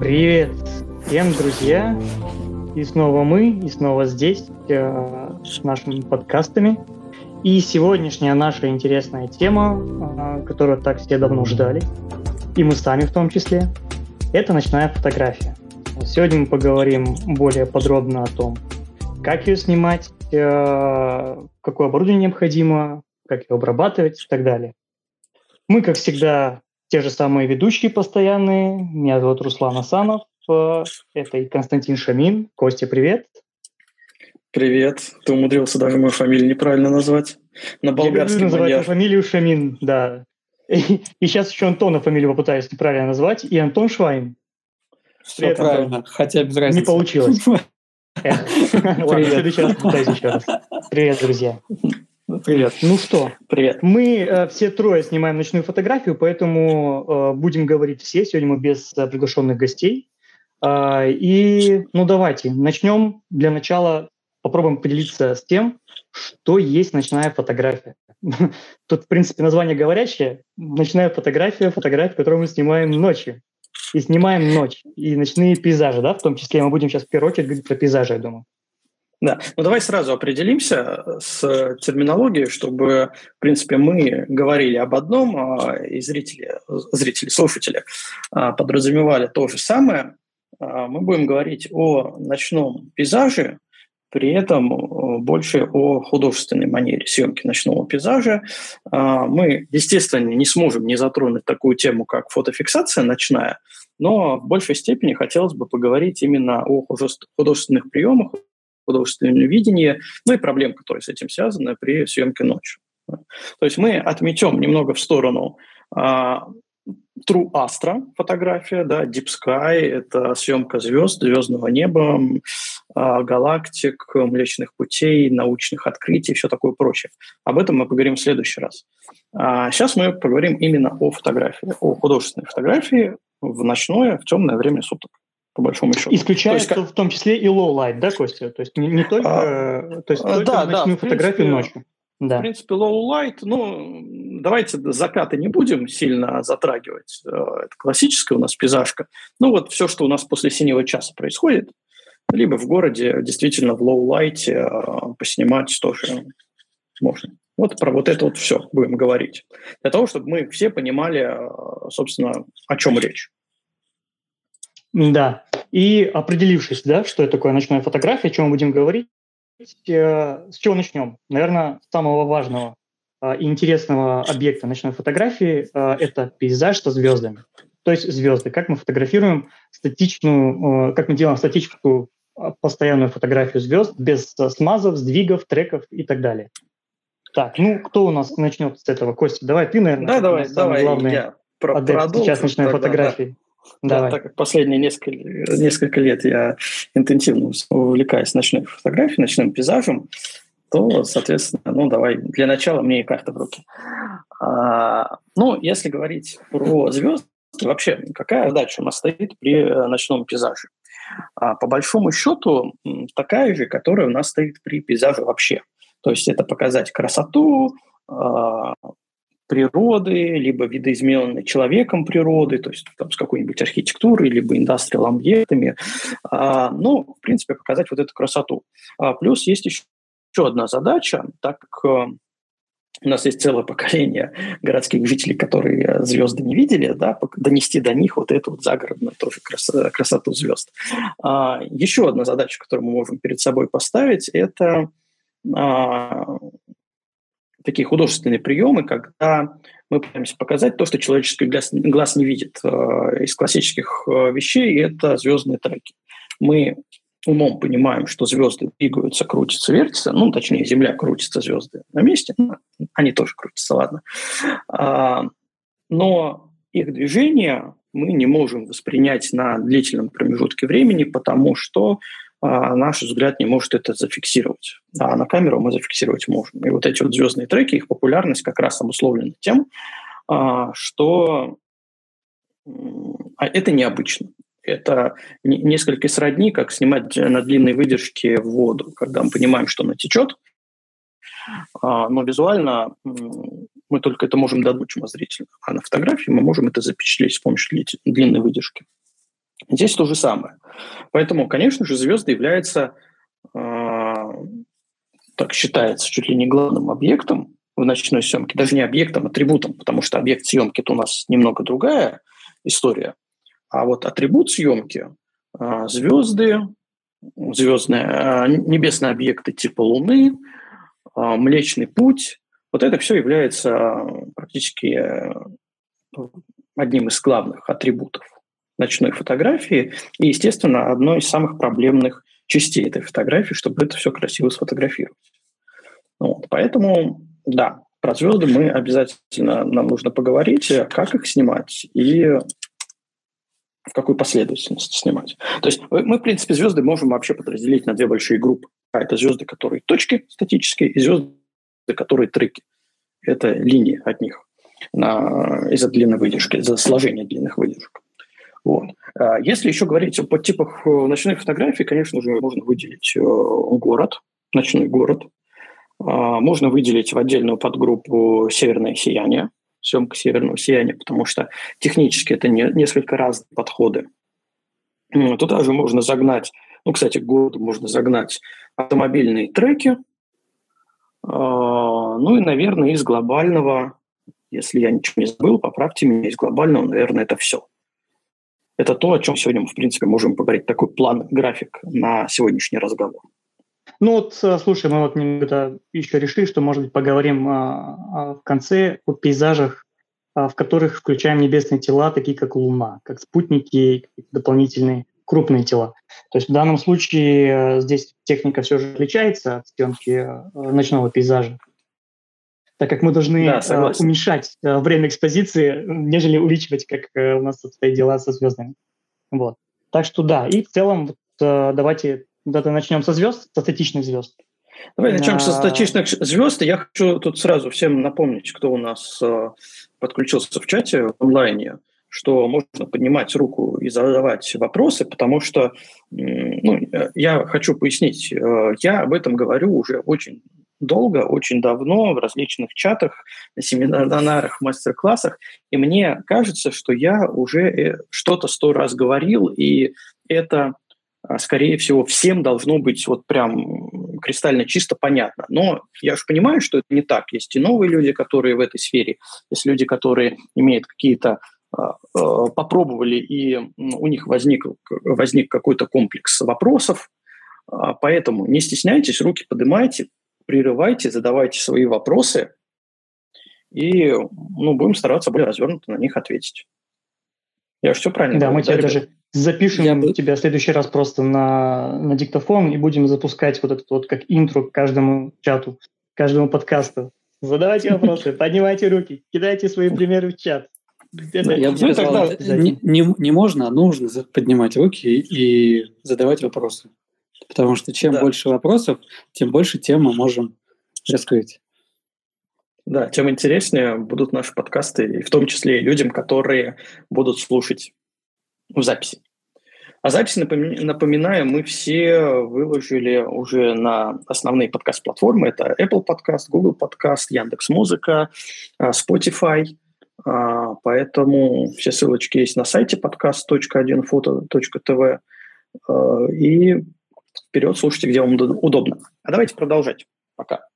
Привет всем, друзья! И снова мы, и снова здесь, э, с нашими подкастами. И сегодняшняя наша интересная тема, э, которую так все давно ждали, и мы сами в том числе, это ночная фотография. Сегодня мы поговорим более подробно о том, как ее снимать, э, какое оборудование необходимо, как ее обрабатывать и так далее. Мы, как всегда, те же самые ведущие постоянные. Меня зовут Руслан Асанов. Э, это и Константин Шамин. Костя, привет. Привет. Ты умудрился даже мою фамилию неправильно назвать. На болгарский Я манер. фамилию Шамин, да. И, и сейчас еще Антона фамилию попытаюсь неправильно назвать. И Антон Швайн. Все правильно, хотя без разницы. Не получилось. Ладно, в следующий раз попытаюсь еще раз. Привет, друзья. Привет. Ну что, привет. Мы э, все трое снимаем ночную фотографию, поэтому э, будем говорить все. Сегодня мы без э, приглашенных гостей. Э, и, ну давайте, начнем для начала, попробуем поделиться с тем, что есть ночная фотография. Тут, в принципе, название говорящее. Ночная фотография, фотография, которую мы снимаем ночью. И снимаем ночь. И ночные пейзажи, да, в том числе. Мы будем сейчас в первую очередь говорить про пейзажи, я думаю. Да, ну давай сразу определимся с терминологией, чтобы, в принципе, мы говорили об одном, а, и зрители, зрители, слушатели а, подразумевали то же самое. А, мы будем говорить о ночном пейзаже, при этом больше о художественной манере съемки ночного пейзажа. Мы, естественно, не сможем не затронуть такую тему, как фотофиксация ночная, но в большей степени хотелось бы поговорить именно о художественных приемах, художественное видение, ну и проблем, которые с этим связаны при съемке ночью. То есть мы отметем немного в сторону а, True Astra фотография, да, Deep Sky – это съемка звезд, звездного неба, а, галактик, Млечных путей, научных открытий, все такое прочее. Об этом мы поговорим в следующий раз. А сейчас мы поговорим именно о фотографии, о художественной фотографии в ночное, в темное время суток по большому счету. Исключая то есть, в том числе и low light, да, Костя? То есть не, не только, а, то есть а, только да, ночную да, фотографию ночью. Да. В принципе, low light, ну, давайте закаты не будем сильно затрагивать. Э, это классическая у нас пейзажка. Ну, вот все, что у нас после синего часа происходит, либо в городе действительно в low light э, поснимать тоже можно. Вот про вот это вот все будем говорить. Для того, чтобы мы все понимали, э, собственно, о чем речь. Да. И определившись, да, что это такое ночная фотография, о чем мы будем говорить, э, с чего начнем? Наверное, с самого важного э, и интересного объекта ночной фотографии э, это пейзаж со звездами. То есть звезды. Как мы фотографируем статичную, как мы делаем статическую постоянную фотографию звезд без смазов, сдвигов, треков и так далее. Так, ну кто у нас начнет с этого? Костя, давай ты, наверное. Да, давай, давай. Главный я про- продолжу. Сейчас ночной фотографии. Да. Да, так как последние несколько, несколько лет я интенсивно увлекаюсь ночной фотографией, ночным пейзажем, то, соответственно, ну, давай для начала мне и карта в руки. А, ну, если говорить про звезды, вообще, какая задача у нас стоит при э, ночном пейзаже? А, по большому счету, такая же, которая у нас стоит при пейзаже вообще. То есть это показать красоту, а, природы, либо видоизмененной человеком природы, то есть там, с какой-нибудь архитектурой, либо индустриал объектами. А, ну, в принципе, показать вот эту красоту. А, плюс есть еще, еще одна задача, так как э, у нас есть целое поколение городских жителей, которые звезды не видели, да, донести до них вот эту вот загородную тоже красоту, красоту звезд. А, еще одна задача, которую мы можем перед собой поставить, это а, такие художественные приемы, когда мы пытаемся показать то, что человеческий глаз, глаз не видит. Э, из классических э, вещей это звездные треки. Мы умом понимаем, что звезды двигаются, крутятся, вертятся, ну, точнее, Земля крутится, звезды на месте, ну, они тоже крутятся, ладно. А, но их движение мы не можем воспринять на длительном промежутке времени, потому что а наш взгляд не может это зафиксировать. А на камеру мы зафиксировать можем. И вот эти вот звездные треки, их популярность как раз обусловлена тем, а, что а это необычно. Это несколько сродни, как снимать на длинной выдержке воду, когда мы понимаем, что она течет, но визуально мы только это можем додуть зрителю. А на фотографии мы можем это запечатлеть с помощью длинной выдержки. Здесь то же самое. Поэтому, конечно же, звезды являются, э, так считается, чуть ли не главным объектом в ночной съемке, даже не объектом, а атрибутом, потому что объект съемки это у нас немного другая история. А вот атрибут съемки э, звезды, звездные, э, небесные объекты типа Луны, э, Млечный Путь, вот это все является практически одним из главных атрибутов ночной фотографии и, естественно, одной из самых проблемных частей этой фотографии, чтобы это все красиво сфотографировать. Вот. Поэтому, да, про звезды мы обязательно, нам нужно поговорить, как их снимать и в какой последовательности снимать. То есть мы, в принципе, звезды можем вообще подразделить на две большие группы. А это звезды, которые точки статические, и звезды, которые треки. Это линии от них на, из-за длинной выдержки, из-за сложения длинных выдержек. Вот. А если еще говорить о подтипах э, ночных фотографий, конечно же, можно выделить э, город, ночной город. А, можно выделить в отдельную подгруппу «Северное сияние», съемка «Северного сияния», потому что технически это не, несколько разные подходы. Туда же можно загнать, ну, кстати, городу можно загнать автомобильные треки, а, ну и, наверное, из глобального, если я ничего не забыл, поправьте меня, из глобального, наверное, это все. Это то, о чем сегодня мы, в принципе, можем поговорить. Такой план, график на сегодняшний разговор. Ну вот, э, слушай, мы вот немного еще решили, что, может быть, поговорим а, а, в конце о пейзажах, а, в которых включаем небесные тела, такие как Луна, как спутники, дополнительные крупные тела. То есть в данном случае э, здесь техника все же отличается от съемки э, ночного пейзажа так как мы должны да, э, уменьшать э, время экспозиции, нежели увеличивать, как э, у нас обстоят дела со звездами. Вот. Так что да, и в целом вот, давайте, давайте начнем со звезд, со статичных звезд. Давай начнем а... со статичных звезд. Я хочу тут сразу всем напомнить, кто у нас подключился в чате в онлайне, что можно поднимать руку и задавать вопросы, потому что ну, я хочу пояснить, я об этом говорю уже очень долго, очень давно в различных чатах, на семинарах, мастер-классах, и мне кажется, что я уже э, что-то сто раз говорил, и это, а, скорее всего, всем должно быть вот прям кристально чисто понятно. Но я же понимаю, что это не так. Есть и новые люди, которые в этой сфере, есть люди, которые имеют какие-то а, а, попробовали, и у них возник, возник какой-то комплекс вопросов, Поэтому не стесняйтесь, руки поднимайте, прерывайте, задавайте свои вопросы, и ну, будем стараться более развернуто на них ответить. Я же все правильно Да, говорю, мы да, тебя даже запишем Я... тебя в следующий раз просто на, на диктофон и будем запускать вот этот вот как интро к каждому чату, каждому подкасту. Задавайте вопросы, поднимайте руки, кидайте свои примеры в чат. Я бы сказал, не, не, не можно, а нужно поднимать руки и задавать вопросы. Потому что чем да. больше вопросов, тем больше тем мы можем раскрыть. Да, тем интереснее будут наши подкасты, и в том числе и людям, которые будут слушать в записи. А записи, напоминаю, мы все выложили уже на основные подкаст-платформы. Это Apple Podcast, Google Podcast, Яндекс.Музыка, а, Spotify. А, поэтому все ссылочки есть на сайте podcast.1foto.tv. А, и вперед, слушайте, где вам удобно. А давайте продолжать пока.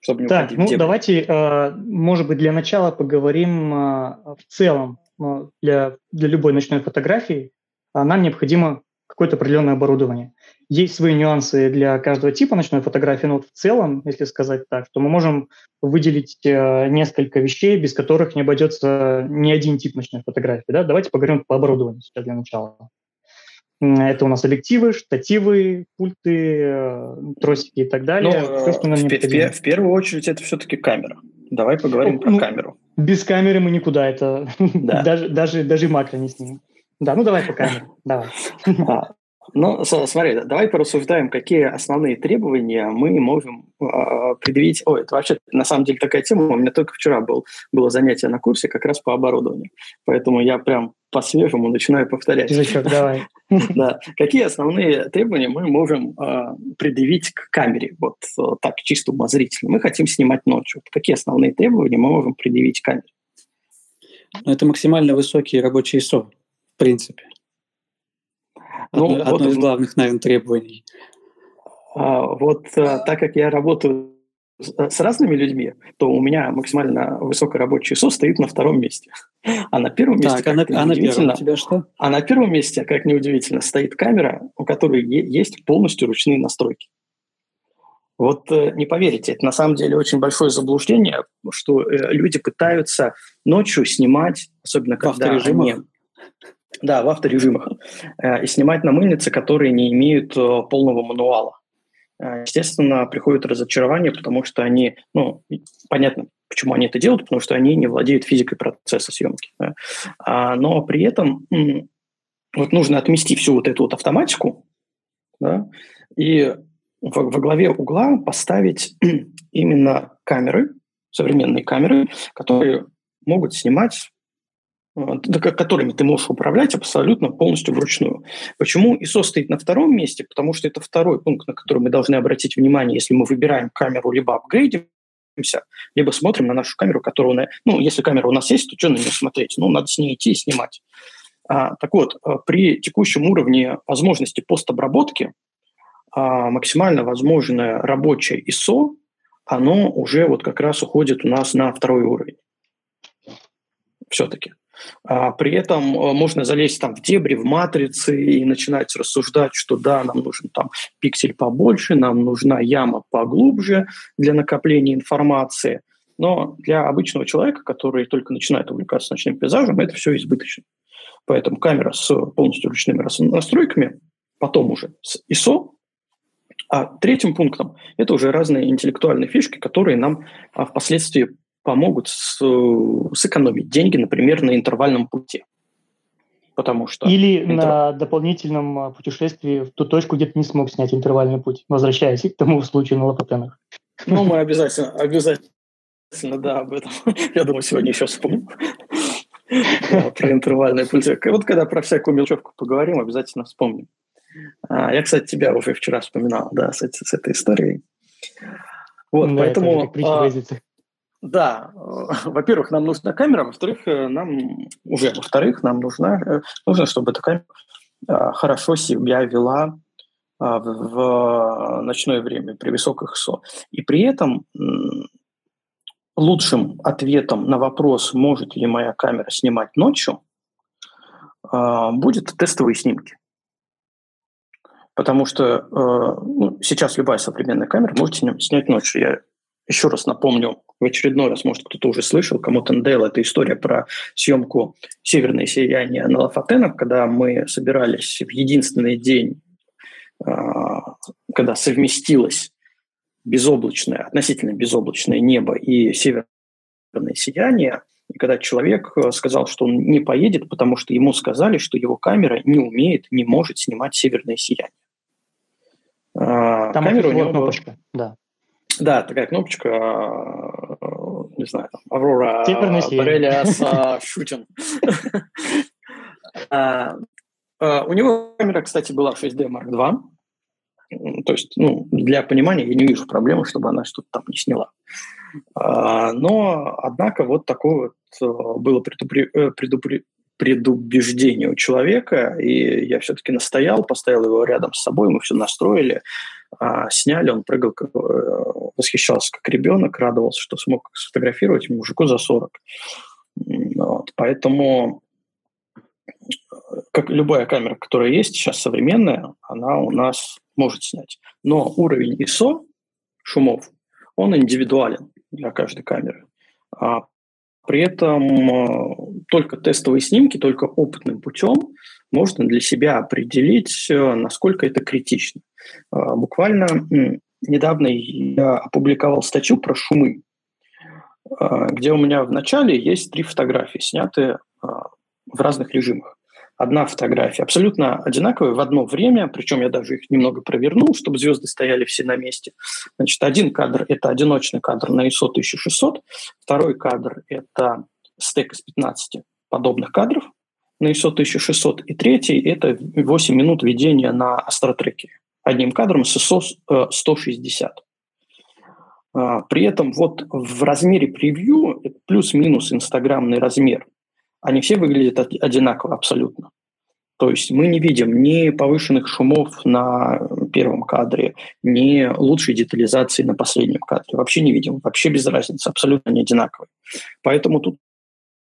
Чтобы не так, ну давайте, э, может быть, для начала поговорим э, в целом э, для, для любой ночной фотографии нам необходимо какое-то определенное оборудование. Есть свои нюансы для каждого типа ночной фотографии, но вот в целом, если сказать так, то мы можем выделить несколько вещей, без которых не обойдется ни один тип ночной фотографии. Да? Давайте поговорим по оборудованию сейчас для начала. Это у нас объективы, штативы, пульты, э, тросики и так далее. Ну, Все, что нам в, в, в первую очередь это все-таки камера. Давай поговорим ну, про камеру. Без камеры мы никуда. Это да. даже, даже, даже макро не снимем. Да, ну давай по камере. Давай. А, ну, смотри, давай порассуждаем, какие основные требования мы можем э, предъявить. Ой, это вообще на самом деле такая тема. У меня только вчера был, было занятие на курсе как раз по оборудованию. Поэтому я прям по-свежему начинаю повторять. Зачем? Давай. Да. Какие основные требования мы можем э, предъявить к камере? Вот э, так, чисто умозрительно. Мы хотим снимать ночью. какие основные требования мы можем предъявить к камере? Ну, это максимально высокие рабочие ISO, в принципе. Ну, одно, вот, из главных, наверное, требований. А, вот а, так как я работаю с разными людьми, то у меня максимально высокое рабочее ИСО стоит на втором месте. А на первом месте, так, а на, а на первом у тебя что? А на первом месте, как неудивительно, стоит камера, у которой есть полностью ручные настройки. Вот э, не поверите, это на самом деле очень большое заблуждение, что э, люди пытаются ночью снимать, особенно когда они... Да, в авторежимах. Э, и снимать на мыльнице, которые не имеют полного мануала. Естественно, приходит разочарование, потому что они, ну, понятно, почему они это делают, потому что они не владеют физикой процесса съемки. Да? А, но при этом вот нужно отмести всю вот эту вот автоматику, да, и во, во главе угла поставить именно камеры, современные камеры, которые могут снимать э, которыми ты можешь управлять абсолютно полностью вручную. Почему ISO стоит на втором месте? Потому что это второй пункт, на который мы должны обратить внимание, если мы выбираем камеру, либо апгрейдимся, либо смотрим на нашу камеру, которую... Ну, если камера у нас есть, то что на нее смотреть? Ну, надо с ней идти и снимать. А, так вот, э, при текущем уровне возможности постобработки а максимально возможное рабочее ISO, оно уже вот как раз уходит у нас на второй уровень. Все-таки. А при этом э, можно залезть там в дебри, в матрицы и начинать рассуждать, что да, нам нужен там пиксель побольше, нам нужна яма поглубже для накопления информации. Но для обычного человека, который только начинает увлекаться ночным пейзажем, это все избыточно. Поэтому камера с полностью ручными настройками, потом уже с ISO, а третьим пунктом это уже разные интеллектуальные фишки, которые нам а, впоследствии помогут с, сэкономить деньги, например, на интервальном пути. Потому что Или интер... на дополнительном а, путешествии в ту точку, где ты не смог снять интервальный путь, возвращаясь к тому случаю на Лопатенах. Ну, мы обязательно, обязательно, да, об этом. Я думаю, сегодня еще вспомним. Про интервальный путь. Вот когда про всякую мелочевку поговорим, обязательно вспомним. А, я, кстати, тебя уже вчера вспоминал, да, с, с этой историей. Вот, да, поэтому... А, да, во-первых, нам нужна камера, во-вторых, э, нам уже, во-вторых, нам нужна, э, нужно, чтобы эта камера хорошо себя вела а, в, ночное время при высоких СО. И при этом лучшим ответом на вопрос, может ли моя камера снимать ночью, будет тестовые снимки. Потому что э, ну, сейчас любая современная камера может снять ночью. Я еще раз напомню, в очередной раз, может, кто-то уже слышал, кому Тендейл, это история про съемку «Северное сияние» на Лафатенах, когда мы собирались в единственный день, э, когда совместилось безоблачное, относительно безоблачное небо и северное сияние, и когда человек э, сказал, что он не поедет, потому что ему сказали, что его камера не умеет, не может снимать северное сияние. А, там камера у него кнопочка, да. Да, такая кнопочка, а, не знаю, там, Аврора, Борелиас, Шутин. У него камера, кстати, была 6D Mark II. То есть, ну, для понимания я не вижу проблемы, чтобы она что-то там не сняла. А, но, однако, вот такое вот было предупре- э, предупре- предубеждение у человека, и я все-таки настоял, поставил его рядом с собой, мы все настроили, а, сняли, он прыгал, э, восхищался как ребенок, радовался, что смог сфотографировать мужику за 40. Вот, поэтому как любая камера, которая есть сейчас современная, она у нас может снять. Но уровень ISO шумов, он индивидуален для каждой камеры. А при этом э, только тестовые снимки, только опытным путем можно для себя определить, э, насколько это критично. Э, буквально недавно я опубликовал статью про шумы, где у меня в начале есть три фотографии, снятые в разных режимах одна фотография, абсолютно одинаковая в одно время, причем я даже их немного провернул, чтобы звезды стояли все на месте. Значит, один кадр – это одиночный кадр на ISO 1600, второй кадр – это стек из 15 подобных кадров на ISO 1600, и третий – это 8 минут ведения на астротреке одним кадром с ISO 160. А, при этом вот в размере превью плюс-минус инстаграмный размер – они все выглядят одинаково абсолютно. То есть мы не видим ни повышенных шумов на первом кадре, ни лучшей детализации на последнем кадре. Вообще не видим. Вообще без разницы. Абсолютно не одинаковые. Поэтому тут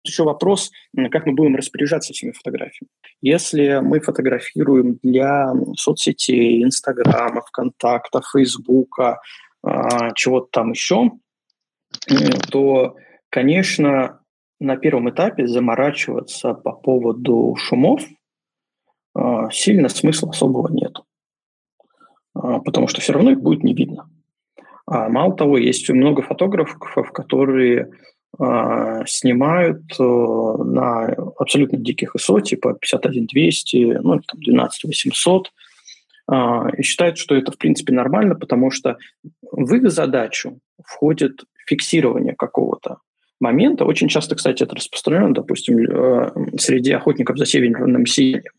еще вопрос, как мы будем распоряжаться этими фотографиями. Если мы фотографируем для соцсетей, Инстаграма, ВКонтакта, Фейсбука, а, чего-то там еще, то, конечно, на первом этапе заморачиваться по поводу шумов – а, сильно смысла особого нет. А, потому что все равно их будет не видно. А мало того, есть много фотографов, которые снимают э, на абсолютно диких ISO, типа 51200, ну, там 12800, и считают, что это, в принципе, нормально, потому что в их задачу входит фиксирование какого-то момента. Очень часто, кстати, это распространено, допустим, э, среди охотников за северным сиянием.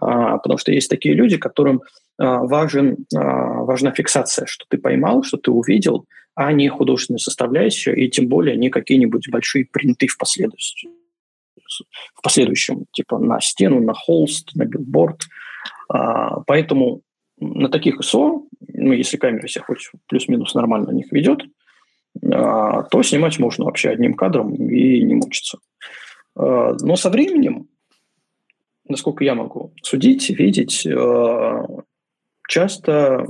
А, потому что есть такие люди, которым а, важен, а, важна фиксация, что ты поймал, что ты увидел, а не художественная составляющая, и тем более не какие-нибудь большие принты в последующем, в последующем типа на стену, на холст, на билборд. Поэтому на таких ISO, ну, если камера себя хоть плюс-минус нормально на них ведет, то снимать можно вообще одним кадром и не мучиться. Но со временем насколько я могу судить, видеть, э, часто,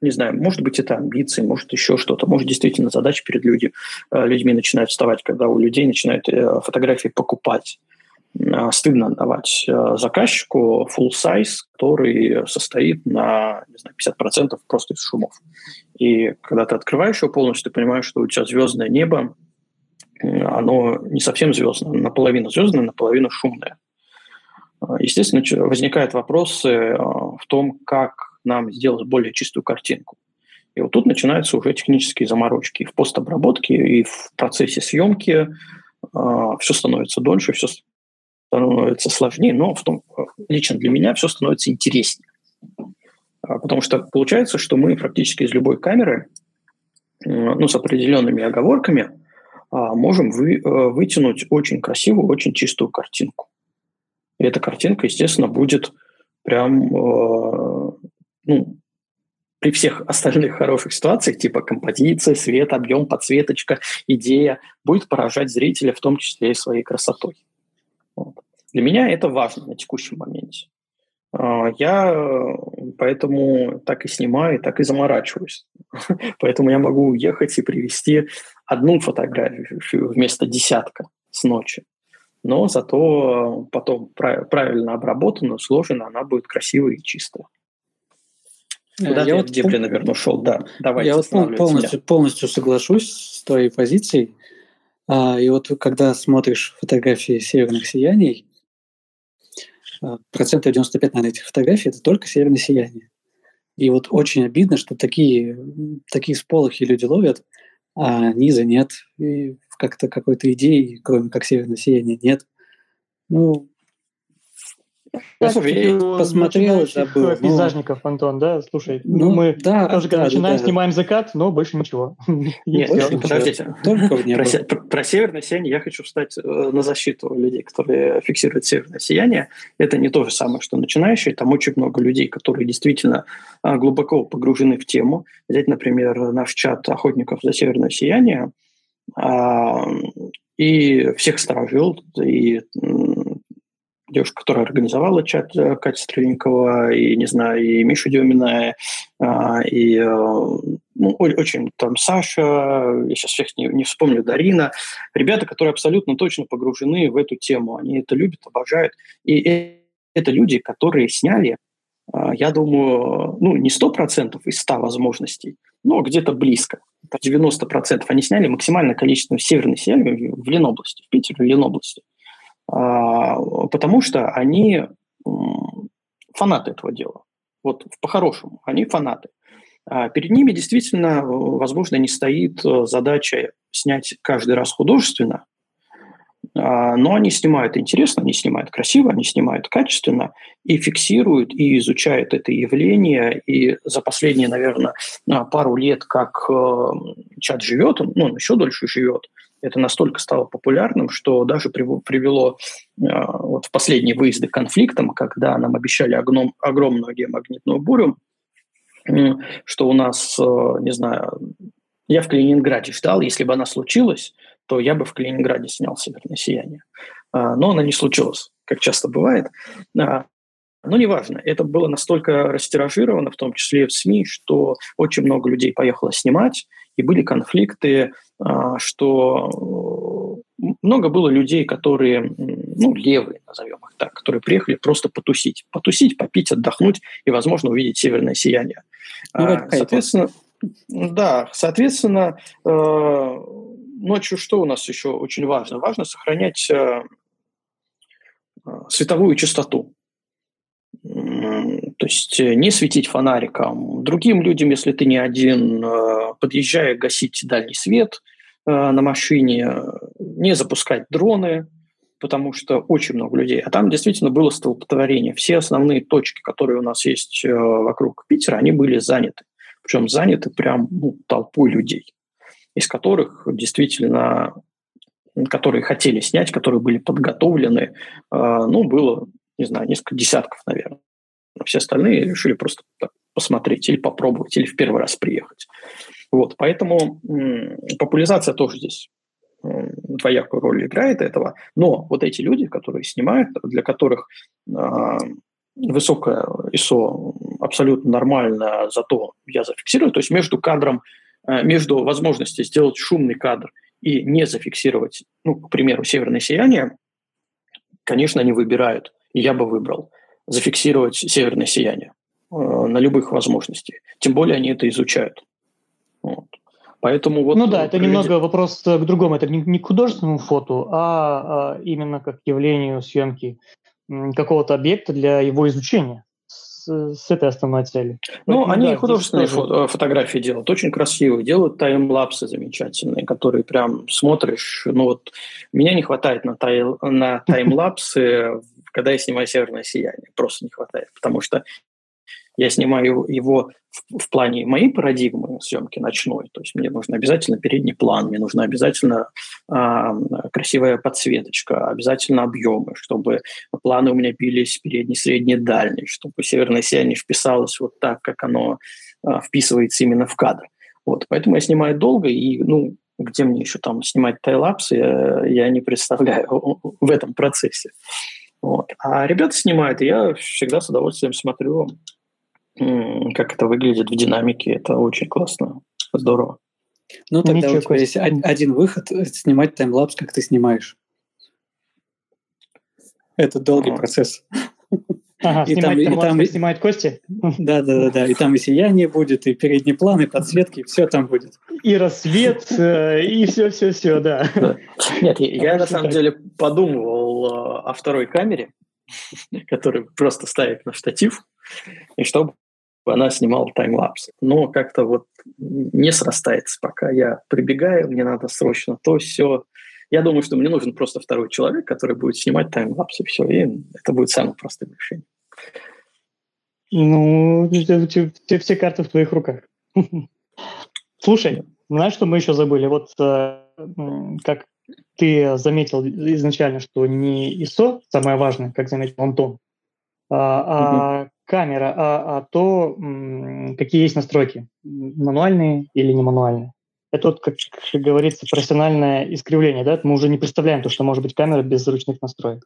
не знаю, может быть, это амбиции, может, еще что-то, может, действительно задача перед люди, людьми начинает вставать, когда у людей начинают э, фотографии покупать. Стыдно отдавать заказчику full size, который состоит на не знаю, 50% просто из шумов. И когда ты открываешь его полностью, ты понимаешь, что у тебя звездное небо, оно не совсем звездное, наполовину звездное, наполовину шумное. Естественно, возникают вопросы э, в том, как нам сделать более чистую картинку. И вот тут начинаются уже технические заморочки. И в постобработке, и в процессе съемки э, все становится дольше, все становится сложнее, но в том, э, лично для меня все становится интереснее. А, потому что получается, что мы практически из любой камеры, ну, с определенными оговорками, а, можем вы, вытянуть очень красивую, очень чистую картинку. И эта картинка, естественно, будет прям, э, ну, при всех остальных хороших ситуациях, типа композиция, свет, объем, подсветочка, идея, будет поражать зрителя, в том числе и своей красотой. Вот. Для меня это важно на текущем моменте. А, я э, поэтому так и снимаю, так и заморачиваюсь. поэтому я могу уехать и привести одну фотографию вместо десятка с ночи но зато потом правильно обработана, сложена, она будет красивая и чистая. Куда я вот где пом... наверное, ушел? Да, давай. Я вот полностью, полностью соглашусь с твоей позицией. А, и вот когда смотришь фотографии северных сияний, а, процентов 95 на этих фотографий это только северное сияние. И вот очень обидно, что такие, такие сполохи люди ловят, а низа нет. И как-то какой-то идеи, кроме как «Северное сияние», нет. Ну, посмотрел, забыл. Пейзажников, ну, Антон, да? Слушай, ну, ну мы да, тоже да, начинаем, да, снимаем закат, но больше ничего. Нет, больше подождите. Только. Про, про, про северное сияние я хочу встать э, на защиту людей, которые фиксируют северное сияние. Это не то же самое, что начинающие. Там очень много людей, которые действительно а, глубоко погружены в тему. Взять, например, наш чат охотников за северное сияние. А, и всех сторожил, и девушка, которая организовала чат э, Катя Стрельникова, и, не знаю, и Миша Демина, а, и э, ну, очень там Саша, я сейчас всех не, не вспомню, Дарина. Ребята, которые абсолютно точно погружены в эту тему. Они это любят, обожают. И это люди, которые сняли, а, я думаю, ну, не 100% из 100 возможностей, но где-то близко. 90% они сняли максимальное количество северной сельвы в Ленобласти, в Питере, в Ленобласти. Потому что они фанаты этого дела. Вот по-хорошему, они фанаты. А перед ними действительно, возможно, не стоит э, задача снять каждый раз художественно, А, но они снимают интересно, они снимают красиво, они снимают качественно и фиксируют, и изучают это явление. И за последние, наверное, а, пару лет, как э, чат живет, ну, он еще дольше живет, это настолько стало популярным, что даже привело а, вот в последние выезды к конфликтам, когда нам обещали огном, огромную геомагнитную бурю, что у нас, э, не знаю, я в Калининграде ждал, если бы она случилась, то я бы в Калининграде снял «Северное сияние». А, но она не случилась, как часто бывает. А, но неважно, это было настолько растиражировано, в том числе и в СМИ, что очень много людей поехало снимать, и были конфликты, а, что много было людей, которые, ну, левые, назовем их так, которые приехали просто потусить. Потусить, попить, отдохнуть и, возможно, увидеть северное сияние. Ну, соответственно, да, соответственно, э, ночью что у нас еще очень важно? Важно сохранять э, э, световую частоту. Есть не светить фонариком. Другим людям, если ты не один, подъезжая, гасить дальний свет на машине, не запускать дроны, потому что очень много людей. А там действительно было столпотворение. Все основные точки, которые у нас есть вокруг Питера, они были заняты причем заняты прям ну, толпой людей, из которых действительно, которые хотели снять, которые были подготовлены, э, ну, было, не знаю, несколько десятков, наверное. Все остальные решили просто так, посмотреть или попробовать, или в первый раз приехать. Вот, поэтому популяризация тоже здесь двоякую роль играет этого. Но вот эти люди, которые снимают, для которых э, высокое ISO абсолютно нормально, зато я зафиксирую. То есть между кадром, э, между возможностью сделать шумный кадр и не зафиксировать, ну, к примеру, «Северное сияние», конечно, они выбирают, и я бы выбрал, зафиксировать «Северное сияние» э, на любых возможностях. Тем более они это изучают. Вот. Поэтому вот... Ну да, это немного вопрос к другому. Это не, к художественному фото, а, а именно как явлению съемки какого-то объекта для его изучения с, этой основной целью. Ну, Поэтому, они да, художественные фото, фотографии делают, очень красивые, делают таймлапсы замечательные, которые прям смотришь. Ну вот меня не хватает на, тай, на таймлапсы, когда я снимаю «Северное сияние». Просто не хватает, потому что я снимаю его в, в плане моей парадигмы съемки ночной. То есть мне нужно обязательно передний план, мне нужна обязательно э, красивая подсветочка, обязательно объемы, чтобы планы у меня бились передний, средний, дальний, чтобы северное сияние вписалось вот так, как оно э, вписывается именно в кадр. Вот, поэтому я снимаю долго, и, ну, где мне еще там снимать тайлапсы, я, я не представляю в этом процессе. Вот. А ребята снимают, и я всегда с удовольствием смотрю как это выглядит в динамике. Это очень классно, здорово. Ну, тогда Ничего у тебя есть один выход – снимать таймлапс, как ты снимаешь. Это долгий а. процесс. Ага, и там, и там снимает кости? Да, да, да, да. И там и сияние будет, и передний план, и подсветки, все там будет. И рассвет, э, и все, все, все, да. Нет, я на самом деле подумывал э, о второй камере, которую просто ставить на штатив, и чтобы она снимала таймлапс. Но как-то вот не срастается пока. Я прибегаю, мне надо срочно то, все. Я думаю, что мне нужен просто второй человек, который будет снимать таймлапс, и все. И это будет самое простое решение. Ну, все, все карты в твоих руках. Слушай, знаешь, что мы еще забыли? Вот э, как ты заметил изначально, что не ISO самое важное, как заметил Антон, а, а камера, а, а то, какие есть настройки, мануальные или не мануальные. Это вот, как, как говорится, профессиональное искривление, да? Мы уже не представляем то, что может быть камера без ручных настроек.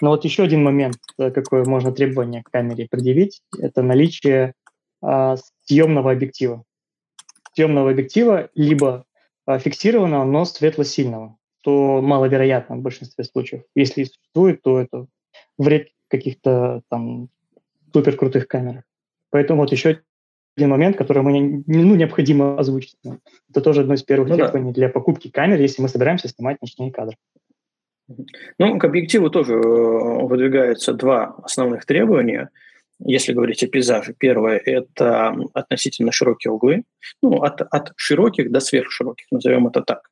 Но вот еще один момент, э, какое можно требование к камере предъявить, это наличие а, съемного объектива. Съемного объектива либо а, фиксированного, но светло-сильного, то маловероятно в большинстве случаев. Если существует, то это вред каких-то там супер крутых камерах. Поэтому вот еще один момент, который мы ну, необходимо озвучить. Это тоже одно из первых ну, требований да. для покупки камер, если мы собираемся снимать ночные кадры. Ну, к объективу тоже э, выдвигаются два основных требования. Если говорить о пейзаже, первое – это относительно широкие углы, ну, от, от широких до сверхшироких, назовем это так.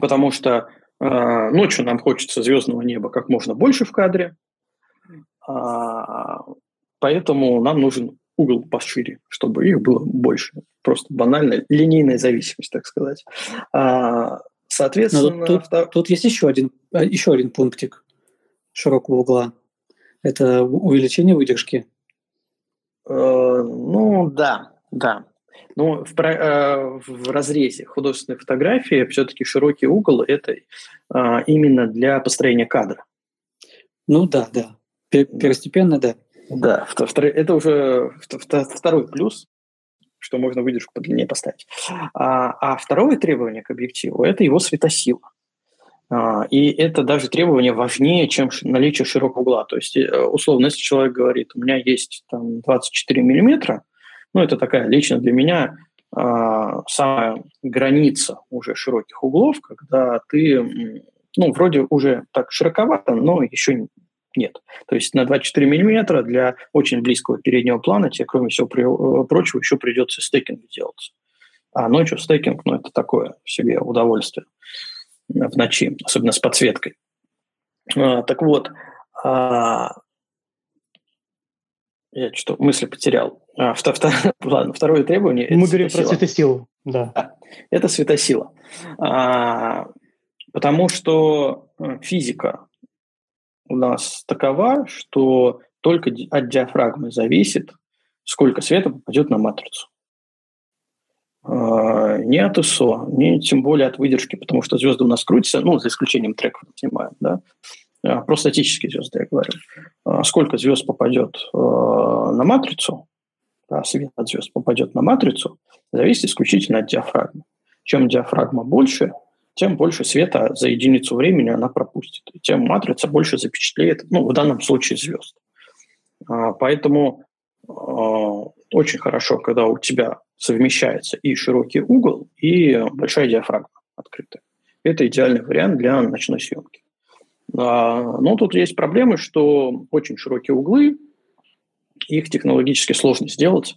Потому что А, ночью нам хочется звездного неба как можно больше в кадре, поэтому нам нужен угол пошире, чтобы их было больше. Просто банально линейная зависимость, так сказать. А, соответственно... Но тут, тут, тут есть еще один, еще один пунктик широкого угла. Это увеличение выдержки. Э, ну да, да. Но в, э, в разрезе художественной фотографии все-таки широкий угол – это э, именно для построения кадра. Ну да, да. Первостепенно, да. Да, это уже второй плюс, что можно выдержку подлиннее поставить. А, а второе требование к объективу – это его светосила. А, и это даже требование важнее, чем наличие широкого угла. То есть, э, условно, если человек говорит, у меня есть там, 24 миллиметра, ну, это такая лично для меня а, самая граница уже широких углов, когда ты, ну, вроде уже так широковато, но еще нет. То есть на 24 миллиметра для очень близкого переднего плана тебе, кроме всего э, прочего, еще придется стейкинг делать. А ночью стейкинг, ну, это такое себе удовольствие в ночи, особенно с подсветкой. А, так вот, а, я что мысли потерял. А, втор, втор, ладно, второе требование. Мы говорим про светосилу, да. да. Это светосила. А, потому что э, физика у нас такова, что только от диафрагмы зависит, сколько света попадет на матрицу. А, не от ИСО, не тем более от выдержки, потому что звезды у нас крутятся, ну, за исключением треков, снимаем, да, а, про статические звезды я говорю. А, сколько звезд попадет на матрицу, да, свет от звезд попадет на матрицу, зависит исключительно от диафрагмы. Чем диафрагма больше, тем больше света за единицу времени она пропустит, и тем матрица больше запечатлеет, ну, в данном случае звезд. Поэтому очень хорошо, когда у тебя совмещается и широкий угол, и большая диафрагма открытая. Это идеальный вариант для ночной съемки. Но тут есть проблемы, что очень широкие углы, их технологически сложно сделать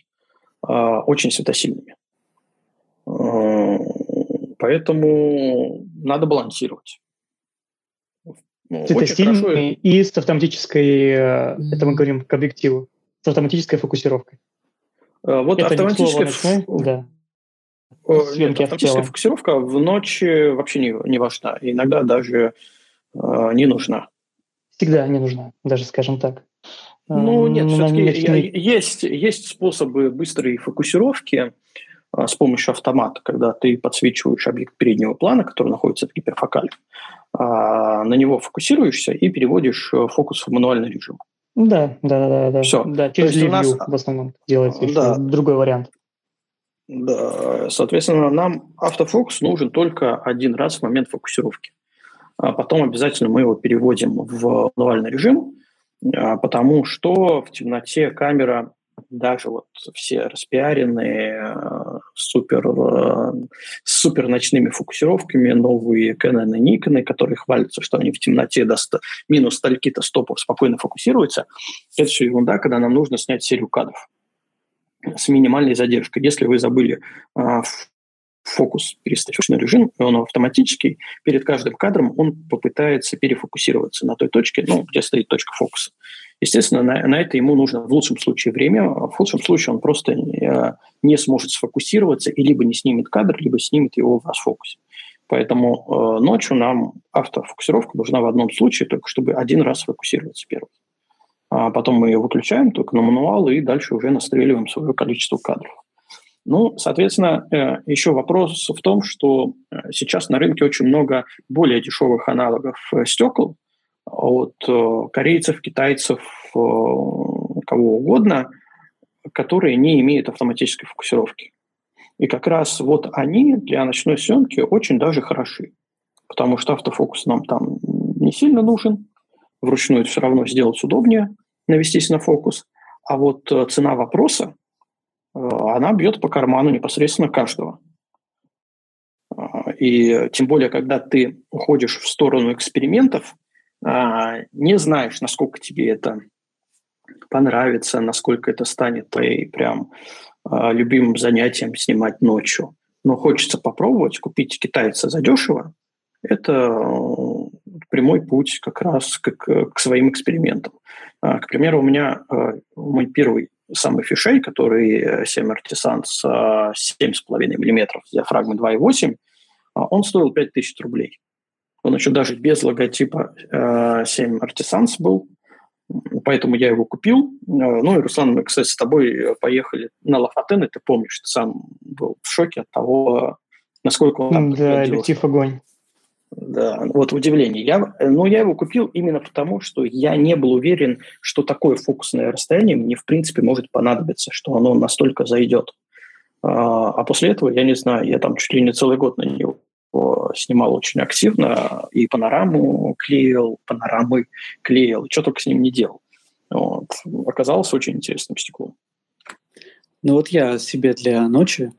а, очень светосильными. А, поэтому надо балансировать. Ну, Светосильный хорошо... и с автоматической, э, это мы говорим к объективу, с автоматической фокусировкой. Э, вот это автоматическая, ф... да. Нет, автоматическая фокусировка в ночь вообще не, не важна. Иногда даже э, не нужна. Всегда не нужна, даже скажем так. Ну, нет, все-таки ночные... есть, есть способы быстрой фокусировки э, с помощью автомата, когда ты подсвечиваешь объект переднего плана, который находится в гиперфокале, э, на него фокусируешься и переводишь э, фокус в мануальный режим. Да, да, да, да. Все. Да, через ревью нас... в основном делается да. другой вариант. Да, соответственно, нам автофокус нужен только один раз в момент фокусировки. А потом обязательно мы его переводим в мануальный режим, а, потому что в темноте камера даже вот все распиаренные, э, супер, э, супер ночными фокусировками, новые Canon и Nikon, которые хвалятся, что они в темноте до 100, минус стольки-то стопов спокойно фокусируются, это все ерунда, когда нам нужно снять серию кадров с минимальной задержкой. Если вы забыли а, фокус переставить в режим, он автоматический, перед каждым кадром он попытается перефокусироваться на той точке, ну, где стоит точка фокуса. Естественно, на, на это ему нужно в лучшем случае время, а в худшем случае он просто не, не сможет сфокусироваться и либо не снимет кадр, либо снимет его в расфокусе. Поэтому э, ночью нам автофокусировка нужна в одном случае, только чтобы один раз фокусироваться первый. А потом мы ее выключаем только на мануал и дальше уже настреливаем свое количество кадров. Ну, соответственно, э, еще вопрос в том, что э, сейчас на рынке очень много более дешевых аналогов э, стекол от корейцев, китайцев, кого угодно, которые не имеют автоматической фокусировки. И как раз вот они для ночной съемки очень даже хороши, потому что автофокус нам там не сильно нужен, вручную все равно сделать удобнее, навестись на фокус. А вот цена вопроса она бьет по карману непосредственно каждого. А, и тем более, когда ты уходишь в сторону экспериментов, а, не знаешь, насколько тебе это понравится, насколько это станет твоей прям а, любимым занятием снимать ночью. Но хочется попробовать, купить китайца задешево это прямой путь как раз к, к своим экспериментам. К примеру, у меня мой первый самый фишей, который 7 Artisans 7,5 мм с диафрагмой 2,8, он стоил 5000 рублей. Он еще даже без логотипа 7 Artisans был, поэтому я его купил. Ну и, Руслан, мы, кстати, с тобой поехали на Лафатен, и ты помнишь, ты сам был в шоке от того, насколько он там Да, объектив огонь. Да, вот удивление. Я, ну, я его купил именно потому, что я не был уверен, что такое фокусное расстояние мне, в принципе, может понадобиться, что оно настолько зайдет. А, а после этого, я не знаю, я там чуть ли не целый год на него снимал очень активно, и панораму клеил, панорамы клеил, что только с ним не делал. Вот. Оказалось очень интересным стеклом. Ну вот я себе для ночи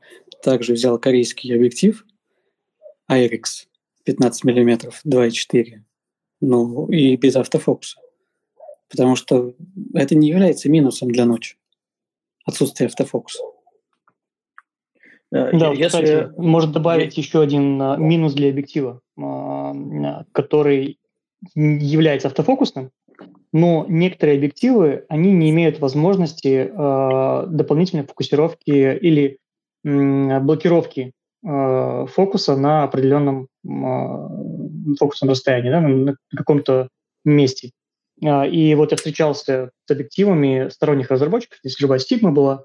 также взял корейский объектив IRIX 15 мм 2.4, ну и без автофокуса. Потому что это не является минусом для ночи. Отсутствие автофокуса. Э, да, Если... кстати, может добавить еще один а, минус для объектива, а, который является автофокусным, но некоторые объективы, они не имеют возможности э, дополнительной фокусировки или блокировки фокуса на определенном э, фокусном расстоянии, да, на, каком-то месте. И вот я встречался с объективами сторонних разработчиков, здесь любая стигма была,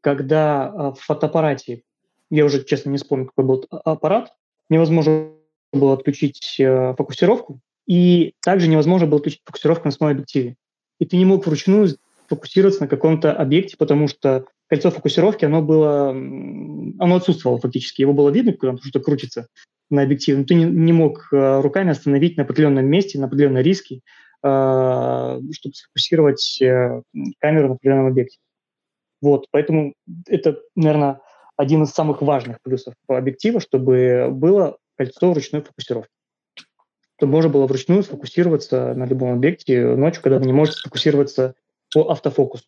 когда в фотоаппарате я уже, честно, не вспомню, какой был аппарат, невозможно было отключить э, фокусировку, и также невозможно было отключить фокусировку на самом объективе. И ты не мог вручную фокусироваться на каком-то объекте, потому что кольцо фокусировки, оно было, оно отсутствовало фактически. Его было видно, когда что-то крутится на объективе, но ты не, не мог э, руками остановить на определенном месте, на определенной риске, э, чтобы сфокусировать э, камеру на определенном объекте. Вот, поэтому это, наверное, один из самых важных плюсов объектива, чтобы было кольцо ручной фокусировки. Чтобы можно было вручную сфокусироваться на любом объекте ночью, когда вы не можете сфокусироваться по автофокусу.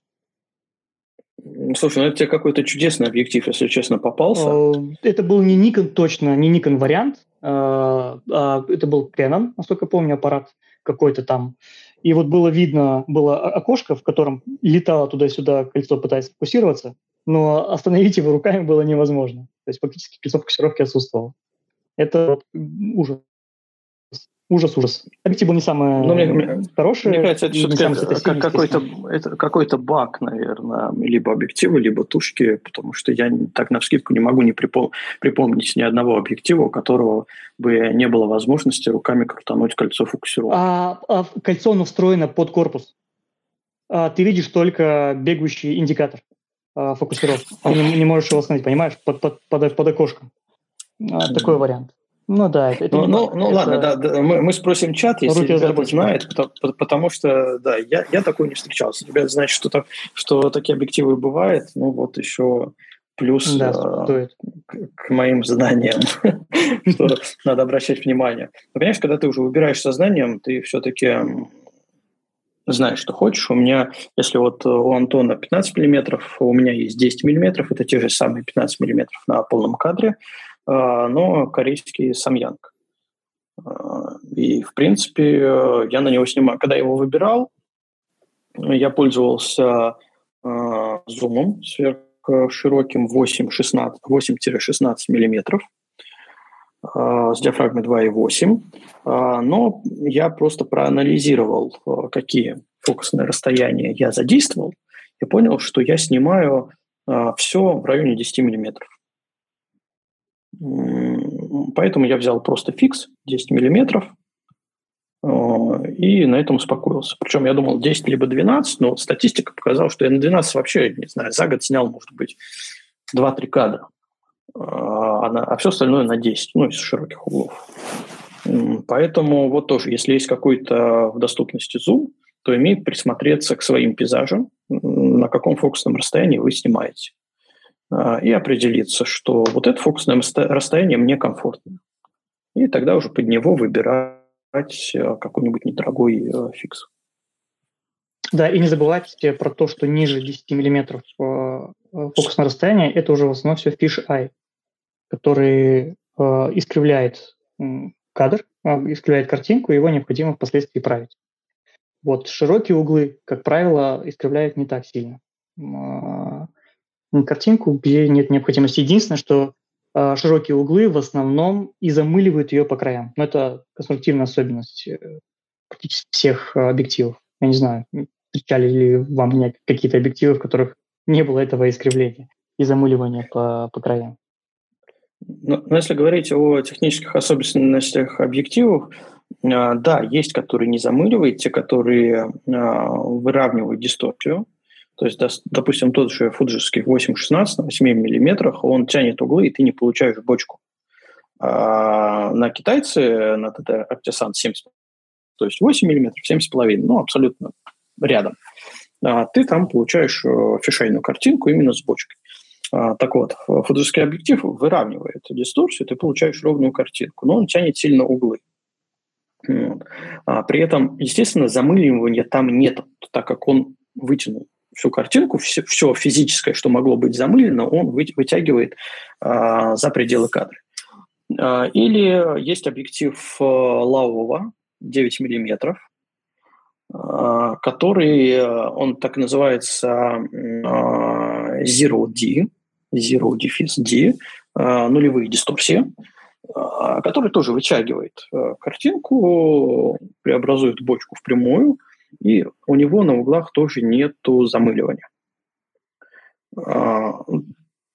Слушай, ну это тебе какой-то чудесный объектив, если честно, попался. Э, это был не Nikon точно, не Nikon вариант. Э, а это был Canon, насколько помню, аппарат какой-то там. И вот было видно, было окошко, в котором летало туда-сюда кольцо, пытаясь фокусироваться но остановить его руками было невозможно. То есть фактически кольцо фокусировки отсутствовало. Это ужас. Ужас, ужас. Объектив был не самое ну, мне, хорошее. Мне кажется, это все-таки какой-то, это какой-то баг, наверное, либо объектива, либо тушки, потому что я так на вскидку не могу не припом- припомнить ни одного объектива, у которого бы не было возможности руками крутануть кольцо фокусировки. А, а кольцо оно встроено под корпус. А, ты видишь только бегущий индикатор э, фокусировки. Ты не, не можешь его остановить, понимаешь, под, под, под, под окошком. А, такой вариант. Ну да, это, ну, ну, ну это... ладно, да, да мы, мы спросим чат, если ребята знают, потому, потому что да, я, я такой не встречался. Ребята знают, что, так, что такие объективы бывают, ну вот еще плюс да, э, к, к моим знаниям, что надо обращать внимание. Но, конечно, когда ты уже выбираешь сознанием, ты все-таки знаешь, что хочешь. У меня, если вот у Антона 15 миллиметров, у меня есть 10 миллиметров, это те же самые 15 миллиметров на полном кадре, но корейский самьянг. А, и, в принципе, я на него снимаю. Когда я его выбирал, я пользовался а, зумом сверхшироким 8-16, 8-16 миллиметров с диафрагмой 2,8. А, но я просто проанализировал, а, какие фокусные расстояния я задействовал, и понял, что я снимаю а, все в районе 10 миллиметров. Поэтому я взял просто фикс 10 миллиметров и на этом успокоился. Причем я думал 10 либо 12, но статистика показала, что я на 12 вообще, не знаю, за год снял, может быть, 2-3 кадра, а, а все остальное на 10, ну, из широких углов. Поэтому вот тоже, если есть какой-то в доступности зум, то имеет присмотреться к своим пейзажам, на каком фокусном расстоянии вы снимаете. А, и определиться, что вот это фокусное расстояние мне комфортно. И тогда уже под него выбирать э, какой-нибудь недорогой э, фикс. Да, и не забывайте про то, что ниже 10 мм э, фокусное расстояние – это уже в основном все eye, который искривляет кадр, искривляет картинку, и его необходимо впоследствии править. Вот широкие углы, как правило, искривляют не так сильно картинку, где нет необходимости. Единственное, что э, широкие углы в основном и замыливают ее по краям. Но это конструктивная особенность э, практически всех э, объективов. Я не знаю, встречали ли вам какие-то объективы, в которых не было этого искривления и замыливания по, по краям. Но, но если говорить о технических особенностях объективов, э, да, есть, которые не замыливают, те, которые выравнивают дисторсию, то есть, допустим, тот же фуджиский 8.16 на 8 миллиметрах, он тянет углы, и ты не получаешь бочку. А на китайце, на ТТ Artisan 70, то есть 8 миллиметров, 7,5, ну, абсолютно рядом. А ты там получаешь э, фишейную картинку именно с бочкой. А, так вот, фуджиский объектив выравнивает дисторсию, ты получаешь ровную картинку, но он тянет сильно углы. А при этом, естественно, замыливания там нет, так как он вытянул всю картинку, все, все физическое, что могло быть замылено, он вытягивает а, за пределы кадра. А, или есть объектив а, Лаова 9 миллиметров, а, который, а, он так называется Zero D, Zero Defis D, нулевые дисторсии, который тоже вытягивает а, картинку, преобразует бочку в прямую – и у него на углах тоже нету замыливания. А,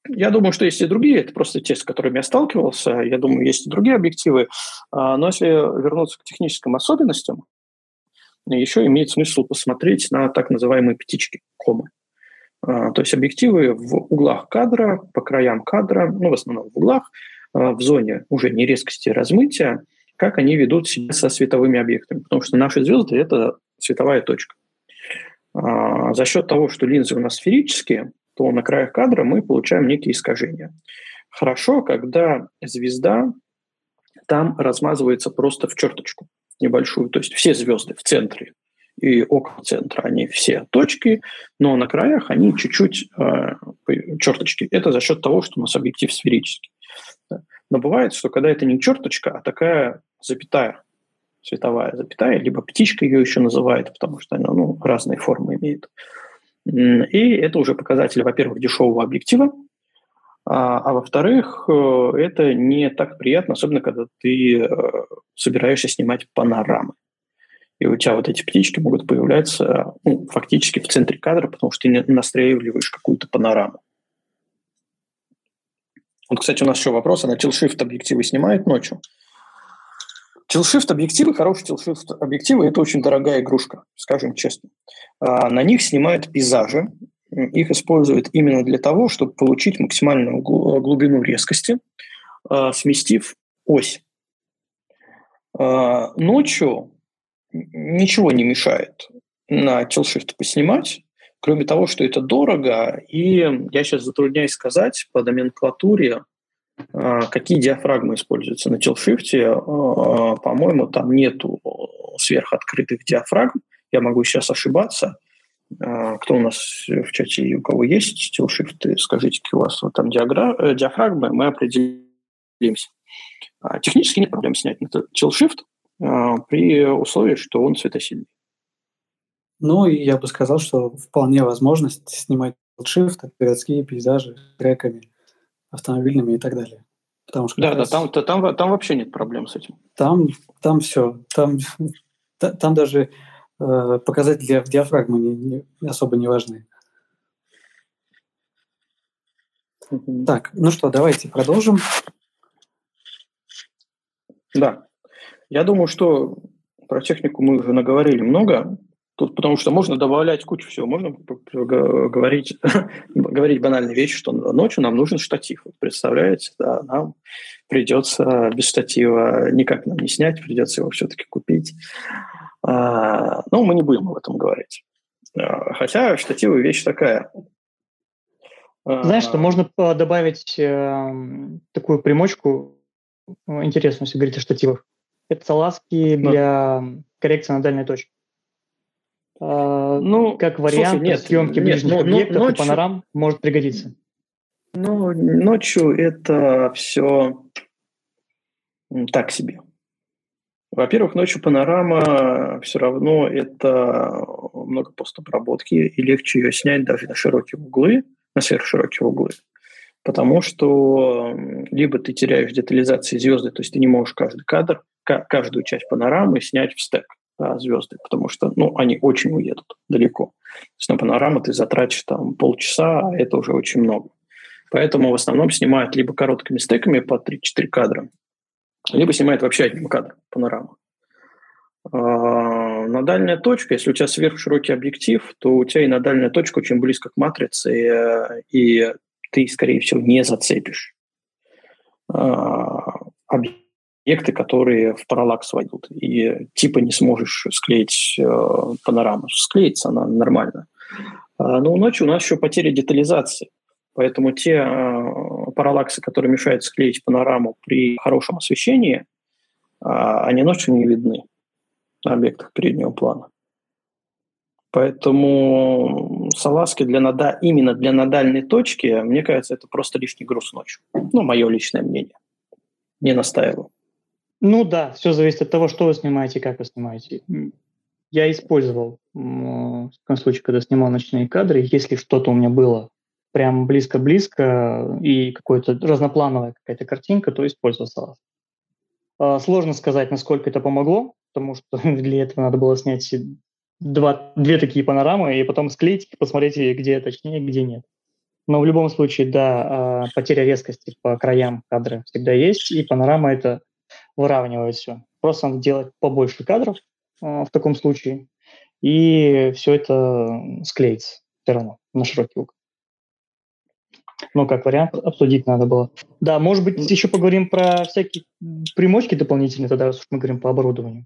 я думаю, что есть и другие, это просто те, с которыми я сталкивался. Я думаю, есть и другие объективы. А, но если вернуться к техническим особенностям, еще имеет смысл посмотреть на так называемые птички, комы. А, то есть объективы в углах кадра, по краям кадра, ну, в основном в углах, в зоне уже нерезкости размытия, как они ведут себя со световыми объектами. Потому что наши звезды – это световая точка. А, за счет того, что линзы у нас сферические, то на краях кадра мы получаем некие искажения. Хорошо, когда звезда там размазывается просто в черточку небольшую, то есть все звезды в центре и около центра, они все точки, но на краях они чуть-чуть э, черточки. Это за счет того, что у нас объектив сферический. Но бывает, что когда это не черточка, а такая запятая, световая запятая, либо птичка ее еще называют, потому что она ну, разные формы имеет. И это уже показатель, во-первых, дешевого объектива, а, а во-вторых, э, это не так приятно, особенно когда ты э, собираешься снимать панорамы. И у тебя вот эти птички могут появляться ну, фактически в центре кадра, потому что ты настраиваешь какую-то панораму. Вот, кстати, у нас еще вопрос, а tilt-shift объективы снимает ночью? Тилшифт объективы, хорошие тилшифт объективы – это очень дорогая игрушка, скажем честно. А, на них снимают пейзажи, их используют именно для того, чтобы получить максимальную глубину резкости, а, сместив ось. А, ночью ничего не мешает на тилшифт поснимать, кроме того, что это дорого, и я сейчас затрудняюсь сказать по номенклатуре, какие диафрагмы используются на телшифте? А, по-моему, там нету сверхоткрытых диафрагм. Я могу сейчас ошибаться. А, кто у нас в чате у кого есть телшифты, скажите, какие у вас там. Э, диафрагмы, мы определимся. Технически нет проблем снять телшифт при условии, что он светосильный. Ну, я бы сказал, что вполне возможность снимать shift, городские пейзажи треками – автомобильными и так далее. Потому что да, да, там, там, там вообще нет проблем с этим. Там, там все. Там, там даже э, показатели диафрагмы не, не, особо не важны. Так, ну что, давайте продолжим. Да. Я думаю, что про технику мы уже наговорили много. Тут потому что можно добавлять кучу всего. Можно говорить, говорить банальные вещи, что ночью нам нужен штатив. представляете, да, нам придется без штатива никак нам не снять, придется его все-таки купить. А, но мы не будем об этом говорить. А, хотя штативы вещь такая. А, Знаешь, что можно добавить э, такую примочку интересную, если говорить о штативах. Это салазки для коррекции на дальней точке. А, ну, как вариант слушай, нет, съемки нет, ближних но, объектов ночью, и панорам может пригодиться. Ну, ночью это все так себе. Во-первых, ночью панорама все равно это много постобработки, и легче ее снять даже на широкие углы, на сверхширокие углы. Потому что либо ты теряешь детализации звезды, то есть ты не можешь каждый кадр, каждую часть панорамы снять в стек звезды, потому что ну, они очень уедут далеко. То есть на панораму ты затратишь там полчаса, а это уже очень много. Поэтому в основном снимают либо короткими стеками по 3-4 кадра, либо снимает вообще одним кадром панораму. А, на дальняя точка, если у тебя сверхширокий объектив, то у тебя и на дальняя точка очень близко к матрице, и ты, скорее всего, не зацепишь а, объекты, которые в параллакс войдут, и типа не сможешь склеить э, панораму. Склеится она нормально. А, но ночью у нас еще потеря детализации. Поэтому те э, параллаксы, которые мешают склеить панораму при хорошем освещении, э, они ночью не видны на объектах переднего плана. Поэтому салазки для нада, именно для надальной точки, мне кажется, это просто лишний груз ночью. Ну, мое личное мнение. Не настаиваю. Ну да, все зависит от того, что вы снимаете и как вы снимаете. Я использовал в том случае, когда снимал ночные кадры, если что-то у меня было прям близко-близко и какая-то разноплановая какая-то картинка, то использовал салат. Сложно сказать, насколько это помогло, потому что для этого надо было снять два, две такие панорамы и потом склеить посмотреть, где точнее, где нет. Но в любом случае, да, а, потеря резкости по краям кадра всегда есть, и панорама это выравнивает все. Просто надо делать побольше кадров а, в таком случае, и все это склеится все равно на широкий угол. Ну, как вариант, обсудить надо было. Да, может быть, еще поговорим про всякие примочки дополнительные, тогда раз мы говорим по оборудованию.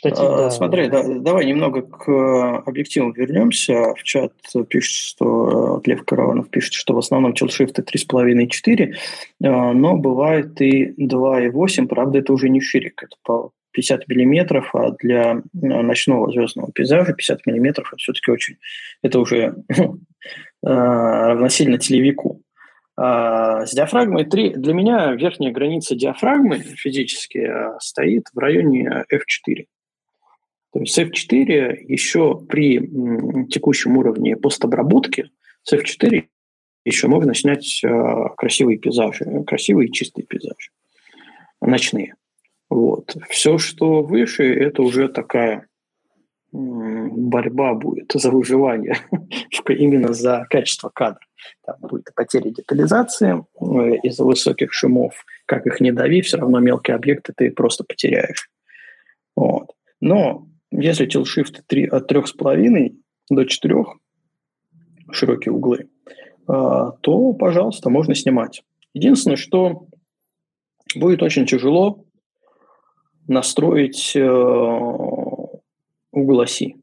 Кстати, а, да. Смотри, да, давай немного к э, объективам вернемся. В чат пишет, что э, Лев Караванов пишет, что в основном телшифты 3,5 и 4, но бывает и 2,8, правда, это уже не ширик, это по 50 миллиметров, а для э, ночного звездного пейзажа 50 миллиметров это все-таки очень, это уже равносильно телевику. А с диафрагмой 3 для меня верхняя граница диафрагмы физически стоит в районе F4. То есть с F4 еще при текущем уровне постобработки с F4 еще можно снять э, красивые пейзажи, красивые чистые пейзажи, ночные. Вот. Все, что выше, это уже такая борьба будет за выживание, именно за качество кадра. Там будет потеря детализации э, из-за высоких шумов. Как их не дави, все равно мелкие объекты ты просто потеряешь. Вот. Но если tilt-shift 3, от 3,5 до 4, широкие углы, а, то, пожалуйста, можно снимать. Единственное, что будет очень тяжело настроить э, угол оси.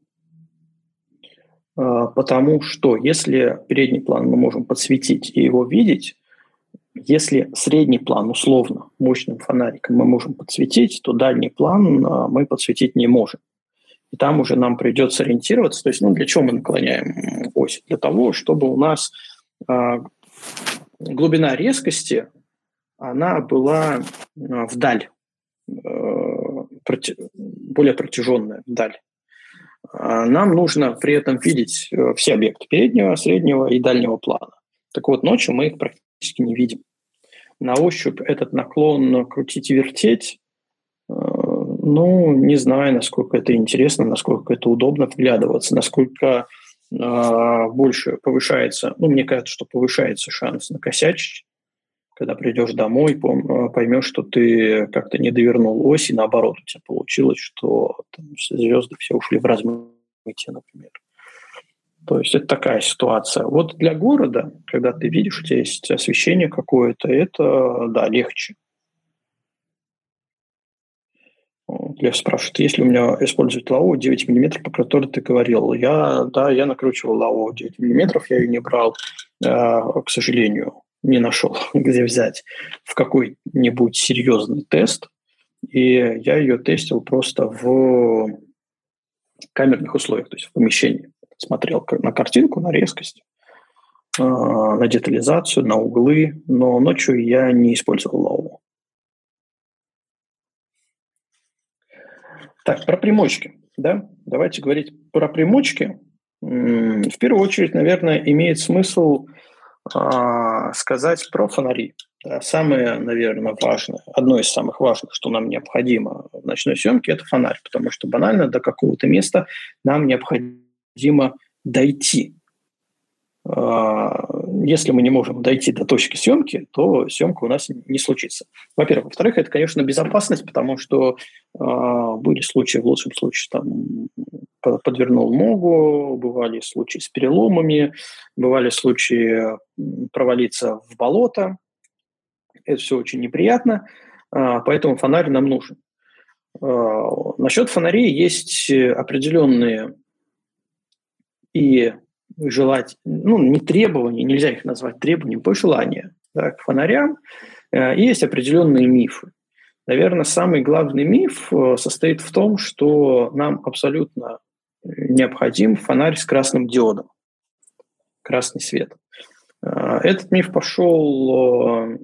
А, потому что если передний план мы можем подсветить и его видеть, если средний план условно мощным фонариком мы можем подсветить, то дальний план а, мы подсветить не можем. И там уже нам придется ориентироваться. То есть, ну, для чего мы наклоняем ось? Для того, чтобы у нас э, глубина резкости, она была э, вдаль, э, проти, более протяженная вдаль. А нам нужно при этом видеть э, все объекты переднего, среднего и дальнего плана. Так вот, ночью мы их практически не видим. На ощупь этот наклон крутить и вертеть э, ну, не знаю, насколько это интересно, насколько это удобно вглядываться, насколько э, больше повышается, ну, мне кажется, что повышается шанс накосячить, когда придешь домой, пом- поймешь, что ты как-то не довернул ось, и наоборот, у тебя получилось, что там, звезды все ушли в размытие, например. То есть это такая ситуация. Вот для города, когда ты видишь, у тебя есть освещение какое-то, это, да, легче. Лев спрашивает, есть ли у меня использовать ЛАО 9 мм, по которой ты говорил. Я, да, я накручивал ЛАО 9 мм, я ее не брал, э, к сожалению, не нашел, где взять в какой-нибудь серьезный тест. И я ее тестил просто в камерных условиях, то есть в помещении. Смотрел на картинку, на резкость, э, на детализацию, на углы, но ночью я не использовал ЛАО. Так, про примочки. Да? Давайте говорить про примочки. В первую очередь, наверное, имеет смысл э, сказать про фонари. Самое, наверное, важное, одно из самых важных, что нам необходимо в ночной съемке, это фонарь, потому что банально до какого-то места нам необходимо дойти. А, если мы не можем дойти до точки съемки, то съемка у нас не случится. Во-первых. Во-вторых, это, конечно, безопасность, потому что э, были случаи, в лучшем случае, там, подвернул ногу, бывали случаи с переломами, бывали случаи провалиться в болото. Это все очень неприятно, э, поэтому фонарь нам нужен. Э, насчет фонарей есть определенные и желать, ну, не требования, нельзя их назвать требованием, пожелания да, к фонарям. Э, есть определенные мифы. Наверное, самый главный миф э, состоит в том, что нам абсолютно необходим фонарь с красным диодом, красный свет. Э, этот миф пошел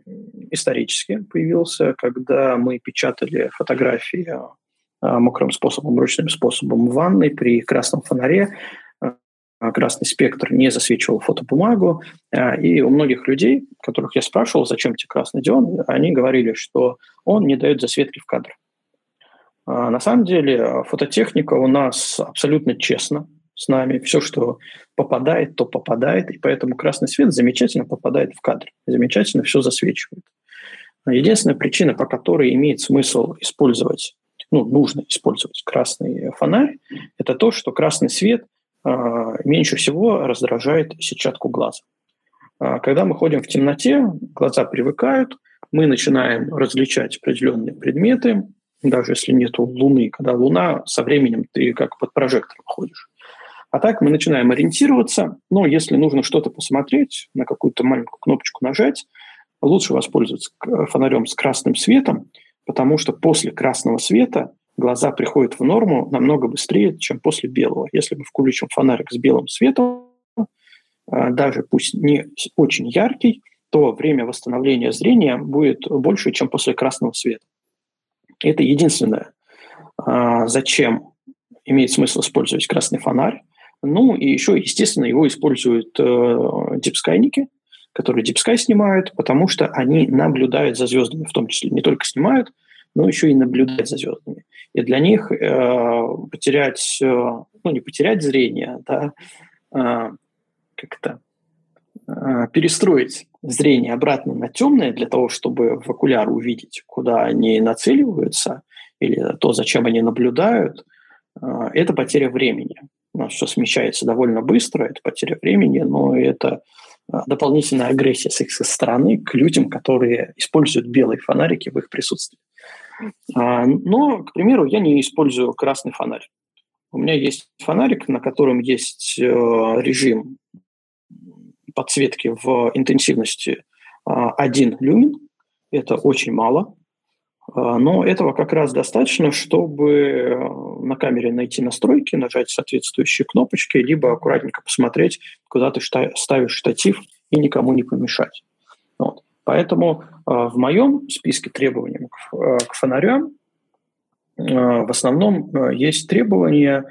исторически, появился, когда мы печатали фотографии мокрым способом, ручным способом в ванной при красном фонаре. А, красный спектр не засвечивал фотобумагу. А, и у многих людей, которых я спрашивал, зачем тебе красный диод, они говорили, что он не дает засветки в кадр. А, на самом деле фототехника у нас абсолютно честна с нами. Все, что попадает, то попадает, и поэтому красный свет замечательно попадает в кадр, замечательно все засвечивает. Единственная причина, по которой имеет смысл использовать, ну, нужно использовать красный фонарь, это то, что красный свет меньше всего раздражает сетчатку глаза. А, когда мы ходим в темноте, глаза привыкают, мы начинаем различать определенные предметы, даже если нет луны, когда луна, со временем ты как под прожектором ходишь. А так мы начинаем ориентироваться, но если нужно что-то посмотреть, на какую-то маленькую кнопочку нажать, лучше воспользоваться фонарем с красным светом, потому что после красного света глаза приходят в норму намного быстрее, чем после белого. Если мы включим фонарик с белым светом, а, даже пусть не очень яркий, то время восстановления зрения будет больше, чем после красного света. Это единственное, а, зачем имеет смысл использовать красный фонарь. Ну и еще, естественно, его используют э, дипскайники, которые дипскай снимают, потому что они наблюдают за звездами, в том числе не только снимают, но еще и наблюдать за звездами. И для них э, потерять, э, ну не потерять зрение, да, э, как-то э, перестроить зрение обратно на темное для того, чтобы в окуляр увидеть, куда они нацеливаются или то, зачем они наблюдают, э, это потеря времени. У нас все смещается довольно быстро, это потеря времени, но это дополнительная агрессия с их стороны к людям, которые используют белые фонарики в их присутствии. А, но, к примеру, я не использую красный фонарь. У меня есть фонарик, на котором есть э, режим подсветки в интенсивности 1 люмен. Это очень мало. А, но этого как раз достаточно, чтобы э, на камере найти настройки, нажать соответствующие кнопочки, либо аккуратненько посмотреть, куда ты ставишь штатив и никому не помешать. Вот. Поэтому э, в моем списке требований к, э, фонарям э, в основном есть требования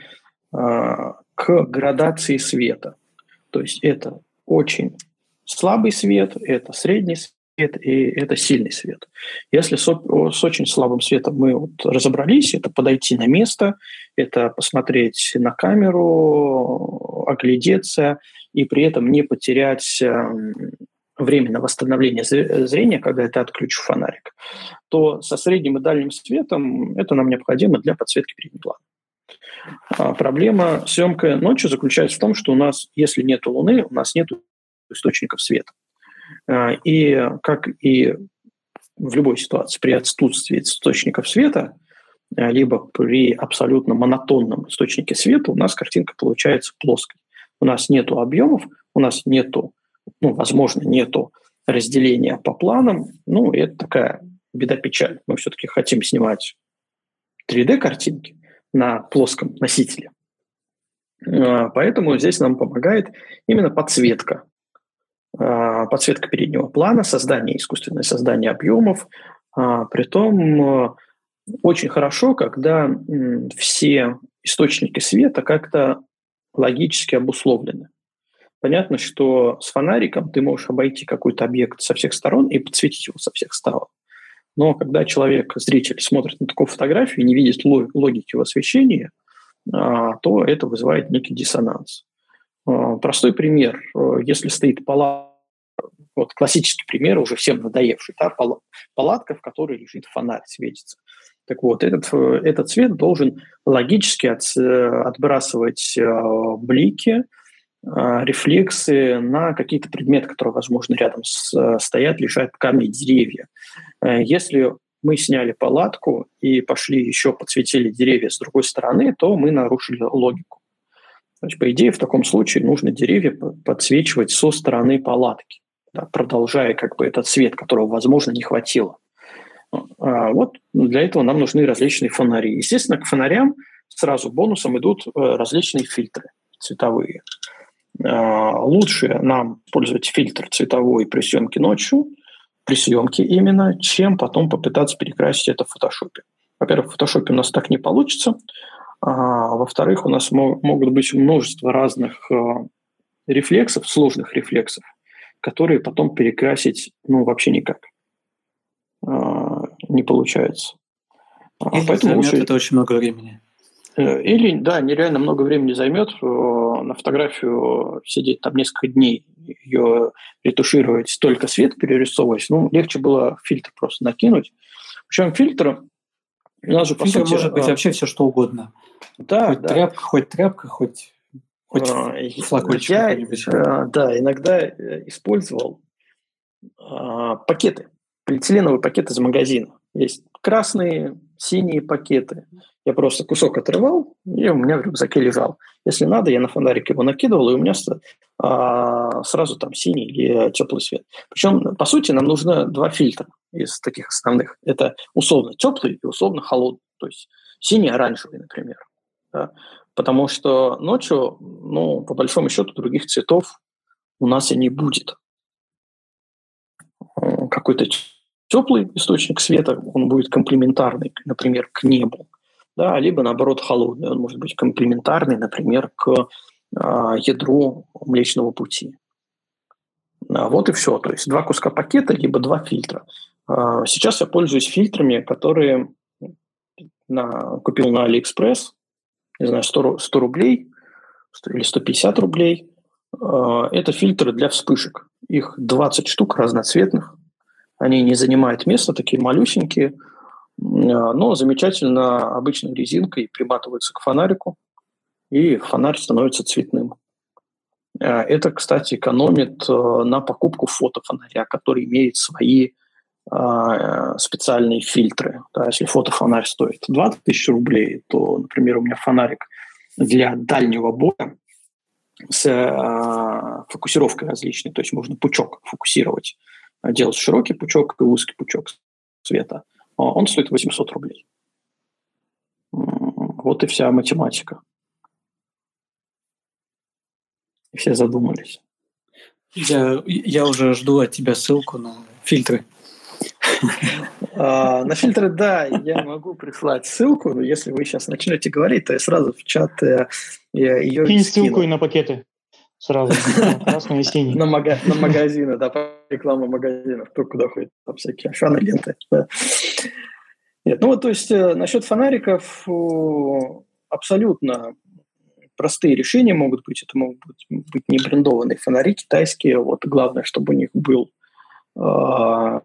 к градации света. То есть это очень слабый свет, это средний свет и это сильный свет. Если с, с очень слабым светом мы вот разобрались, это подойти на место, это посмотреть на камеру, оглядеться и при этом не потерять эм, время на восстановление зрения, когда ты отключишь фонарик, то со средним и дальним светом это нам необходимо для подсветки переднего плана. А проблема съемка ночью заключается в том, что у нас, если нет Луны, у нас нет источников света. А, и как и в любой ситуации при отсутствии источников света, а, либо при абсолютно монотонном источнике света, у нас картинка получается плоской. У нас нет объемов, у нас нету ну, возможно, нету разделения по планам, ну, это такая беда-печаль. Мы все-таки хотим снимать 3D-картинки на плоском носителе. А, поэтому здесь нам помогает именно подсветка. А, подсветка переднего плана, создание, искусственное создание объемов. А, притом очень хорошо, когда все источники света как-то логически обусловлены. Понятно, что с фонариком ты можешь обойти какой-то объект со всех сторон и подсветить его со всех сторон. Но когда человек, зритель, смотрит на такую фотографию и не видит логики в освещении, а, то это вызывает некий диссонанс. А, простой пример. Если стоит палатка, вот классический пример, уже всем надоевший, да, палатка, в которой лежит фонарь, светится. Так вот, этот, этот цвет должен логически от, отбрасывать э, блики, э, рефлексы на какие-то предметы, которые, возможно, рядом с, стоят, лежат камни, деревья. Э, если мы сняли палатку и пошли еще подсветили деревья с другой стороны, то мы нарушили логику. Значит, по идее, в таком случае нужно деревья подсвечивать со стороны палатки, да, продолжая как бы этот свет, которого, возможно, не хватило. А вот для этого нам нужны различные фонари. Естественно, к фонарям сразу бонусом идут э, различные фильтры цветовые. А, лучше нам пользовать фильтр цветовой при съемке ночью, при съемке именно, чем потом попытаться перекрасить это в фотошопе. Во-первых, в фотошопе у нас так не получится. А, во-вторых, у нас могут быть множество разных э, рефлексов, сложных рефлексов, которые потом перекрасить ну, вообще никак не получается. А или Поэтому займет лучше... это очень много времени. Э, или, да, нереально много времени займет э, на фотографию сидеть там несколько дней, ее ретушировать, только свет перерисовывать. Ну, легче было фильтр просто накинуть. Причем фильтр у нас же, по фильтр сути, может быть а... вообще все что угодно. Да, хоть да. тряпка, хоть тряпка, хоть, хоть а, флакончик. Я, а, да, иногда э, использовал а, пакеты, полиэтиленовые пакеты из магазина. Есть красные, синие пакеты. Я просто кусок отрывал, и у меня в рюкзаке лежал. Если надо, я на фонарик его накидывал, и у меня а, сразу там синий или теплый свет. Причем, по сути, нам нужно два фильтра из таких основных. Это условно теплый и условно холодный. То есть синий, оранжевый, например. Да? Потому что ночью, ну, по большому счету, других цветов у нас и не будет. Какой-то теплый источник света, он будет комплементарный, например, к небу, да, либо наоборот холодный, он может быть комплементарный, например, к э, ядру Млечного Пути. А вот и все, то есть два куска пакета, либо два фильтра. А сейчас я пользуюсь фильтрами, которые на, купил на Алиэкспресс, не знаю, 100, 100 рублей 100 или 150 рублей. Это фильтры для вспышек. Их 20 штук разноцветных. Они не занимают места, такие малюсенькие, а, но замечательно обычной резинкой приматываются к фонарику, и фонарь становится цветным. А, это, кстати, экономит а, на покупку фотофонаря, который имеет свои специальные фильтры. Да, если фотофонарь стоит 20 тысяч рублей, то, например, у меня фонарик для дальнего боя с фокусировкой различной, то есть можно пучок фокусировать делать широкий пучок и узкий пучок цвета, а он стоит 800 рублей. Вот и вся математика. И все задумались. Я, я уже жду от тебя ссылку на фильтры. А, на фильтры, да, я могу прислать ссылку, но если вы сейчас начнете говорить, то я сразу в чат э, ее Кинь ссылку и на пакеты сразу, красный и синий. На, мага, на магазины, да, реклама магазинов, кто куда ходит, там всякие ашаны, ленты. Да. Нет, ну вот, то есть э, насчет фонариков абсолютно простые решения могут быть. Это могут быть, быть не брендованные фонари китайские. Вот главное, чтобы у них был э,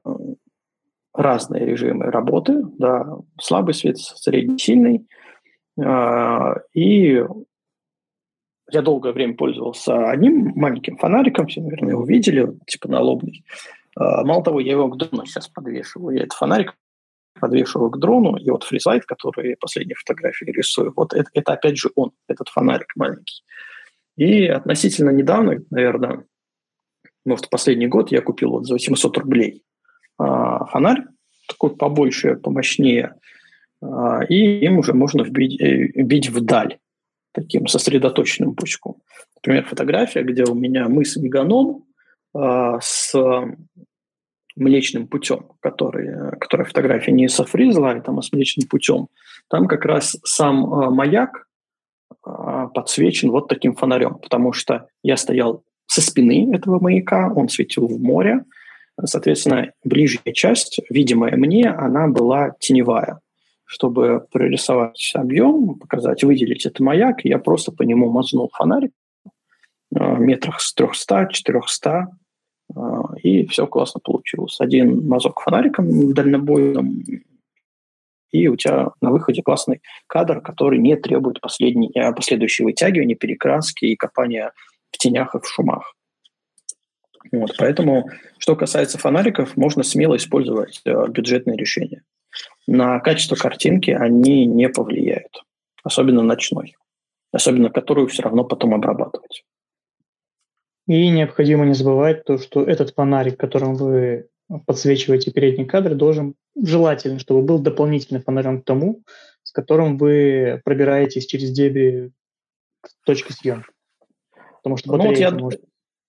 разные режимы работы, да, слабый свет, средний, сильный. Э, и я долгое время пользовался одним маленьким фонариком, все, наверное, его видели, типа налобный. А, мало того, я его к дрону сейчас подвешиваю. Я этот фонарик подвешиваю к дрону, и вот фризлайт, который последние фотографии рисую, вот это, это опять же он, этот фонарик маленький. И относительно недавно, наверное, может, последний год я купил вот за 800 рублей а, фонарь, такой побольше, помощнее, а, и им уже можно вбить, э, вбить вдаль таким сосредоточенным пучком. Например, фотография, где у меня мыс Меганом э, с Млечным путем, который, которая фотография не со фризлайтом, а с Млечным путем, там как раз сам э, маяк э, подсвечен вот таким фонарем, потому что я стоял со спины этого маяка, он светил в море, соответственно, ближняя часть, видимая мне, она была теневая. Чтобы прорисовать объем, показать, выделить этот маяк, я просто по нему мазнул фонарик э, метрах с 300-400, и все классно получилось. Один мазок фонариком дальнобойным, и у тебя на выходе классный кадр, который не требует последней, э, последующего вытягивания, перекраски и копания в тенях и в шумах. Вот, поэтому, что касается фонариков, можно смело использовать э, бюджетные решения. На качество картинки они не повлияют, особенно ночной, особенно которую все равно потом обрабатывать. И необходимо не забывать то, что этот фонарик, которым вы подсвечиваете передний кадр, должен желательно, чтобы был дополнительный фонарем к тому, с которым вы пробираетесь через деби к точке съемки. Потому что батарея ну, вот я... может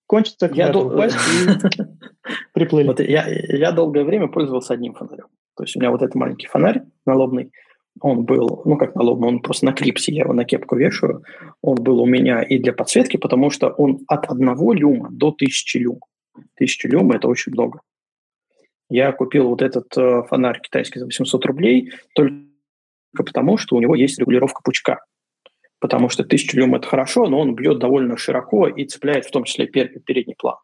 кончиться, я дол... и приплыли. Вот я, я долгое время пользовался одним фонарем. То есть у меня вот этот маленький фонарь налобный, он был, ну как налобный, он просто на клипсе, я его на кепку вешаю. Он был у меня и для подсветки, потому что он от одного люма до тысячи люм. Тысяча люм – это очень много. Я купил вот этот э, фонарь китайский за 800 рублей только потому, что у него есть регулировка пучка. Потому что 1000 люм – это хорошо, но он бьет довольно широко и цепляет в том числе передний план.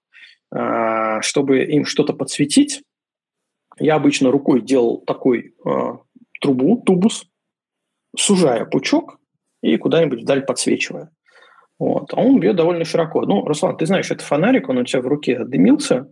А, чтобы им что-то подсветить, я обычно рукой делал такой э, трубу, тубус, сужая пучок и куда-нибудь вдаль подсвечивая. Вот. А он бьет довольно широко. Ну, Руслан, ты знаешь, это фонарик, он у тебя в руке дымился,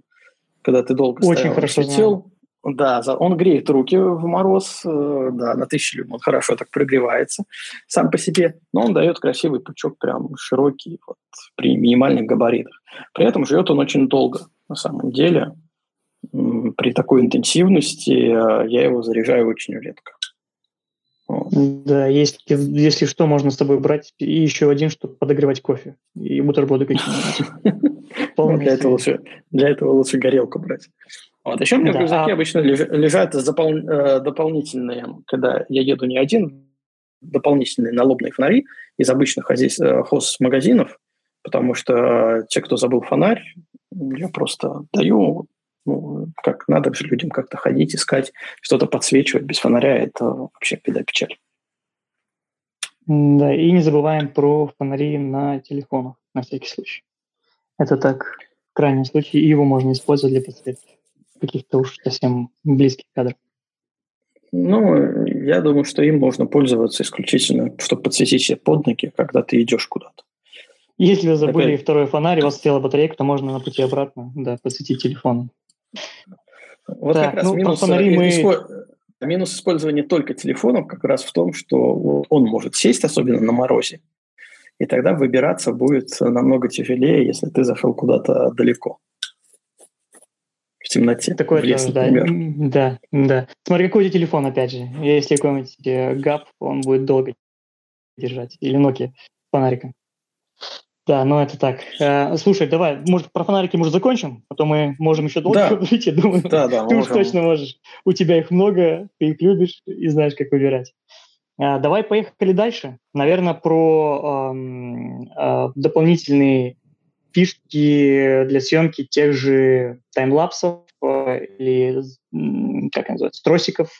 когда ты долго Очень стоял, хорошо светил. Да, он греет руки в мороз, э, да, на тысячу люм он хорошо так прогревается сам по себе, но он дает красивый пучок, прям широкий, вот, при минимальных габаритах. При этом живет он очень долго, на самом деле. При такой интенсивности э, я его заряжаю очень редко. Да, если, если что, можно с тобой брать и еще один, чтобы подогревать кофе и бутерброды какие-нибудь. Для, этого лучше, для этого лучше горелку брать. Вот. Еще у меня в рюкзаке а обычно лежат. Э, дополнительные, когда я еду не один, дополнительные налобные фонари из обычных э, хоз-магазинов, потому что те, кто забыл фонарь, я просто даю, ну, как надо же людям как-то ходить, искать, что-то подсвечивать без фонаря, это вообще беда печаль. Да, и не забываем про фонари на телефонах, на всякий случай. Это так, в крайнем случае, и его можно использовать для подсветки каких-то уж совсем близких кадров. Ну, я думаю, что им можно пользоваться исключительно, чтобы подсветить себе под ноги, когда ты идешь куда-то. Если вы забыли Опять... второй фонарь, у вас села батарейка, то можно на пути обратно да, подсветить телефоном. Вот так, как раз ну, минус, фонари мы... минус использования только телефонов как раз в том, что он может сесть, особенно на морозе, и тогда выбираться будет намного тяжелее, если ты зашел куда-то далеко. В темноте, Такое в лес, да, например. Да, да. Смотри, какой у тебя телефон, опять же. Если какой-нибудь э, ГАП, он будет долго держать. Или Nokia фонариком. Да, ну это так. Э, слушай, давай, может, про фонарики, может, закончим? А то мы можем еще долго да. говорить, я думаю. Да, да, Ты можем. уж точно можешь. У тебя их много, ты их любишь и знаешь, как выбирать. Э, давай поехали дальше. Наверное, про э, э, дополнительные фишки для съемки тех же таймлапсов э, или, как называется, тросиков,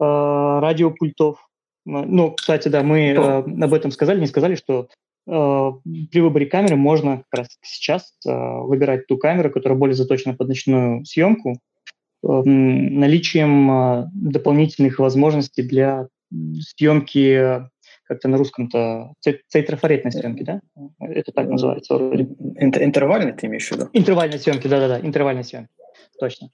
э, радиопультов. Ну, кстати, да, мы э, об этом сказали, не сказали, что при выборе камеры можно как раз сейчас э, выбирать ту камеру, которая более заточена под ночную съемку, эм, наличием э, дополнительных возможностей для съемки как-то на русском-то цейтрафаретной съемки, да? Это так называется вроде. Интервальной ты имеешь в виду? Интервальной съемки, да-да-да, интервальной съемки, точно.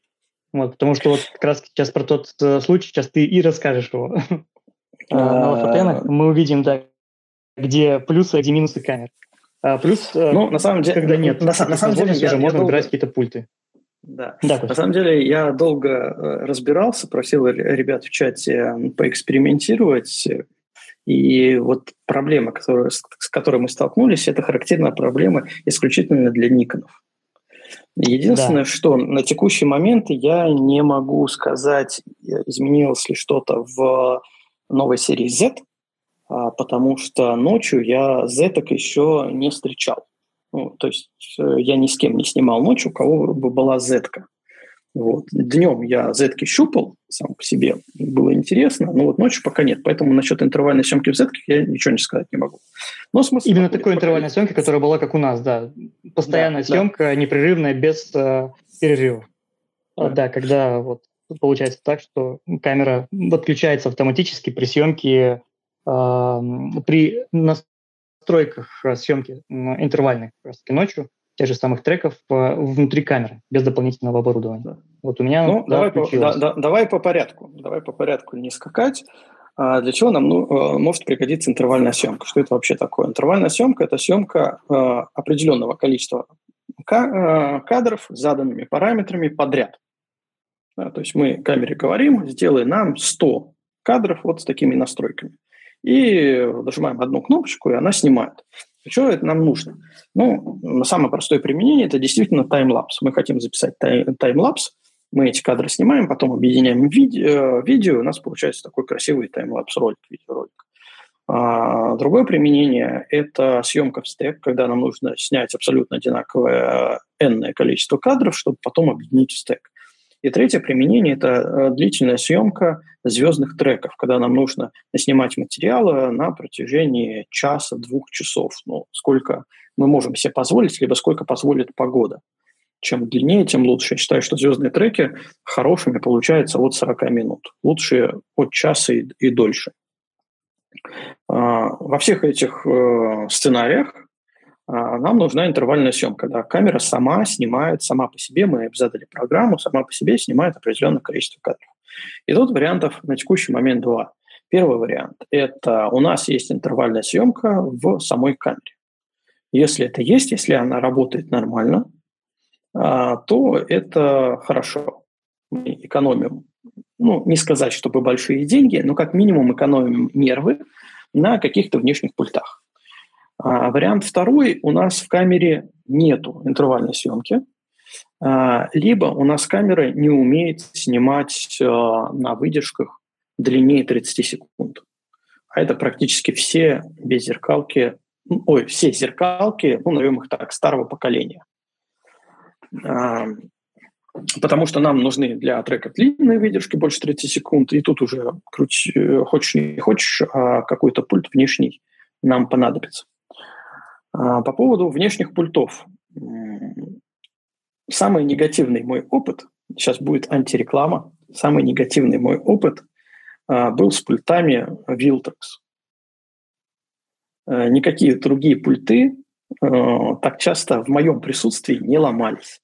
Вот, потому что вот как раз сейчас про тот случай сейчас ты и расскажешь его. На лофотенах мы увидим, да, где плюсы, а где минусы камер. А плюс, э, ну, на самом деле, когда нет, на, на самом деле я, уже можно выбирать какие-то пульты. Да. да на самом деле я долго э, разбирался, просил ребят в чате поэкспериментировать. И вот проблема, которая, с которой мы столкнулись, это характерная проблема исключительно для никонов. Единственное, да. что на текущий момент я не могу сказать, изменилось ли что-то в новой серии Z, потому что ночью я Z еще не встречал. Ну, то есть э, я ни с кем не снимал ночью, у кого бы была Z. -ка. Вот. Днем я z щупал сам по себе, было интересно, но вот ночью пока нет. Поэтому насчет интервальной съемки в z я ничего не сказать не могу. Но смысл Именно такой интервальной съемки, которая была как у нас, да. Постоянная да, съемка, да. непрерывная, без э, перерывов. Да. да, когда вот получается так, что камера отключается автоматически при съемке, при настройках съемки интервальной как раз ночью тех же самых треков э, внутри камеры, без дополнительного оборудования. Вот у меня... Ну, да, давай, по, да, да, давай по порядку. Давай по порядку не скакать. А для чего нам ну, э, может пригодиться интервальная съемка? Что это вообще такое? Интервальная съемка – это съемка э, определенного количества кадров с заданными параметрами подряд. Да, то есть мы камере говорим, сделай нам 100 кадров вот с такими настройками. И нажимаем одну кнопочку, и она снимает. Что это нам нужно? Ну, самое простое применение – это действительно таймлапс. Мы хотим записать таймлапс, мы эти кадры снимаем, потом объединяем видео, э, видео у нас получается такой красивый таймлапс-ролик, видеоролик. А другое применение – это съемка в стек, когда нам нужно снять абсолютно одинаковое n количество кадров, чтобы потом объединить в стек. И третье применение – это э, длительная съемка звездных треков, когда нам нужно снимать материалы на протяжении часа, двух часов. Ну, сколько мы можем себе позволить, либо сколько позволит погода. Чем длиннее, тем лучше. Я считаю, что звездные треки хорошими получаются от 40 минут. Лучше от часа и, и дольше. А, во всех этих э, сценариях нам нужна интервальная съемка, когда камера сама снимает, сама по себе, мы задали программу, сама по себе снимает определенное количество кадров. И тут вариантов на текущий момент два. Первый вариант – это у нас есть интервальная съемка в самой камере. Если это есть, если она работает нормально, а, то это хорошо. Мы экономим, ну, не сказать, чтобы большие деньги, но как минимум экономим нервы на каких-то внешних пультах. А вариант второй, у нас в камере нету интервальной съемки, а, либо у нас камера не умеет снимать а, на выдержках длиннее 30 секунд. А это практически все беззеркалки, ой, все зеркалки, ну, назовем их так, старого поколения. А, потому что нам нужны для трека длинные выдержки, больше 30 секунд, и тут уже круть, э, хочешь не хочешь, а какой-то пульт внешний нам понадобится. А, по поводу внешних пультов. Самый негативный мой опыт, сейчас будет антиреклама, самый негативный мой опыт а, был с пультами Viltex. А, никакие другие пульты так часто в моем присутствии не ломались.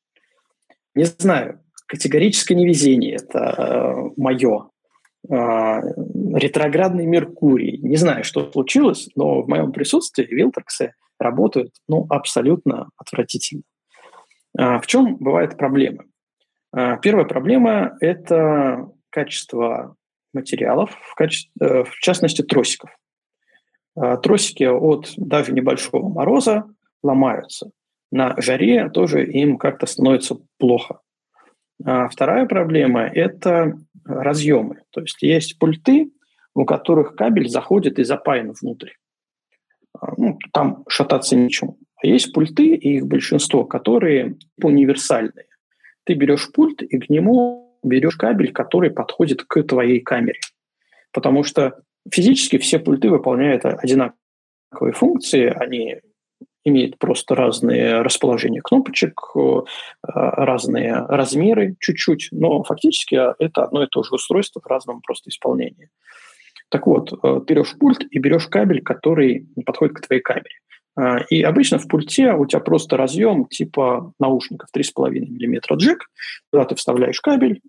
Не знаю, категорическое невезение это мое. Ретроградный Меркурий. Не знаю, что случилось, но в моем присутствии Вилтерксы работают ну, абсолютно отвратительно. А в чем бывают проблемы? А, первая проблема – это качество материалов, в, качестве, э, в частности тросиков. А, тросики от даже небольшого мороза ломаются. На жаре тоже им как-то становится плохо. Вторая проблема – это разъемы. То есть есть пульты, у которых кабель заходит и запаян внутрь. А, ну, там шататься нечему. А есть пульты, и их большинство, которые универсальные. Ты берешь пульт, и к нему берешь кабель, который подходит к твоей камере. Потому что физически все пульты выполняют одинаковые функции, они имеют просто разные расположения кнопочек, э, разные размеры чуть-чуть, но фактически это одно и то же устройство в разном просто исполнении. Так вот, э, берешь пульт и берешь кабель, который подходит к твоей камере. А, и обычно в пульте у тебя просто разъем типа наушников 3,5 мм джек, куда ты вставляешь кабель,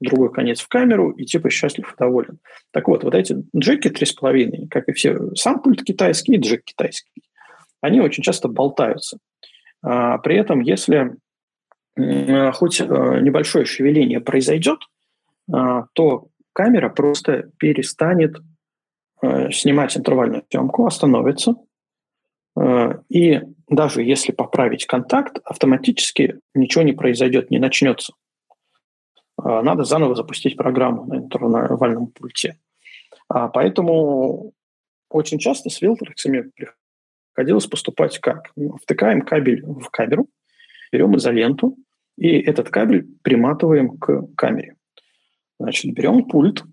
другой конец в камеру, и типа счастлив и доволен. Так вот, вот эти джеки 3,5, как и все, сам пульт китайский джек китайский, они очень часто болтаются. А, при этом, если хоть э, небольшое шевеление произойдет, то камера просто перестанет Э, снимать интервальную съемку, остановится, И даже если поправить контакт, автоматически ничего не произойдет, не начнется. Надо заново запустить программу на интервальном пульте. Поэтому очень часто с вилтерексами приходилось поступать как? Втыкаем кабель в камеру, берем изоленту, и этот кабель приматываем к камере. Значит, берем пульт,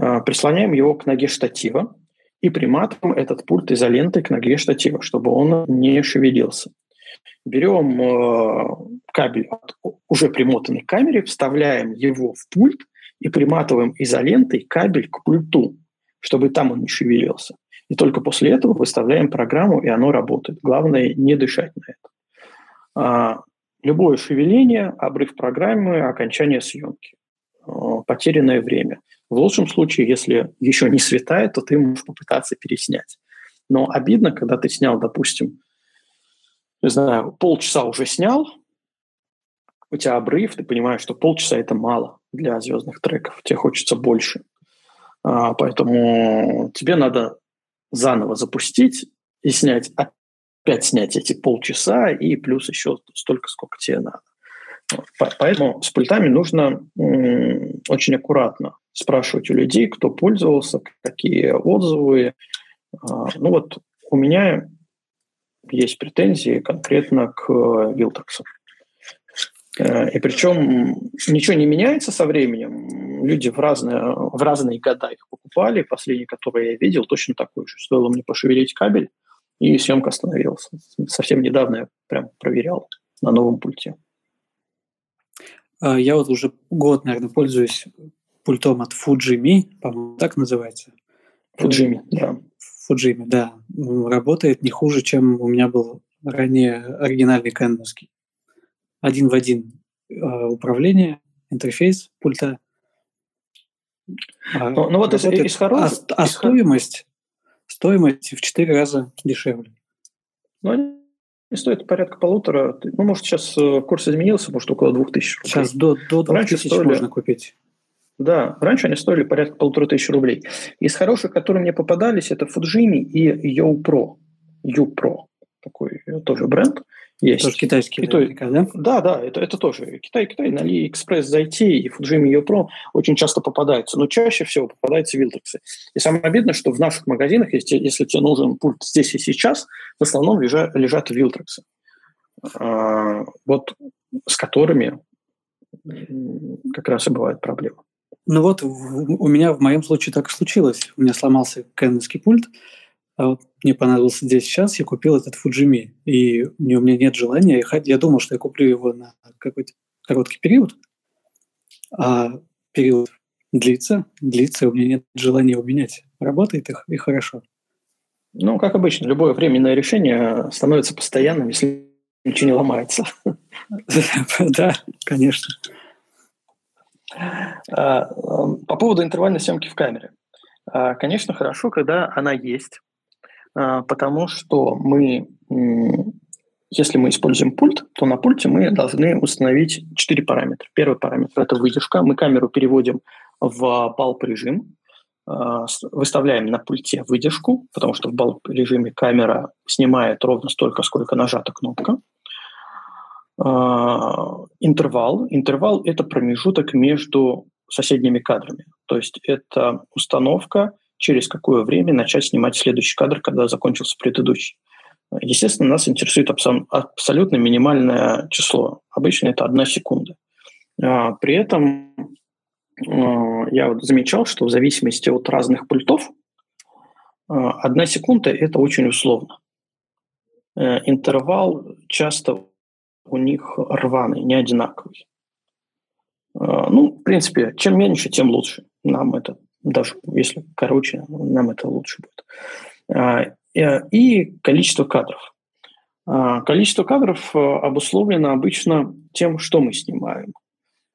а, прислоняем его к ноге штатива и приматываем этот пульт изолентой к ноге штатива, чтобы он не шевелился. Берем э, кабель от уже примотанной к камере, вставляем его в пульт и приматываем изолентой кабель к пульту, чтобы там он не шевелился. И только после этого выставляем программу, и оно работает. Главное не дышать на это. А, любое шевеление, обрыв программы, окончание съемки. А, потерянное время. В лучшем случае, если еще не светает, то ты можешь попытаться переснять. Но обидно, когда ты снял, допустим, не знаю, полчаса уже снял, у тебя обрыв, ты понимаешь, что полчаса это мало для звездных треков, тебе хочется больше. А, поэтому тебе надо заново запустить и снять, опять снять эти полчаса и плюс еще столько, сколько тебе надо. Поэтому с пультами нужно очень аккуратно спрашивать у людей, кто пользовался, какие отзывы. А, ну вот у меня есть претензии конкретно к Вилтексу. Э, и причем ничего не меняется со временем. Люди в разные, в разные года их покупали. Последний, который я видел, точно такой же. Стоило мне пошевелить кабель, и съемка остановилась. Совсем недавно я прям проверял на новом пульте. А, я вот уже год, наверное, пользуюсь пультом от Fujimi, по-моему, так называется. Fujimi, да. Fujimi, да. Работает не хуже, чем у меня был ранее оригинальный кэновский один в один э, управление, интерфейс пульта. А, ну, ну вот из, из хороших... А, а стоимость, стоимость в четыре раза дешевле. Ну, они стоят порядка полутора. Ну, может, сейчас э, курс изменился, может, около двух тысяч рублей. Сейчас до, до двух раньше тысяч стоили, можно купить. Да, раньше они стоили порядка полутора тысяч рублей. Из хороших, которые мне попадались, это Fujimi и YoPro. YoPro такой э, тоже бренд есть. Тоже китайский, и то, да? Да, да, это, это тоже Китай, Китай, на AliExpress зайти, и Fujimi Pro очень часто попадаются, но чаще всего попадаются вилтрексы. И самое обидное, что в наших магазинах, если, если тебе нужен пульт здесь и сейчас, в основном лежат, лежат вилтрексы, а, вот с которыми как раз и бывает проблема. Ну вот у меня в моем случае так и случилось. У меня сломался кэнонский пульт, а вот мне понадобился здесь сейчас, я купил этот Fujimi, и у меня нет желания, я, я думал, что я куплю его на какой-то короткий период, а период длится, длится, у меня нет желания его менять. Работает их и хорошо. Ну, как обычно, любое временное решение становится постоянным, если ничего не ломается. Да, конечно. А, по поводу интервальной съемки в камере. А, конечно, хорошо, когда она есть, а, потому что мы, если мы используем пульт, то на пульте мы должны установить четыре параметра. Первый параметр – это выдержка. Мы камеру переводим в балп-режим, а, выставляем на пульте выдержку, потому что в балп-режиме камера снимает ровно столько, сколько нажата кнопка. А, интервал. Интервал – это промежуток между соседними кадрами. То есть это установка через какое время начать снимать следующий кадр, когда закончился предыдущий. Естественно, нас интересует абсолютно минимальное число. Обычно это одна секунда. А, при этом а, я вот замечал, что в зависимости от разных пультов а, одна секунда – это очень условно. Э, интервал часто у них рваный, не одинаковый. Ну, в принципе, чем меньше, тем лучше. Нам это даже если короче, нам это лучше будет. А, и количество кадров. А, количество кадров э, обусловлено обычно тем, что мы снимаем.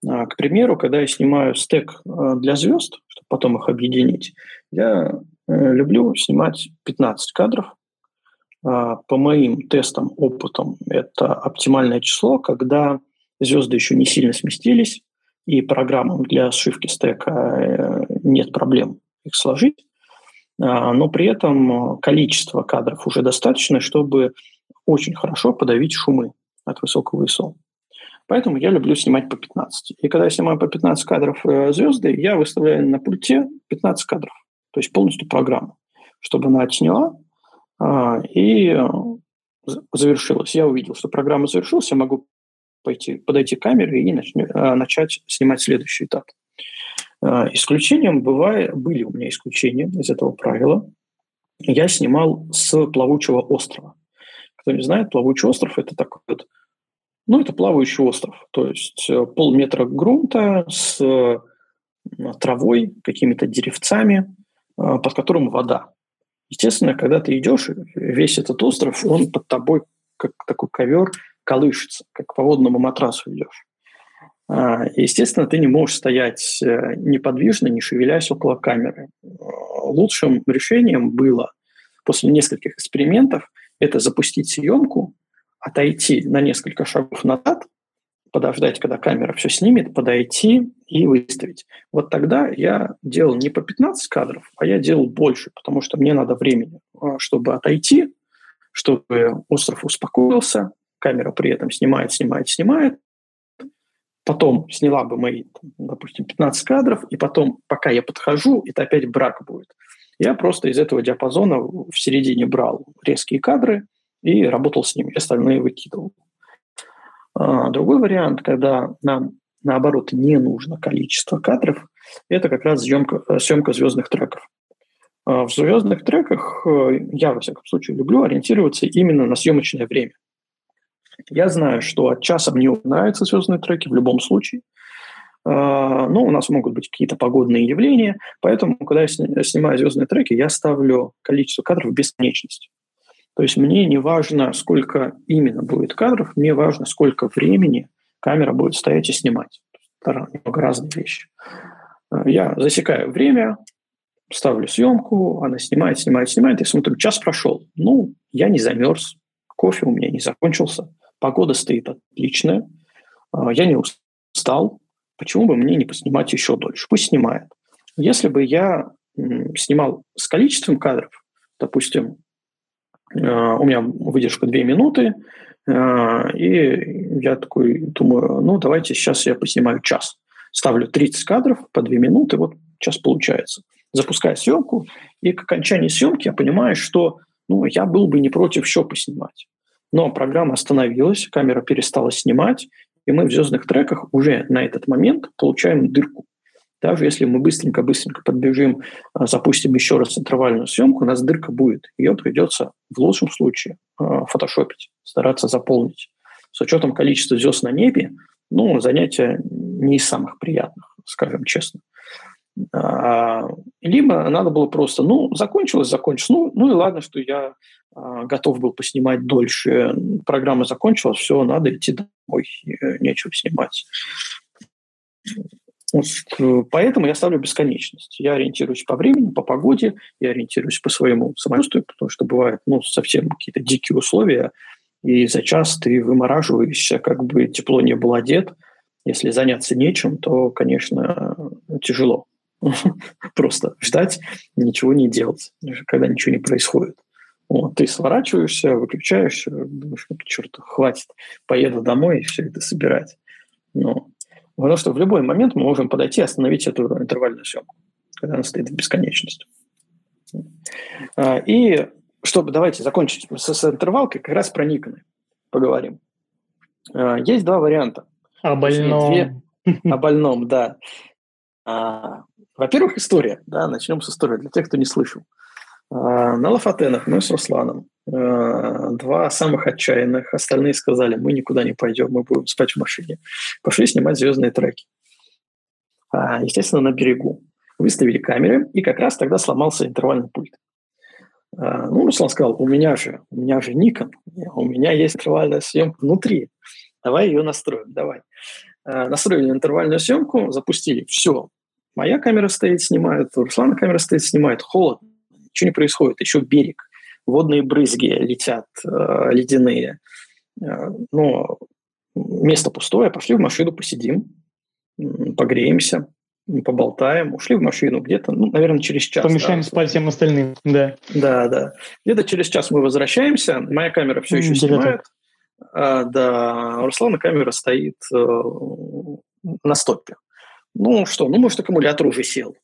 А, к примеру, когда я снимаю стек э, для звезд, чтобы потом их объединить, я э, люблю снимать 15 кадров. По моим тестам, опытам, это оптимальное число, когда звезды еще не сильно сместились, и программам для сшивки стека э, нет проблем их сложить. но при этом количество кадров уже достаточно, чтобы очень хорошо подавить шумы от высокого ISO. Поэтому я люблю снимать по 15. И когда я снимаю по 15 кадров э, звезды, я выставляю на пульте 15 кадров, то есть полностью программу, чтобы она отсняла э, и завершилась. Я увидел, что программа завершилась, я могу пойти, подойти к камере и начну, э, начать снимать следующий этап. Э, исключением бывает, были у меня исключения из этого правила. Я снимал с плавучего острова. Кто не знает, плавучий остров – это такой вот, ну, это плавающий остров, то есть э, полметра грунта с э, травой, какими-то деревцами, э, под которым вода. Естественно, когда ты идешь, весь этот остров, он под тобой, как такой ковер, колышется, как по водному матрасу идешь. Естественно, ты не можешь стоять неподвижно, не шевелясь около камеры. Лучшим решением было после нескольких экспериментов это запустить съемку, отойти на несколько шагов назад, подождать, когда камера все снимет, подойти и выставить. Вот тогда я делал не по 15 кадров, а я делал больше, потому что мне надо времени, а, чтобы отойти, чтобы остров успокоился, камера при этом снимает, снимает, снимает. Потом сняла бы мои, допустим, 15 кадров, и потом, пока я подхожу, это опять брак будет. Я просто из этого диапазона в середине брал резкие кадры и работал с ними, остальные выкидывал. А, другой вариант, когда нам наоборот не нужно количество кадров, это как раз съемка, э, съемка звездных треков. А, в звездных треках э, я, во всяком случае, люблю ориентироваться именно на съемочное время. Я знаю, что от часа мне нравятся звездные треки в любом случае – а, ну, у нас могут быть какие-то погодные явления, поэтому, когда я снимаю звездные треки, я ставлю количество кадров в бесконечность. То есть мне не важно, сколько именно будет кадров, мне важно, сколько времени камера будет стоять и снимать. Это немного разные вещи. А, я засекаю время, ставлю съемку, она снимает, снимает, снимает, и смотрю, час прошел. Ну, я не замерз, кофе у меня не закончился, погода стоит отличная, а, я не устал, Почему бы мне не поснимать еще дольше? Пусть снимает. Если бы я снимал с количеством кадров, допустим, э, у меня выдержка 2 минуты, э, и я такой думаю, ну, давайте сейчас я поснимаю час. Ставлю 30 кадров по 2 минуты, вот час получается. Запускаю съемку, и к окончании съемки я понимаю, что ну, я был бы не против еще поснимать. Но программа остановилась, камера перестала снимать, и мы в звездных треках уже на этот момент получаем дырку. Даже если мы быстренько-быстренько подбежим, а, запустим еще раз интервальную съемку, у нас дырка будет. Ее придется в лучшем случае а, фотошопить, стараться заполнить. С учетом количества звезд на небе, ну, занятие не из самых приятных, скажем честно. А, либо надо было просто, ну, закончилось, закончилось. Ну, ну и ладно, что я а, готов был поснимать дольше. Программа закончилась, все, надо идти домой, э, нечего снимать. Э, поэтому я ставлю бесконечность. Я ориентируюсь по времени, по погоде, я ориентируюсь по своему самочувствию, потому что бывают ну, совсем какие-то дикие условия, и за час ты вымораживаешься, как бы тепло не был одет. Если заняться нечем, то, конечно, тяжело. Просто ждать, ничего не делать, когда ничего не происходит. Вот, ты сворачиваешься, выключаешься, думаешь, ну, черт, хватит, поеду домой и все это собирать. Ну, потому что в любой момент мы можем подойти и остановить эту интервальную съемку, когда она стоит в бесконечности. А, и чтобы, давайте закончить с, с интервалкой, как раз про Никоны поговорим. А, есть два варианта. О больном. Две, о больном, да. А, во-первых, история. Да, начнем с истории, для тех, кто не слышал. А, на Лафатенах мы с Русланом, а, два самых отчаянных, остальные сказали, мы никуда не пойдем, мы будем спать в машине. Пошли снимать звездные треки. А, естественно, на берегу. Выставили камеры, и как раз тогда сломался интервальный пульт. Ну, Руслан сказал, у меня же, у меня же Nikon, у меня есть интервальная съемка внутри. Давай ее настроим, давай. Настроили интервальную съемку, запустили. Все, моя камера стоит, снимает, у Руслана камера стоит, снимает. Холодно ничего не происходит. Еще берег, водные брызги летят, э, ледяные. Э, но место пустое, пошли в машину, посидим, погреемся. поболтаем, ушли в машину где-то, ну, наверное, через час. Помешаем да. спать всем остальным, да. Да, да. Где-то через час мы возвращаемся, моя камера все еще снимает. А, да, Руслана камера стоит э, на стопе. Ну что, ну, может, аккумулятор уже сел.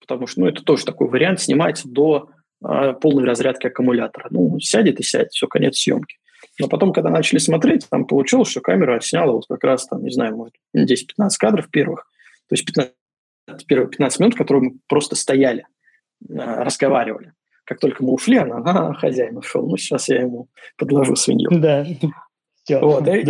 Потому что, ну, это тоже такой вариант снимать до э, полной разрядки аккумулятора. Ну, сядет и сядет, все, конец съемки. Но потом, когда начали смотреть, там получилось, что камера сняла вот как раз там, не знаю, может, 10-15 кадров первых. То есть 15, первые 15 минут, которые мы просто стояли, э, разговаривали. Как только мы ушли, она, а, хозяин ушел, ну, сейчас я ему подложу свинью. Да. Все, вот, и,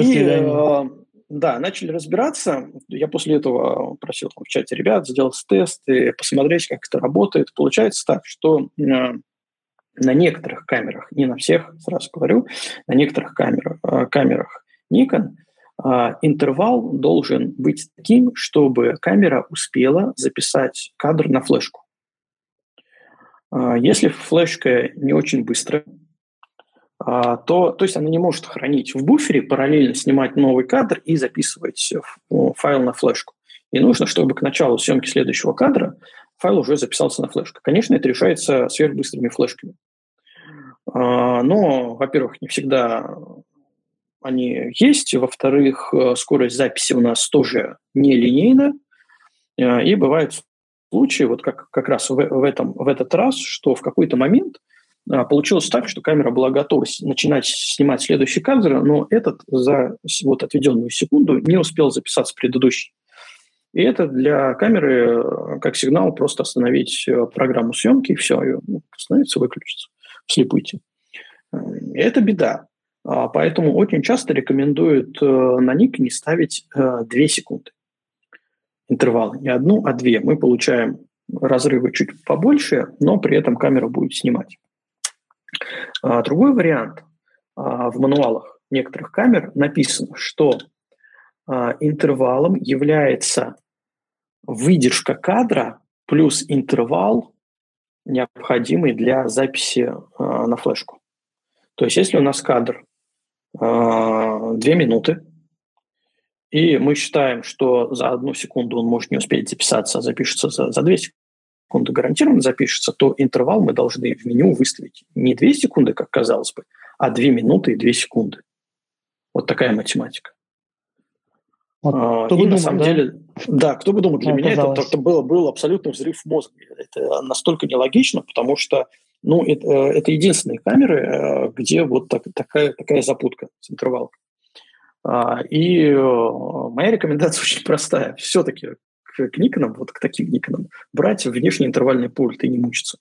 да, начали разбираться. Я после этого просил там, в чате ребят сделать тест и посмотреть, как это работает. Получается так, что э, на некоторых камерах, не на всех, сразу говорю, на некоторых камерах, э, камерах Nikon э, интервал должен быть таким, чтобы камера успела записать кадр на флешку. Если флешка не очень быстрая, то, то есть она не может хранить в буфере, параллельно снимать новый кадр и записывать файл на флешку. И нужно, чтобы к началу съемки следующего кадра файл уже записался на флешку. Конечно, это решается сверхбыстрыми флешками. А, но, во-первых, не всегда они есть. Во-вторых, э, скорость записи у нас тоже нелинейна. А, и бывают случаи, вот как, как раз в, в, этом, в этот раз, что в какой-то момент – а, получилось так, что камера была готова начинать снимать следующий кадр, но этот за вот отведенную секунду не успел записаться предыдущий. И это для камеры э, как сигнал просто остановить э, программу съемки, и все, ее ну, остановится, выключится, вслепую идти. Э, это беда. А, поэтому очень часто рекомендуют на ник не ставить 2 секунды интервалы. Не одну, а две. Мы получаем разрывы чуть побольше, но при этом камера будет снимать. А, другой вариант. А, в мануалах некоторых камер написано, что а, интервалом является выдержка кадра плюс интервал, необходимый для записи на флешку. То есть если у нас кадр две минуты, и мы считаем, что за одну секунду он может не успеть записаться, а запишется за, за 2 секунды, секунды гарантированно запишется, то интервал мы должны в меню выставить не 2 секунды, как казалось бы, а 2 минуты и 2 секунды. Вот такая математика. Вот, а, и думал, на самом да? деле, да, кто бы думал, для Мне меня это, это было, был абсолютно взрыв мозга. Это настолько нелогично, потому что ну, это, это единственные камеры, э, где вот так, такая, такая запутка с интервалом. А, и э, моя рекомендация очень простая. Все-таки к Никонам, вот к таким Никонам, брать внешний интервальный пульт и не мучиться.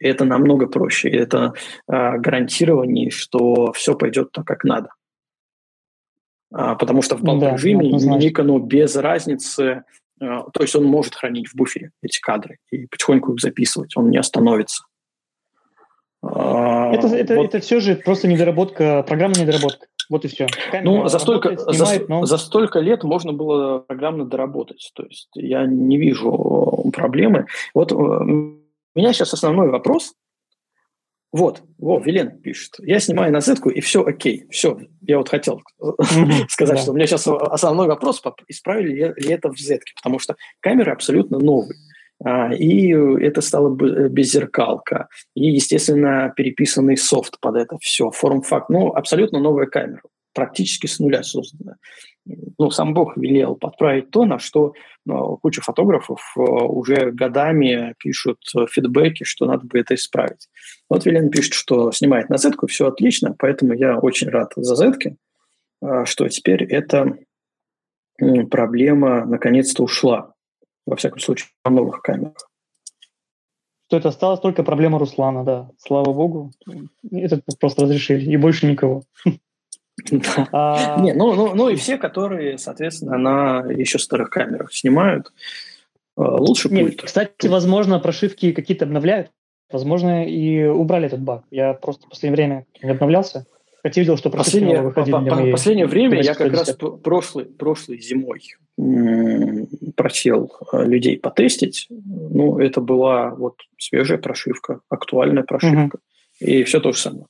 Это намного проще. Это а, гарантирование, что все пойдет так, как надо. А, потому что в балк-режиме да, Никону без разницы, а, то есть он может хранить в буфере эти кадры и потихоньку их записывать, он не остановится. А, это, это, вот. это все же просто недоработка, программная недоработка. Вот и все. Камера ну, за столько, снимает, за, но... за столько лет можно было программно доработать. То есть я не вижу проблемы. Вот э, у меня сейчас основной вопрос. Вот, во, Вилен пишет. Я снимаю на Z, и все окей. Все, я вот хотел сказать, что у меня сейчас основной вопрос, исправили ли это в Z, потому что камеры абсолютно новые. А, и это стало беззеркалка. И, естественно, переписанный софт под это все. Форм-факт. Ну, абсолютно новая камера. Практически с нуля создана. Ну, сам Бог велел подправить то, на что ну, куча фотографов э, уже годами пишут фидбэки, что надо бы это исправить. Вот Вилен пишет, что снимает на Z, все отлично, поэтому я очень рад за Z, а, что теперь эта проблема наконец-то ушла во всяком случае, на новых камерах. Что это осталась только проблема Руслана, да. Слава богу. Этот просто разрешили, и больше никого. А Не, ну, ну, ну и все, которые, соответственно, на еще старых камерах снимают, э, лучше будет. Кстати, возможно, прошивки какие-то обновляют. Возможно, и убрали этот баг. Я просто в последнее время не обновлялся. Хотя видел, что последнее, выходили по, по, последнее время я как раз прошлой, прошлой зимой просил э, людей потестить. Ну, это была вот свежая прошивка, актуальная прошивка. Угу. И все то же самое.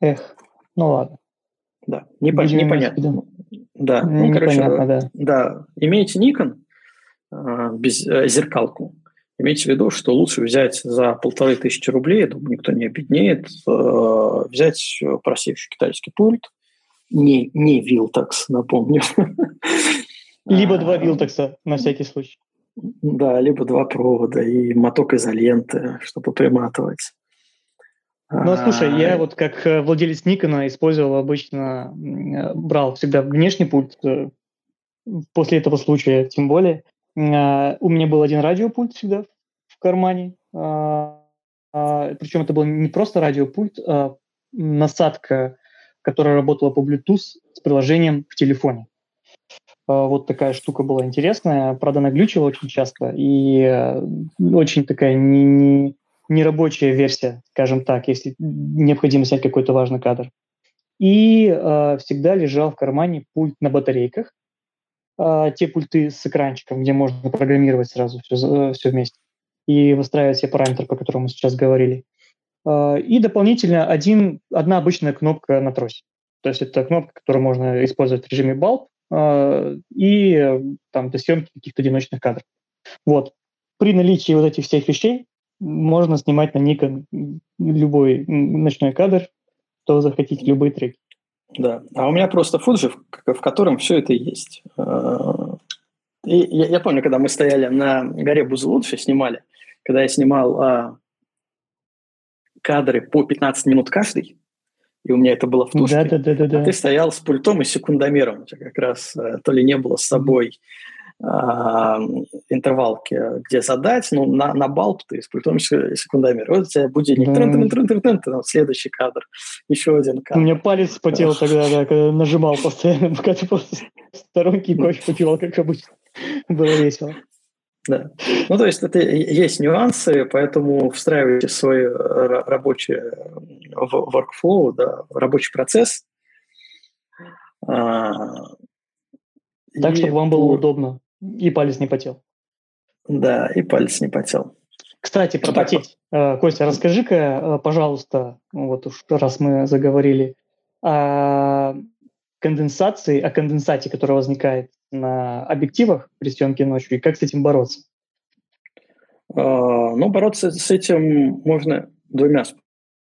Эх, ну ладно. Да, непон- непонятно. Да, ну, короче, да. да, имеете Nikon, без зеркалку. Имейте в виду, что лучше взять за полторы тысячи рублей, я думаю, никто не обеднеет, взять простейший китайский пульт, не, не Вилтекс, напомню. Либо два Вилтекса, на всякий случай. Да, либо два провода и моток изоленты, чтобы приматывать. Ну, а, слушай, я вот как э, владелец Никона использовал обычно, брал всегда внешний пульт, э, после этого случая тем более. А, у меня был один радиопульт всегда в кармане, а, причем это был не просто радиопульт, а насадка, которая работала по Bluetooth с приложением в телефоне. А, вот такая штука была интересная. Правда, она глючила очень часто. И э, очень такая не, не, нерабочая версия, скажем так, если необходимо снять какой-то важный кадр. И э, всегда лежал в кармане пульт на батарейках. Э, те пульты с экранчиком, где можно программировать сразу все, все вместе и выстраивать все параметры, по которым мы сейчас говорили. Э, и дополнительно один, одна обычная кнопка на тросе. То есть это кнопка, которую можно использовать в режиме bulb, а, и там для съемки каких-то одиночных кадров. Вот. При наличии вот этих всех вещей можно снимать на Nikon любой ночной кадр, что захотите, любые треки. Да, а у меня просто Fuji, в котором все это есть. А, и я, я помню, когда мы стояли на горе Бузулудфи, снимали, когда я снимал а, кадры по 15 минут каждый, и у меня это было в тушке. Да, да, да, да, а ты стоял с пультом и секундомером. У тебя как раз э, то ли не было с собой интервалки, где задать, ну, на, на балб ты с пультом и секундомером. Вот у тебя будильник, да. трын -трын -трын -трын -трын, трын, следующий кадр, еще один кадр. У меня палец потел тогда, да, когда нажимал постоянно, пока ты просто сторонки кофе попивал, как обычно. Было весело. Да. Ну, то есть это есть нюансы, поэтому встраивайте свой рабочий workflow, да, рабочий процесс. А, так, чтобы вам было удобно и палец не потел. Да, и палец не потел. Кстати, про потеть. Вот. Костя, расскажи-ка, э, пожалуйста, вот уж раз мы заговорили, о конденсации, о конденсате, который возникает на объективах при съемке ночью, и как с этим бороться? А, ну, бороться с этим можно двумя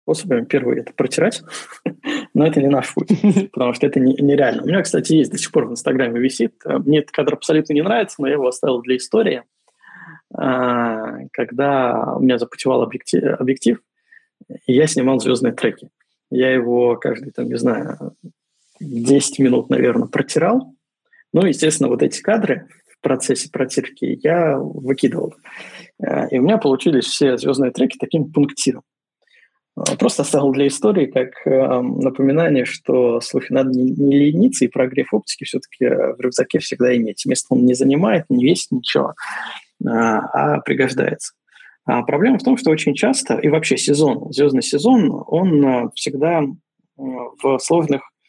способами. Первый – это протирать, но это не наш путь, потому что это нереально. У меня, кстати, есть до сих пор в Инстаграме висит. Мне этот кадр абсолютно не нравится, но я его оставил для истории. А, когда у меня запотевал объектив, объектив и я снимал звездные треки. Я его каждый, там, не знаю, 10 минут, наверное, протирал, ну, естественно, вот эти кадры в процессе протирки я выкидывал. Э, и у меня получились все звездные треки таким пунктиром. Э, просто оставил для истории как э, напоминание, что, слушай, надо не, не лениться, и прогрев оптики все-таки в рюкзаке всегда иметь. Место он не занимает, не весит ничего, а пригождается. А проблема в том, что очень часто, и вообще сезон, звездный сезон, он всегда в сложных Э,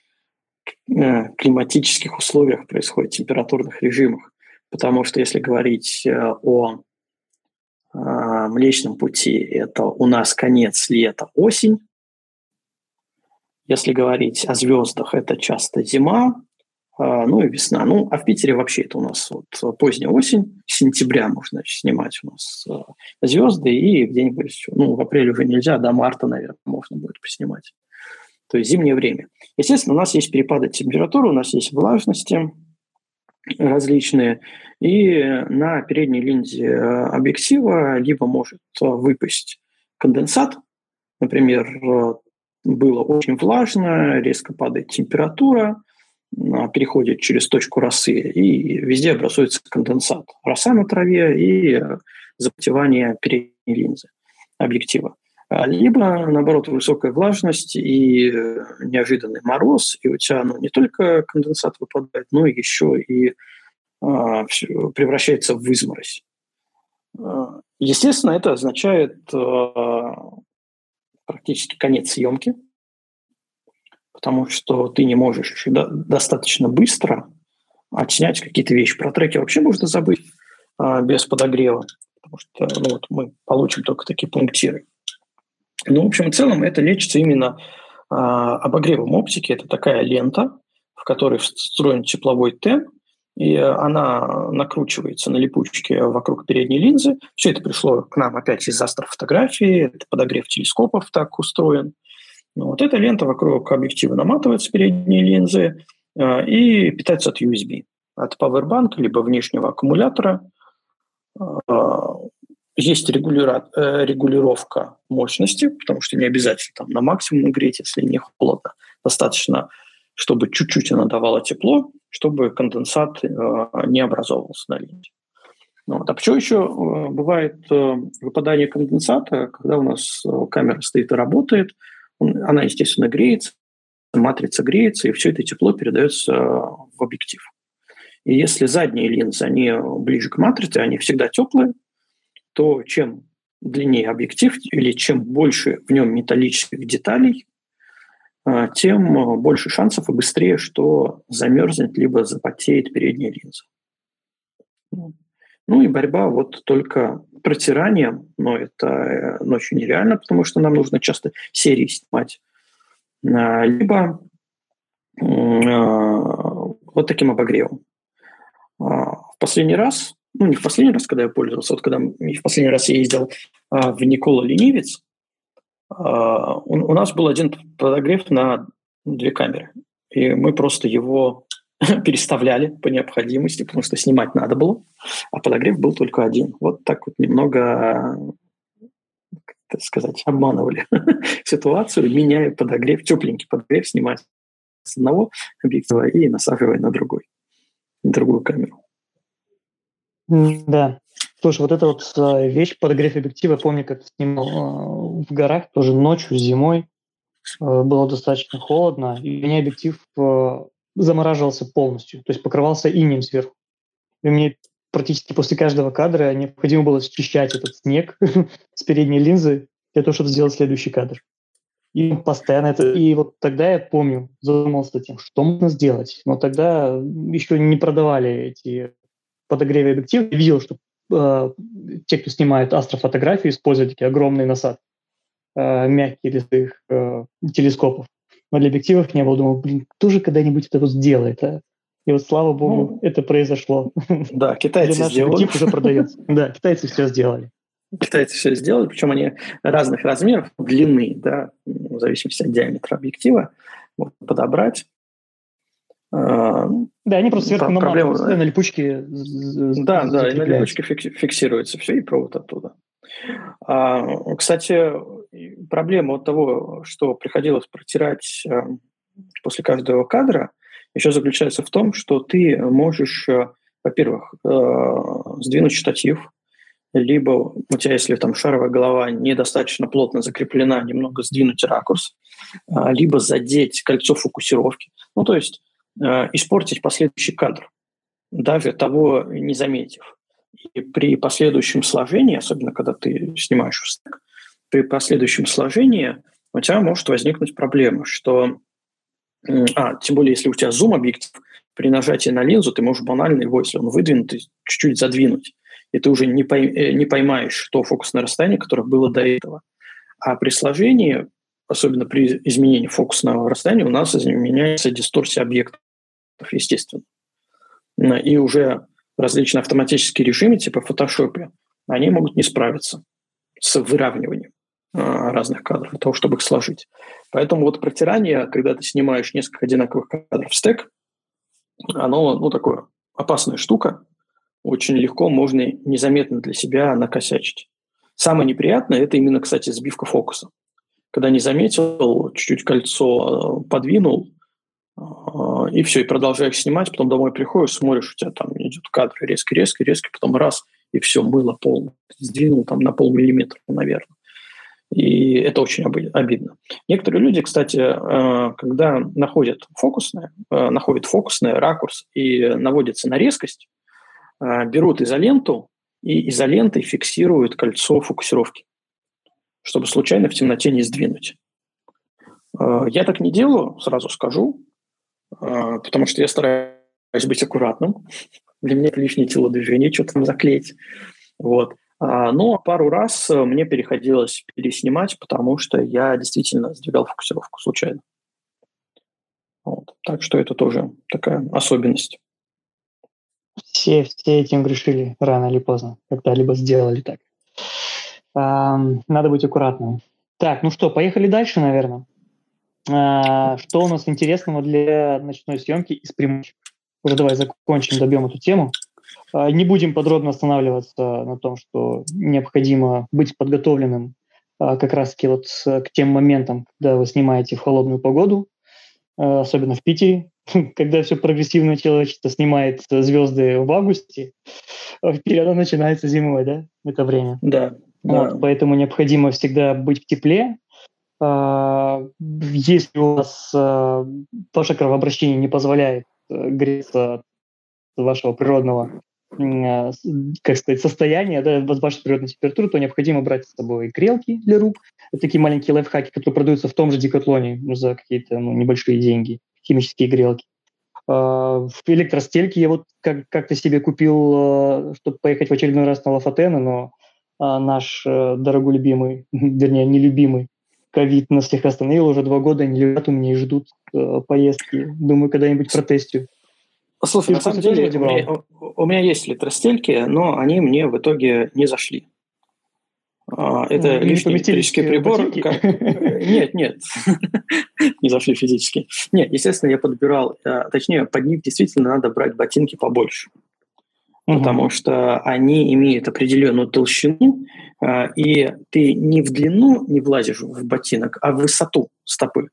климатических условиях происходит, температурных режимах. Потому что если говорить э, о э, Млечном пути, это у нас конец лета, осень. Если говорить о звездах, это часто зима, ну и весна. Ну, а в Питере вообще это у нас вот поздняя осень, с сентября можно значит, снимать у нас звезды, и где-нибудь, ну, в апреле уже нельзя, до марта, наверное, можно будет поснимать то есть зимнее время. Естественно, у нас есть перепады температуры, у нас есть влажности различные, и на передней линзе э, объектива либо может выпасть конденсат, например, э, было очень влажно, резко падает температура, переходит через точку росы, и везде образуется конденсат. Роса на траве и э, запотевание передней линзы объектива. А, либо, наоборот, высокая влажность и э, неожиданный мороз, и у тебя ну, не только конденсат выпадает, но еще и а, превращается в изморозь. А, естественно, это означает а, практически конец съемки, потому что ты не можешь до, достаточно быстро отснять какие-то вещи. Про треки вообще можно забыть а, без подогрева, потому что ну, вот мы получим только такие пунктиры. Ну, в общем и целом, это лечится именно а, обогревом оптики. Это такая лента, в которой встроен тепловой тен, и она накручивается на липучке вокруг передней линзы. Все это пришло к нам опять из астрофотографии, это подогрев телескопов так устроен. Но вот эта лента вокруг объектива наматывается передние линзы э, и питается от USB, от Powerbank, либо внешнего аккумулятора. Э, есть регулира... Э, регулировка мощности, потому что не обязательно там на максимум греть, если не холодно. Достаточно чтобы чуть-чуть она давала тепло, чтобы конденсат э, не образовывался на ленте. Ну вот. А почему еще э, бывает э, выпадание конденсата, когда у нас камера стоит и работает, она, естественно, греется, матрица греется, и все это тепло передается в объектив. И если задние линзы, они ближе к матрице, они всегда теплые, то чем длиннее объектив или чем больше в нем металлических деталей, а, тем а, больше шансов и быстрее, что замерзнет либо запотеет передняя линза. Ну и борьба вот только протиранием, но это э, ночью нереально, потому что нам нужно часто серии снимать. А, либо вот таким обогревом. В последний раз, ну не в последний раз, когда я пользовался, вот когда в последний раз я ездил в Никола Ленивец, а, у нас был один подогрев на две камеры, и мы просто его переставляли по необходимости, потому что снимать надо было, а подогрев был только один. Вот так вот немного, как сказать, обманывали ситуацию, меняя подогрев, тепленький подогрев, снимать с одного объектива и насаживая на другой, на другую камеру. Да, Слушай, вот эта вот э, вещь, подогрев объектива, помню, как снимал э, в горах, тоже ночью, зимой, э, было достаточно холодно, и у меня объектив замораживался полностью, то есть покрывался инем сверху. И мне практически после каждого кадра необходимо было счищать этот снег с передней линзы для того, чтобы сделать следующий кадр. И постоянно это... И вот тогда я помню, задумался тем, что можно сделать. Но тогда еще не продавали эти подогревы объективы. Я видел, что э, те, кто снимает астрофотографии, используют такие огромные насадки, э, мягкие для своих э, телескопов. Но для объективов не было. Думал, блин, кто же когда-нибудь это вот сделает, а? И вот, слава богу, ну, это произошло. Да, китайцы сделали. Уже продается. Да, китайцы все сделали. Китайцы все сделали, причем они разных размеров, длины, да, в зависимости от диаметра объектива, вот, подобрать. Да, они просто сверху проблема, на, на липучке Да, да, и на липучке фиксируется все, и провод оттуда. А, кстати, проблема от того, что приходилось протирать э, после каждого кадра, еще заключается в том, что ты можешь, э, во-первых, э, сдвинуть штатив, либо у тебя, если там шаровая голова недостаточно плотно закреплена, немного сдвинуть ракурс, а, либо задеть кольцо фокусировки. Ну, то есть испортить последующий кадр, даже того не заметив. И при последующем сложении, особенно когда ты снимаешь в стек, при последующем сложении у тебя может возникнуть проблема, что, а, тем более, если у тебя зум-объектив, при нажатии на линзу ты можешь банально его, если он выдвинутый, чуть-чуть задвинуть, и ты уже не, пой, э, не поймаешь то фокусное расстояние, которое было до этого. А при сложении особенно при изменении фокусного расстояния, у нас изменяется дисторсия объектов, естественно. И уже различные автоматические режимы, типа в Photoshop, они могут не справиться с выравниванием а, разных кадров для того, чтобы их сложить. Поэтому вот протирание, когда ты снимаешь несколько одинаковых кадров в стек, оно, ну, такое опасная штука. Очень легко можно незаметно для себя накосячить. Самое неприятное – это именно, кстати, сбивка фокуса когда не заметил, чуть-чуть кольцо э, подвинул, э, и все, и продолжаешь снимать, потом домой приходишь, смотришь, у тебя там идет кадр резко, резко, резко, потом раз, и все, мыло полное. Сдвинул там на полмиллиметра, наверное. И это очень обидно. Некоторые люди, кстати, э, когда находят фокусное, находят фокусный ракурс и наводятся на резкость, берут изоленту и изолентой фиксируют кольцо фокусировки чтобы случайно в темноте не сдвинуть. Э, я так не делаю, сразу скажу, э, потому что я стараюсь быть аккуратным. Для меня это лишнее телодвижение, что там заклеить. Вот. А, но пару раз мне переходилось переснимать, потому что я действительно сдвигал фокусировку случайно. Вот. Так что это тоже такая особенность. Все, все этим грешили рано или поздно, когда-либо сделали так. А, надо быть аккуратным. Так, ну что, поехали дальше, наверное. А, что у нас интересного для ночной съемки из преимуществ? Уже давай закончим, добьем эту тему. А, не будем подробно останавливаться на том, что необходимо быть подготовленным а, как раз-таки вот к тем моментам, когда вы снимаете в холодную погоду, а, особенно в Питере, когда все прогрессивное человечество снимает звезды в августе, оно начинается зимой, да, это время. Да. Вот, да. Поэтому необходимо всегда быть в тепле. Если у вас ваше кровообращение не позволяет э, греться от вашего природного а, как сказать, состояние, да, вашей природной температуры, то необходимо брать с собой грелки для рук. Такие маленькие лайфхаки, которые продаются в том же Декатлоне за какие-то ну, небольшие деньги, химические грелки. А, в электростельке я вот как- как-то себе купил, а, чтобы поехать в очередной раз на Лафатена, но наш э, дорогой любимый, вернее, нелюбимый ковид нас всех остановил уже два года, они лежат у меня и ждут э, поездки. Думаю, когда-нибудь протестю. Слушай, на самом деле, у меня, у меня есть электростельки, но они мне в итоге не зашли. А, это ну, лишний электрический прибор. Как... Нет, нет, не зашли физически. Нет, естественно, я подбирал, а, точнее, под них действительно надо брать ботинки побольше. Угу. Потому что они имеют определенную толщину, а, и ты не в длину не влазишь в ботинок, а в высоту стопы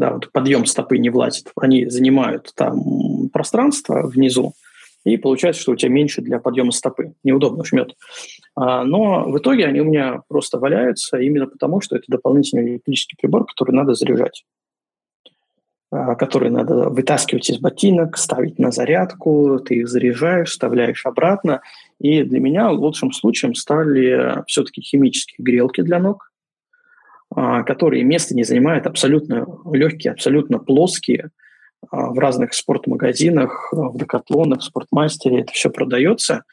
да, вот подъем стопы не влазит, они занимают там пространство внизу, и получается, что у тебя меньше для подъема стопы. Неудобно жмет. А, но в итоге они у меня просто валяются именно потому, что это дополнительный электрический прибор, который надо заряжать а, который надо вытаскивать из ботинок, ставить на зарядку, ты их заряжаешь, вставляешь обратно. И для меня лучшим случаем стали все-таки химические грелки для ног, а, которые места не занимают абсолютно легкие, абсолютно плоские. А, в разных спортмагазинах, в Декатлонах, в Спортмастере это все продается.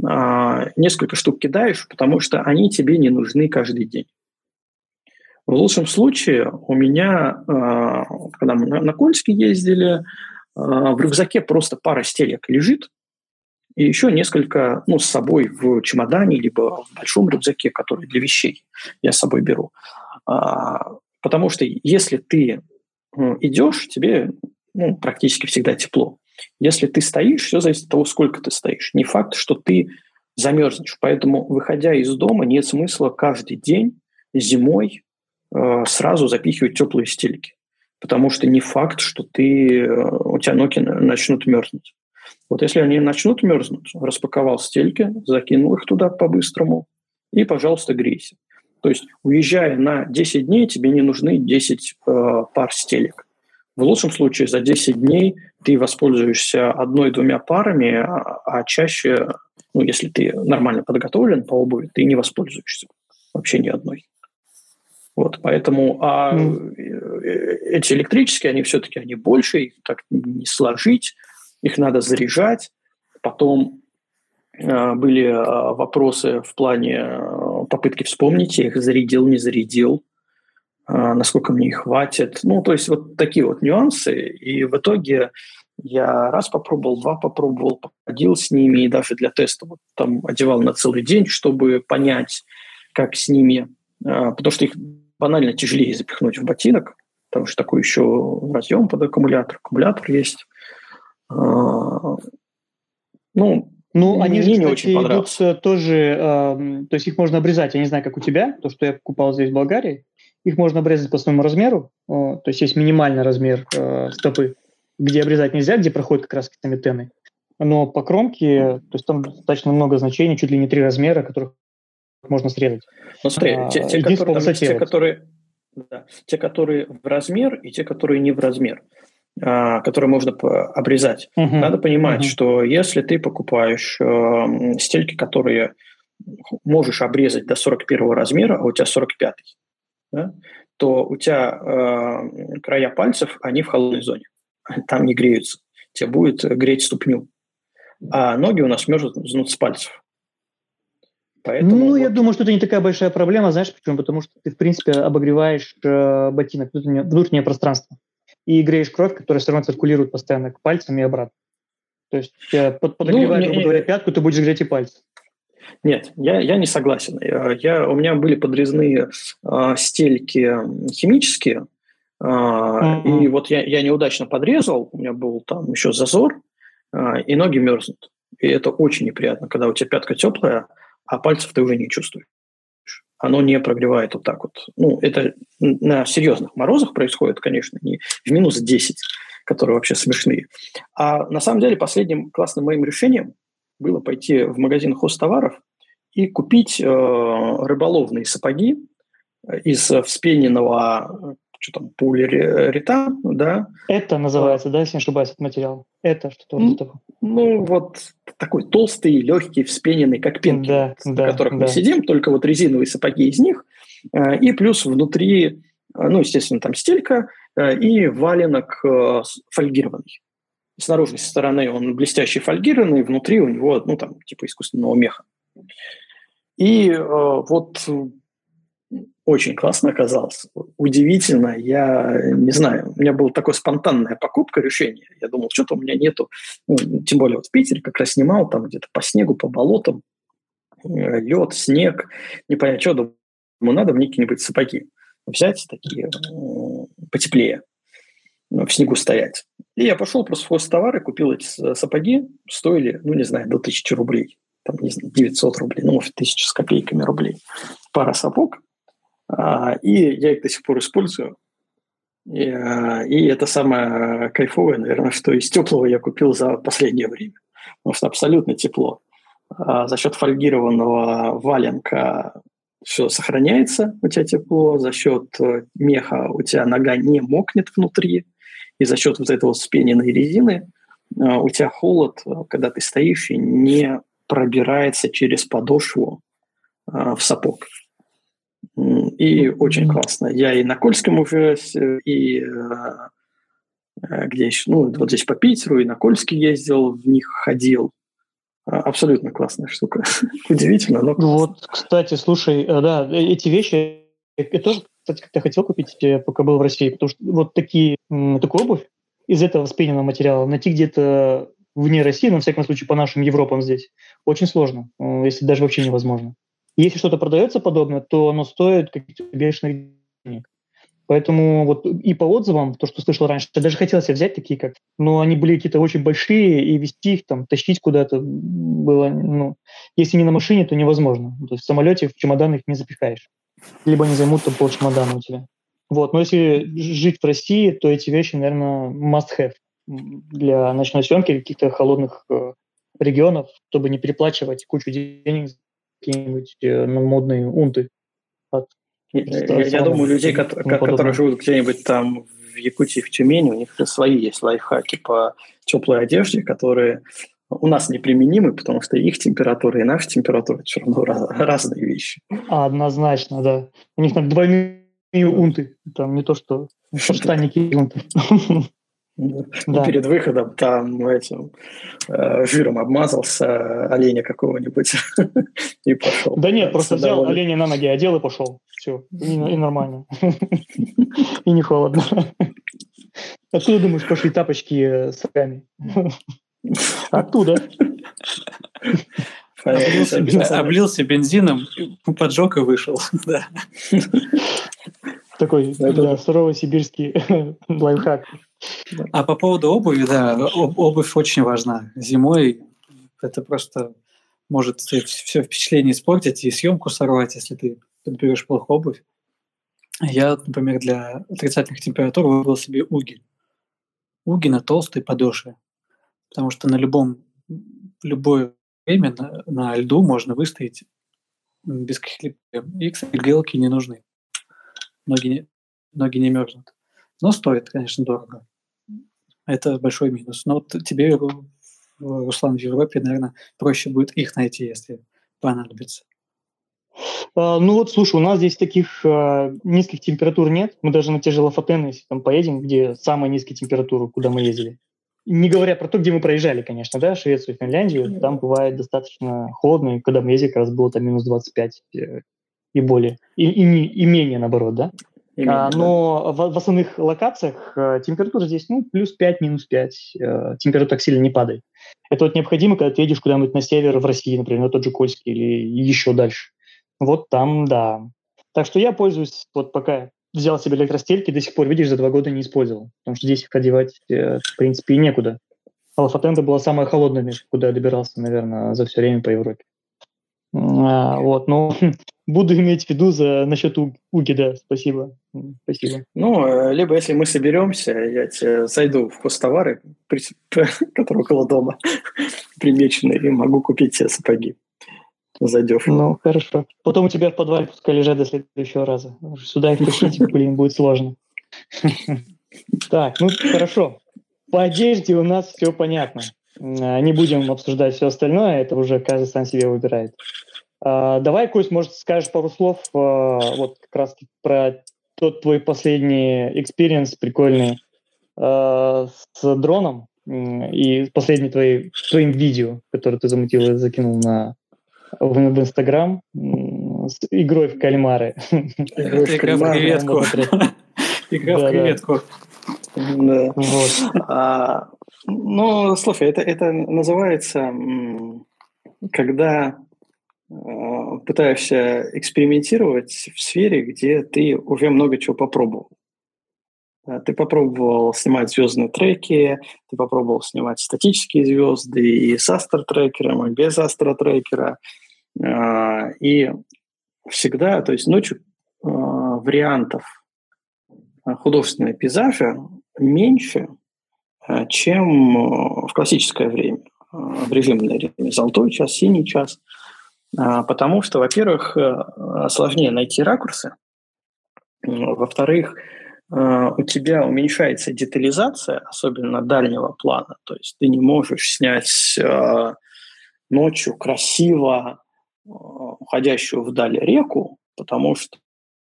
Несколько штук кидаешь, потому что они тебе не нужны каждый день. В лучшем случае у меня, когда мы на Кольске ездили, в рюкзаке просто пара стелек лежит, и еще несколько ну, с собой в чемодане, либо в большом рюкзаке, который для вещей я с собой беру. А, потому что если ты идешь, тебе ну, практически всегда тепло. Если ты стоишь, все зависит от того, сколько ты стоишь. Не факт, что ты замерзнешь. Поэтому, выходя из дома, нет смысла каждый день зимой сразу запихивать теплые стельки. Потому что не факт, что ты, э, у тебя ноги начнут мерзнуть. Вот если они начнут мерзнуть, распаковал стельки, закинул их туда по-быстрому и, пожалуйста, грейся. То есть, уезжая на 10 дней, тебе не нужны 10 э, пар стелек. В лучшем случае за 10 дней ты воспользуешься одной-двумя парами, а, а чаще, ну, если ты нормально подготовлен по обуви, ты не воспользуешься вообще ни одной. Вот, поэтому а mm. эти электрические, они все-таки они больше, их так не сложить, их надо заряжать. Потом э, были э, вопросы в плане попытки вспомнить, я их зарядил, не зарядил, а, насколько мне их хватит. Ну, то есть вот такие вот нюансы. И в итоге я раз попробовал, два попробовал, походил с ними, и даже для теста вот там одевал на целый день, чтобы понять, как с ними, потому что их банально тяжелее запихнуть в ботинок, потому что такой еще разъем под аккумулятор, аккумулятор есть. А, ну, ну, они же, кстати, очень идут э, тоже, э, то есть их можно обрезать, я не знаю, как у тебя, то, что я покупал здесь в Болгарии, их можно обрезать по своему размеру, э, то есть есть минимальный размер э, стопы, где обрезать нельзя, где проходят как раз метены. Но по кромке, то есть там достаточно много значений, чуть ли не три размера, которых можно срезать. Ну смотри, а, те, те, которые, те, которые, да, те, которые в размер и те, которые не в размер. А, которые можно обрезать. Угу. Надо понимать, угу. что если ты покупаешь э, стельки, которые можешь обрезать до 41 размера, а у тебя 45, да, то у тебя э, края пальцев, они в холодной зоне. Там не греются. Тебе будет греть ступню. А ноги у нас мерзнут с пальцев. Поэтому ну, вот... я думаю, что это не такая большая проблема, знаешь почему? Потому что ты, в принципе, обогреваешь э, ботинок, внутреннее, внутреннее пространство и греешь кровь, которая все равно циркулирует постоянно к пальцам и обратно. То есть э, под, подогревая, ну, грубо говоря, пятку, ты будешь греть и пальцы. Нет, я, я не согласен. Я, я, у меня были подрезные э, стельки химические, э, mm-hmm. и вот я, я неудачно подрезал, у меня был там еще зазор, э, и ноги мерзнут. И это очень неприятно, когда у тебя пятка теплая, а пальцев ты уже не чувствуешь. Оно не прогревает вот так вот. Ну, это на серьезных морозах происходит, конечно, не в минус 10, которые вообще смешные. А на самом деле последним классным моим решением было пойти в магазин хозтоваров и купить э, рыболовные сапоги из вспененного что там, полиуретан, да. Это называется, да, если не ошибаюсь, этот материал? Это что-то ну, такое? Ну, вот такой толстый, легкий, вспененный, как пенки, да, на да, которых да. мы сидим, только вот резиновые сапоги из них, э, и плюс внутри, э, ну, естественно, там стелька э, и валенок фольгированный. С наружной стороны он блестящий фольгированный, внутри у него, ну, там, типа искусственного меха. И э, вот очень классно оказалось. Удивительно. Я не знаю, у меня была такая спонтанная покупка решения. Я думал, что-то у меня нету. Ну, тем более вот в Питере как раз снимал там где-то по снегу, по болотам. Э, лед, снег. Не понятно, что думаю, надо мне какие-нибудь сапоги взять такие потеплее ну, в снегу стоять. И я пошел просто в хост товары, купил эти сапоги, стоили, ну, не знаю, до 1000 рублей. Там, не знаю, 900 рублей, ну, может, 1000 с копейками рублей. Пара сапог. А, и я их до сих пор использую. И, а, и это самое кайфовое, наверное, что из теплого я купил за последнее время. Потому что абсолютно тепло. А за счет фольгированного валенка все сохраняется, у тебя тепло, за счет э, меха у тебя нога не мокнет внутри, и за счет вот этого вспененной резины у тебя холод, когда ты стоишь, не пробирается через подошву в сапог. И очень классно. Я и на Кольском уже, и э, э, где еще, ну, вот здесь по Питеру, и на Кольский ездил, в них ходил. А, абсолютно классная штука. Удивительно, но классно. Вот, кстати, слушай, э, да, эти вещи, я тоже, кстати, как-то хотел купить, пока был в России, потому что вот такие, такую обувь из этого вспененного материала найти где-то вне России, но, во всяком случае, по нашим Европам здесь, очень сложно, если даже вообще невозможно. Если что-то продается подобное, то оно стоит каких-то бешеных денег. Поэтому вот и по отзывам, то, что слышал раньше, я даже хотел себе взять такие как, но они были какие-то очень большие, и вести их там, тащить куда-то было, ну, если не на машине, то невозможно. То есть в самолете в чемодан их не запихаешь. Либо они займут там пол чемодана у тебя. Вот, но если жить в России, то эти вещи, наверное, must have для ночной съемки каких-то холодных э, регионов, чтобы не переплачивать кучу денег какие-нибудь э, ну, модные унты. От, я, я, думаю, людей, ко- которые живут где-нибудь там в Якутии, в Тюмени, у них свои есть лайфхаки по теплой одежде, которые у нас неприменимы, потому что их температура и наша температура все равно разные вещи. Однозначно, да. У них там двойные унты, там не то что штанники и унты. Да. Перед выходом там этим э, жиром обмазался оленя какого-нибудь и пошел. Да нет, просто взял оленя на ноги, одел и пошел. Все, и, и нормально. И не холодно. Откуда, думаешь, пошли тапочки с рогами? Оттуда. Облился, облился бензином, поджег и вышел. Да. Такой да, суровый сибирский лайфхак. А по поводу обуви, да, обувь очень важна. Зимой это просто может все впечатление испортить и съемку сорвать, если ты подберешь плохо обувь. Я, например, для отрицательных температур выбрал себе уги. Уги на толстой подошве. Потому что на любом, в любое время на, на льду можно выстоять без каких-либо... И, кстати, гелки не нужны. Ноги не, ноги не мерзнут. Но стоит, конечно, дорого. Это большой минус. Но вот тебе, Руслан, в Европе, наверное, проще будет их найти, если понадобится. А, ну вот, слушай, у нас здесь таких а, низких температур нет. Мы даже на те же Лафатены, если там поедем, где самые низкие температуры, куда мы ездили. Не говоря про то, где мы проезжали, конечно, да, Швецию, Финляндию, там бывает достаточно холодно, и когда мы ездили, как раз было там минус 25 э, и более, и, и, не, и менее, наоборот, да? А, но в, в основных локациях э, температура здесь ну, плюс 5, минус 5. Э, температура так сильно не падает. Это вот необходимо, когда ты едешь куда-нибудь на север в России, например, на тот же Кольский или еще дальше. Вот там, да. Так что я пользуюсь, вот пока взял себе электростельки, до сих пор, видишь, за два года не использовал. Потому что здесь их одевать, э, в принципе, и некуда. Алфатенда была самая холодная куда я добирался, наверное, за все время по Европе. А, вот, но буду иметь в виду за насчет Уги, да, спасибо. Спасибо. Ну, э, либо если мы соберемся, я тебе зайду в хостовары, которые около дома примеченные, и могу купить тебе сапоги. Зайдешь. Ну, хорошо. Потом у тебя в подвале пускай лежат до следующего раза. Сюда их тащить, блин, будет сложно. Так, ну, хорошо. По одежде у нас все понятно. А, не будем обсуждать все остальное, это уже каждый сам себе выбирает. А, давай, Кость, может, скажешь пару слов а, вот как раз про тот твой последний experience прикольный с дроном и последний твой, твоим видео, которое ты замутил и закинул на, в, в Инстаграм с игрой в кальмары. Игра в креветку. Игра в креветку. Ну, слушай, это, это называется, когда пытаешься экспериментировать в сфере, где ты уже много чего попробовал. Ты попробовал снимать звездные треки, ты попробовал снимать статические звезды и с астротрекером, и без астротрекера. Э, и всегда, то есть ночью э, вариантов художественного пейзажа меньше, Э, чем э, в классическое время, э, в режимное время, золотой час, синий час. Потому что, во-первых, сложнее найти ракурсы, во-вторых, у тебя уменьшается детализация, особенно дальнего плана. То есть ты не можешь снять ночью красиво уходящую вдаль реку, потому что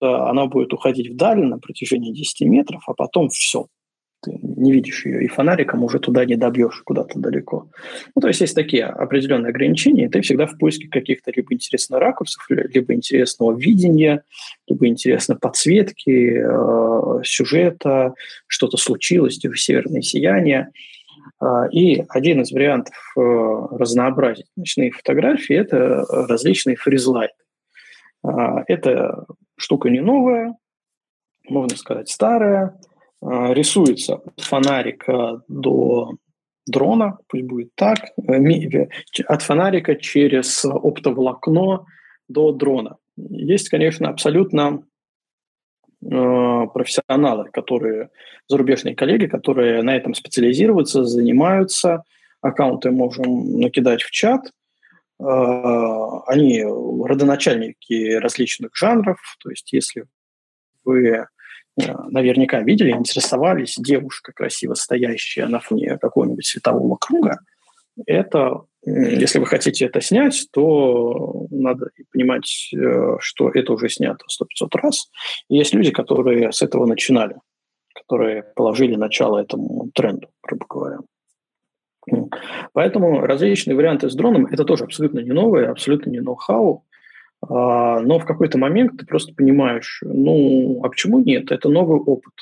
она будет уходить вдаль на протяжении 10 метров, а потом все, ты не видишь ее, и фонариком уже туда не добьешь куда-то далеко. Ну, то есть есть такие определенные ограничения, и ты всегда в поиске каких-то либо интересных ракурсов, либо интересного видения, либо интересной подсветки, э, сюжета, что-то случилось, типа северное сияние. Э, и один из вариантов э, разнообразить ночные фотографии – это различные фризлайты. Э, это штука не новая, можно сказать, старая – а, рисуется от фонарика до дрона, пусть будет так, э, от фонарика через оптоволокно до дрона. Есть, конечно, абсолютно э, профессионалы, которые зарубежные коллеги, которые на этом специализируются, занимаются. Аккаунты можем накидать в чат. Э, они родоначальники различных жанров. То есть, если вы Э, наверняка видели, интересовались, девушка красиво стоящая на фоне какого-нибудь светового круга, это, если вы хотите это снять, то надо понимать, э, что это уже снято сто 500 раз. И есть люди, которые с этого начинали, которые положили начало этому тренду, грубо говоря. Поэтому различные варианты с дроном – это тоже абсолютно не новые, абсолютно не ноу-хау. А, но в какой-то момент ты просто понимаешь, ну, а почему нет? Это новый опыт.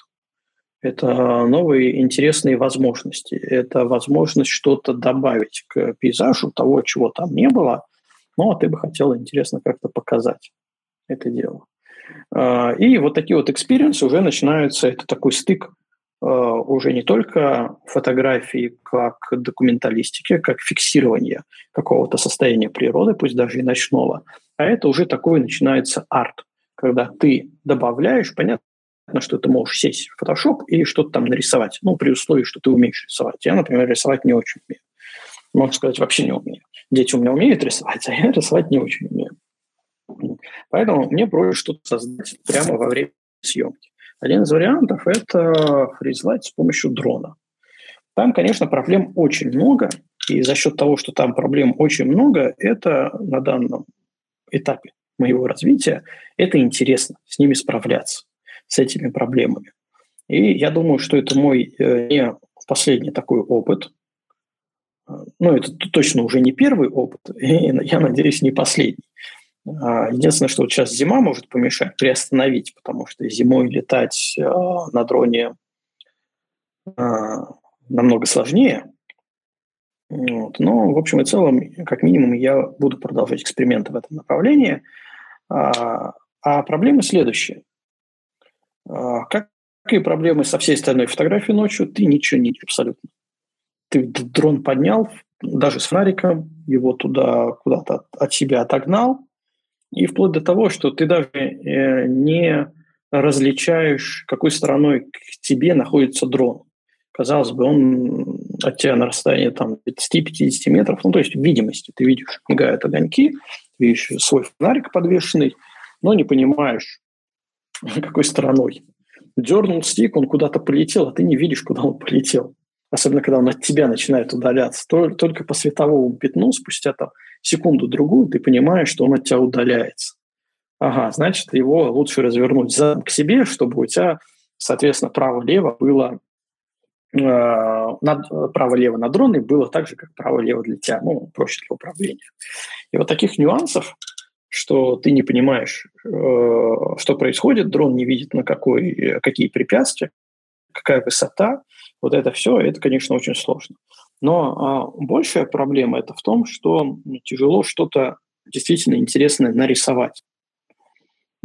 Это новые интересные возможности. Это возможность что-то добавить к пейзажу того, чего там не было, но ты бы хотел интересно как-то показать это дело. А, и вот такие вот experience ы уже начинаются, это такой стык а, уже не только фотографии как документалистики, как фиксирование какого-то состояния природы, пусть даже и ночного, а это уже такой начинается арт, когда ты добавляешь, понятно, что ты можешь сесть в Photoshop и что-то там нарисовать, ну, при условии, что ты умеешь рисовать. Я, например, рисовать не очень умею. Можно сказать, вообще не умею. Дети у меня умеют рисовать, а я рисовать не очень умею. Поэтому мне проще что-то создать прямо во время съемки. Один из вариантов – это фризлайт с помощью дрона. Там, конечно, проблем очень много, и за счет того, что там проблем очень много, это на данном этапе моего развития, это интересно, с ними справляться, с этими проблемами. И я думаю, что это мой э, не последний такой опыт. Ну, это точно уже не первый опыт, и, я надеюсь, не последний. А, единственное, что вот сейчас зима может помешать, приостановить, потому что зимой летать на дроне намного сложнее. Вот. Но, в общем и целом, как минимум, я буду продолжать эксперименты в этом направлении. А, а проблема следующая. А, как и проблемы со всей остальной фотографией ночью, ты ничего не абсолютно. Ты дрон поднял, даже с фонариком, его туда куда-то от себя отогнал, и вплоть до того, что ты даже э, не различаешь, какой стороной к тебе находится дрон. Казалось бы, он от тебя на расстоянии там, 50 метров, ну, то есть видимости. Ты видишь, мигают огоньки, видишь свой фонарик подвешенный, но не понимаешь, какой стороной. Дернул стик, он куда-то полетел, а ты не видишь, куда он полетел. Особенно, когда он от тебя начинает удаляться. Только по световому пятну, спустя там секунду-другую, ты понимаешь, что он от тебя удаляется. Ага, значит, его лучше развернуть к себе, чтобы у тебя, соответственно, право-лево было э, право-лево на дроны было так же, как право-лево для тебя, ну, проще для управления. И вот таких нюансов что ты не понимаешь, э, что происходит, дрон не видит, на какой, какие препятствия, какая высота. Вот это все, это, конечно, очень сложно. Но а, большая проблема это в том, что тяжело что-то действительно интересное нарисовать.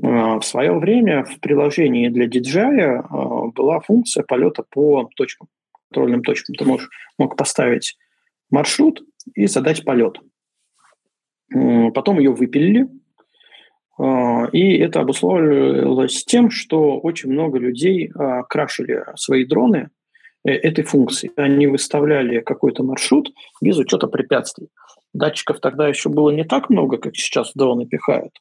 А, в свое время в приложении для DJI а, была функция полета по точкам, контрольным точкам. Ты можешь, мог поставить маршрут и задать полет. Потом ее выпилили, а, и это обусловилось тем, что очень много людей а, крашили свои дроны этой функции. Они выставляли какой-то маршрут без учета препятствий. Датчиков тогда еще было не так много, как сейчас дроны пихают.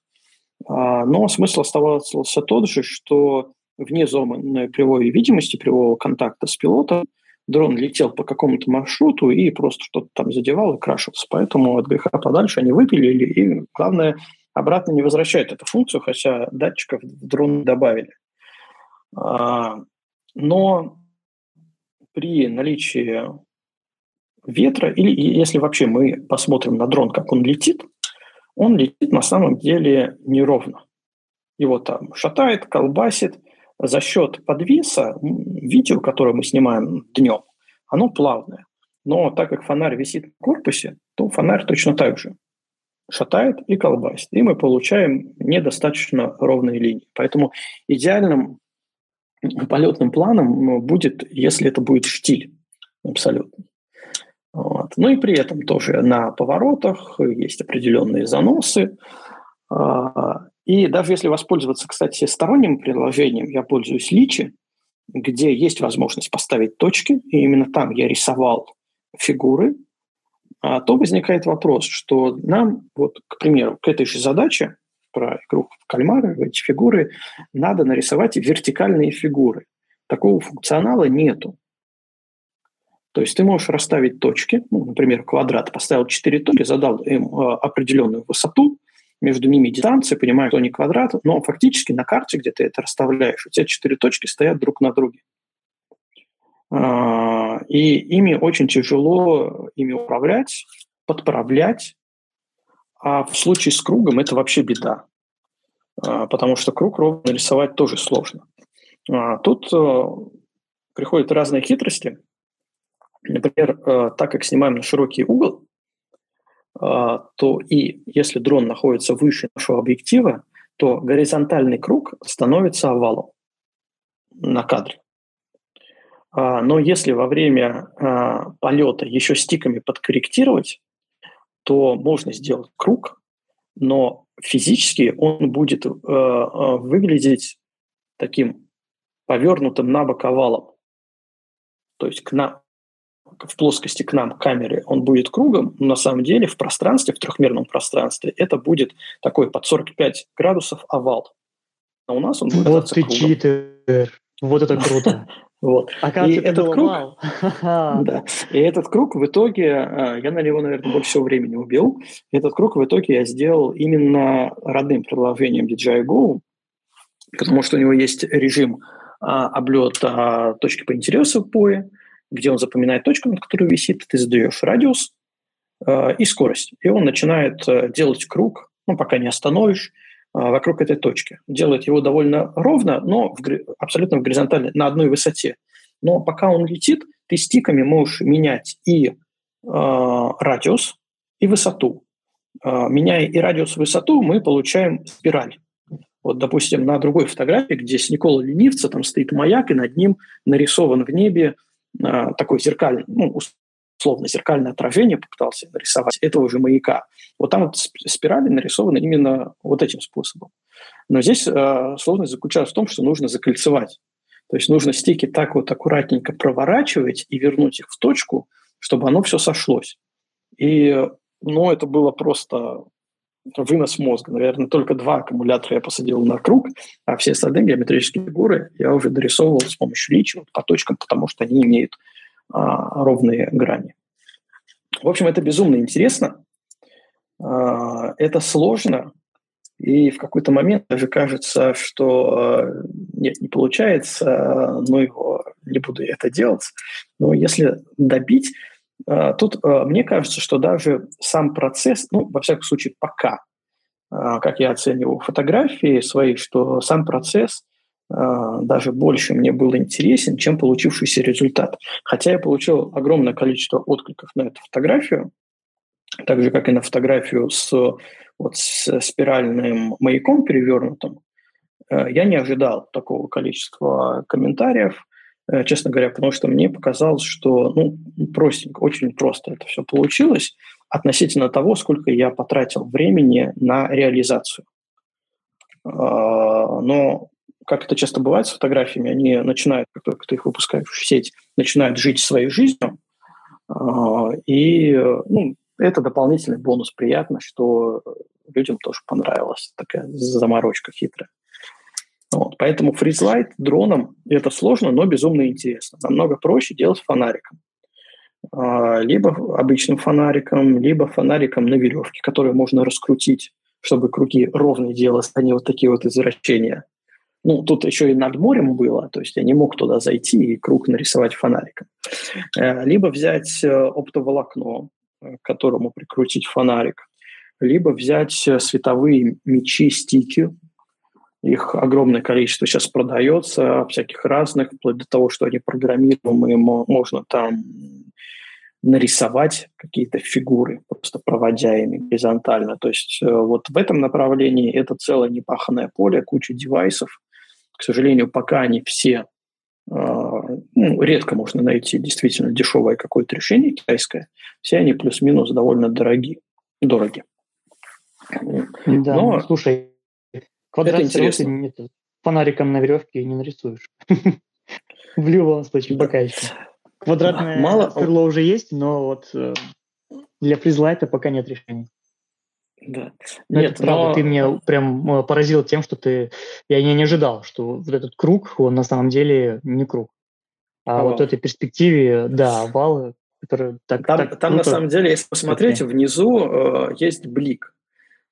А, но смысл оставался тот же, что вне зоны прямой видимости, прямого контакта с пилотом, дрон летел по какому-то маршруту и просто что-то там задевал и крашился. Поэтому от греха подальше они выпилили, и главное, обратно не возвращают эту функцию, хотя датчиков в дрон добавили. А, но при наличии ветра, или если вообще мы посмотрим на дрон, как он летит, он летит на самом деле неровно. Его там шатает, колбасит – за счет подвеса видео, которое мы снимаем днем, оно плавное. Но так как фонарь висит в корпусе, то фонарь точно так же шатает и колбасит. И мы получаем недостаточно ровные линии. Поэтому идеальным полетным планом ну, будет, если это будет штиль абсолютно. Вот. Ну и при этом тоже на поворотах есть определенные заносы. А, и даже если воспользоваться, кстати, сторонним приложением, я пользуюсь Личи, где есть возможность поставить точки, и именно там я рисовал фигуры, а то возникает вопрос, что нам, вот, к примеру, к этой же задаче про игру в кальмары, эти фигуры, надо нарисовать вертикальные фигуры. Такого функционала нету. То есть ты можешь расставить точки, ну, например, квадрат, поставил 4 точки, задал им э, определенную высоту, между ними дистанция, понимаю, что они квадрат, но фактически на карте, где ты это расставляешь, у тебя четыре точки стоят друг на друге. А, и ими очень тяжело ими управлять, подправлять. А в случае с кругом это вообще беда. А, потому что круг ровно рисовать тоже сложно. А, тут э, приходят разные хитрости. Например, э, так как снимаем на широкий угол, а, то и если дрон находится выше нашего объектива, то горизонтальный круг становится овалом на кадре. Но если во время а, полета еще стиками подкорректировать, то можно сделать круг, но физически он будет выглядеть таким повернутым на бок овалом. То есть к, на, в плоскости к нам, к камере, он будет кругом, но на самом деле в пространстве, в трехмерном пространстве, это будет такой под 45 градусов овал. А у нас он будет Вот ты кругом. читер. Вот это круто. Вот. и этот круг, да, и этот круг в итоге, а, я на него, наверное, больше всего времени убил. Этот круг в итоге я сделал именно родным приложением DJI Go, потому что у него есть режим а, облета точки по интересу POE, где он запоминает точку, над которой висит, ты задаешь радиус э, и скорость. И он начинает э, делать круг ну, пока не остановишь, вокруг этой точки. Делает его довольно ровно, но в, абсолютно в горизонтали, на одной высоте. Но пока он летит, ты стиками можешь менять и э, радиус, и высоту. Э, меняя и радиус, и высоту, мы получаем спираль. Вот, допустим, на другой фотографии, где с Никола Ленивца, там стоит маяк, и над ним нарисован в небе э, такой зеркальный, ну, условно зеркальное отражение попытался нарисовать этого же маяка. Вот там вот спирали нарисованы именно вот этим способом. Но здесь э, сложность заключается в том, что нужно закольцевать. То есть нужно стики так вот аккуратненько проворачивать и вернуть их в точку, чтобы оно все сошлось. И, ну, это было просто вынос мозга. Наверное, только два аккумулятора я посадил на круг, а все остальные геометрические фигуры я уже дорисовывал с помощью личи по точкам, потому что они имеют а, ровные грани. В общем, это безумно интересно, а, это сложно, и в какой-то момент даже кажется, что а, нет, не получается, но его не буду это делать. Но если добить, тут мне кажется, что даже сам процесс, ну, во всяком случае, пока, как я оцениваю фотографии свои, что сам процесс даже больше мне был интересен, чем получившийся результат. Хотя я получил огромное количество откликов на эту фотографию, так же, как и на фотографию с, вот, с спиральным маяком перевернутым, э, я не ожидал такого количества комментариев, э, честно говоря, потому что мне показалось, что ну, простенько, очень просто это все получилось относительно того, сколько я потратил времени на реализацию. А, но как это часто бывает с фотографиями, они начинают, как только ты их выпускаешь в сеть, начинают жить своей жизнью. А, и ну, это дополнительный бонус. Приятно, что людям тоже понравилась такая заморочка хитрая. Вот. Поэтому фризлайт дроном это сложно, но безумно интересно. Намного проще делать фонариком. А, либо обычным фонариком, либо фонариком на веревке, который можно раскрутить, чтобы круги ровные делать, а не вот такие вот извращения. Ну, тут еще и над морем было, то есть я не мог туда зайти и круг нарисовать фонариком. Э, либо взять э, оптоволокно, э, к которому прикрутить фонарик, либо взять световые мечи, стики, их огромное количество сейчас продается, всяких разных, вплоть до того, что они программируемые, можно там нарисовать какие-то фигуры, просто проводя ими горизонтально. То есть вот в этом направлении это целое непаханное поле, куча девайсов, к сожалению, пока они все, а, ну, редко можно найти действительно дешевое какое-то решение китайское, все они плюс-минус довольно дорогие, дороги. Да, Но слушай, квадрат это фонариком на веревке не нарисуешь. В любом случае, пока еще. Квадратное Мало... крыло уже есть, но вот э, для фризлайта пока нет решений. Да. Но Нет, это правда, но... ты меня прям э, поразил тем, что ты... Я не, не ожидал, что вот этот круг, он на самом деле не круг. А овал. вот в этой перспективе, да, овалы, которые так Там, так там на самом деле, если посмотреть, okay. внизу э, есть блик.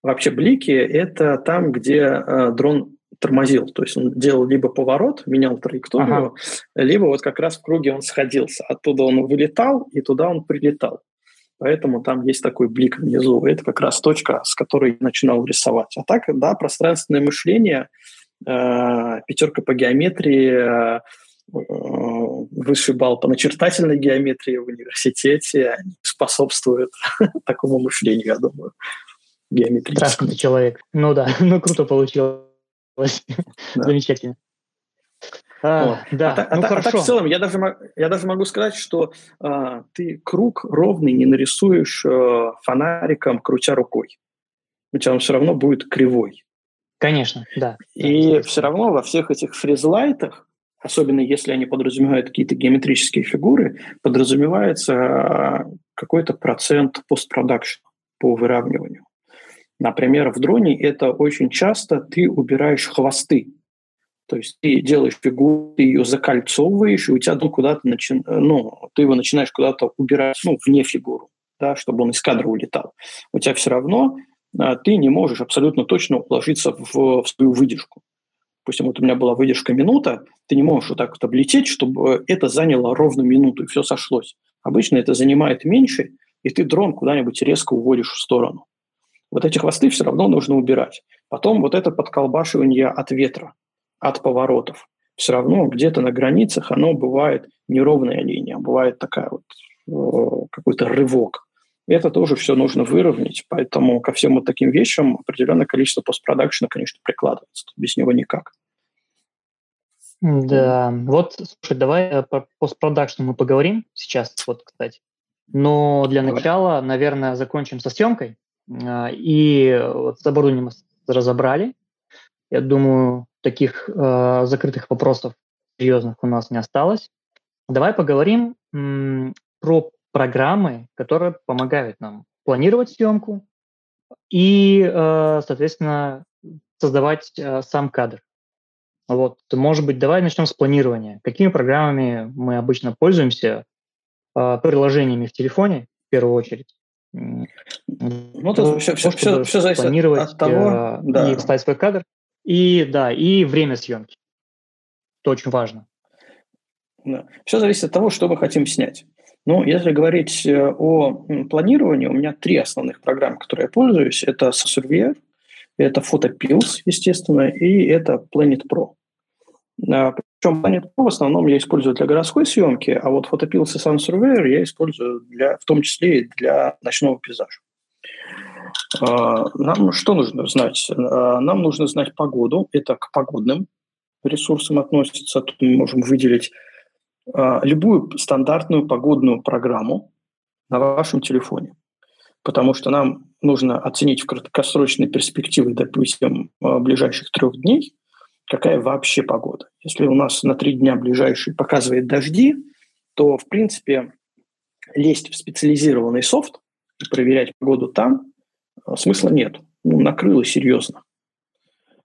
Вообще блики – это там, где э, дрон тормозил. То есть он делал либо поворот, менял траекторию, ага. либо вот как раз в круге он сходился. Оттуда он вылетал, и туда он прилетал. Поэтому там есть такой блик внизу. Это как раз точка, с которой я начинал рисовать. А так, да, пространственное мышление, э, пятерка по геометрии, э, высший балл по начертательной геометрии в университете способствует такому мышлению, я думаю, геометрическому. человек. Ну да, ну круто получилось. Да. Замечательно. А, да, а, ну, а, хорошо. а так в целом я даже, я даже могу сказать, что а, ты круг ровный не нарисуешь а, фонариком, крутя рукой. У тебя он все равно будет кривой. Конечно, да. И да, все равно во всех этих фризлайтах, особенно если они подразумевают какие-то геометрические фигуры, подразумевается какой-то процент постпродакшн по выравниванию. Например, в дроне это очень часто ты убираешь хвосты то есть ты делаешь фигуру, ты ее закольцовываешь, и у тебя куда-то начи... ну, ты его начинаешь куда-то убирать, ну, вне фигуру, да, чтобы он из кадра улетал. У тебя все равно а, ты не можешь абсолютно точно уложиться в, в свою выдержку. Допустим, вот у меня была выдержка минута, ты не можешь вот так вот облететь, чтобы это заняло ровно минуту, и все сошлось. Обычно это занимает меньше, и ты дрон куда-нибудь резко уводишь в сторону. вот эти хвосты все равно нужно убирать. Потом вот это подколбашивание от ветра, от поворотов. Все равно где-то на границах оно бывает неровная линия, бывает такая вот э, какой-то рывок. Это тоже все нужно выровнять, поэтому ко всем вот таким вещам определенное количество постпродакшена, конечно, прикладывается. Без него никак. Да, вот, слушай, давай э, по постпродакшну мы поговорим сейчас, вот, кстати. Но для давай. начала, наверное, закончим со съемкой. А, и вот с оборудованием разобрали. Я думаю, таких э, закрытых вопросов серьезных у нас не осталось. Давай поговорим м, про программы, которые помогают нам планировать съемку и, э, соответственно, создавать э, сам кадр. Вот, может быть, давай начнем с планирования. Какими программами мы обычно пользуемся? Э, приложениями в телефоне, в первую очередь. Ну, то все, все, все, все зависит планировать, от того, э, да. и ставить свой кадр. И, да, и время съемки. Это очень важно. Да. Все зависит от того, что мы хотим снять. Ну, если говорить э, о планировании, у меня три основных программы, которые я пользуюсь. Это Surveyor, это PhotoPills, естественно, и это Planet Pro. А, Причем Planet Pro в основном я использую для городской съемки, а вот Photopills и Sun Surveyor я использую для, в том числе и для ночного пейзажа. А, нам что нужно знать? А, нам нужно знать погоду. Это к погодным ресурсам относится. Тут мы можем выделить любую стандартную погодную программу на вашем телефоне. Потому что нам нужно оценить в краткосрочной перспективе, допустим, ближайших трех дней, какая вообще погода. Если у нас на три дня ближайший показывает дожди, то, в принципе, лезть в специализированный софт и проверять погоду там смысла нет. Ну, накрыло серьезно.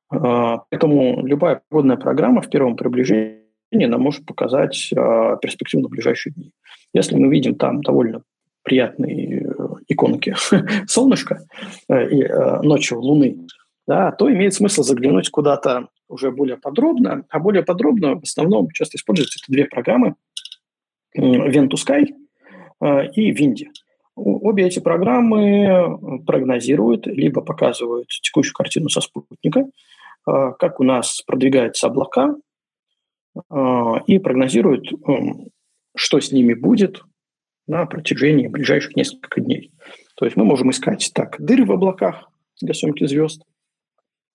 А, поэтому любая погодная программа в первом приближении нам может показать а, перспективу на ближайшие дни. Если мы видим там довольно приятные э, иконки солнышка э, и ночью луны, да, то имеет смысл заглянуть куда-то уже более подробно. А более подробно в основном часто используются две программы Ventusky э, и Windy. Обе эти программы прогнозируют, либо показывают текущую картину со спутника, э, как у нас продвигаются облака, э, и прогнозируют, что с ними будет на протяжении ближайших нескольких дней. То есть мы можем искать так дыры в облаках для съемки звезд,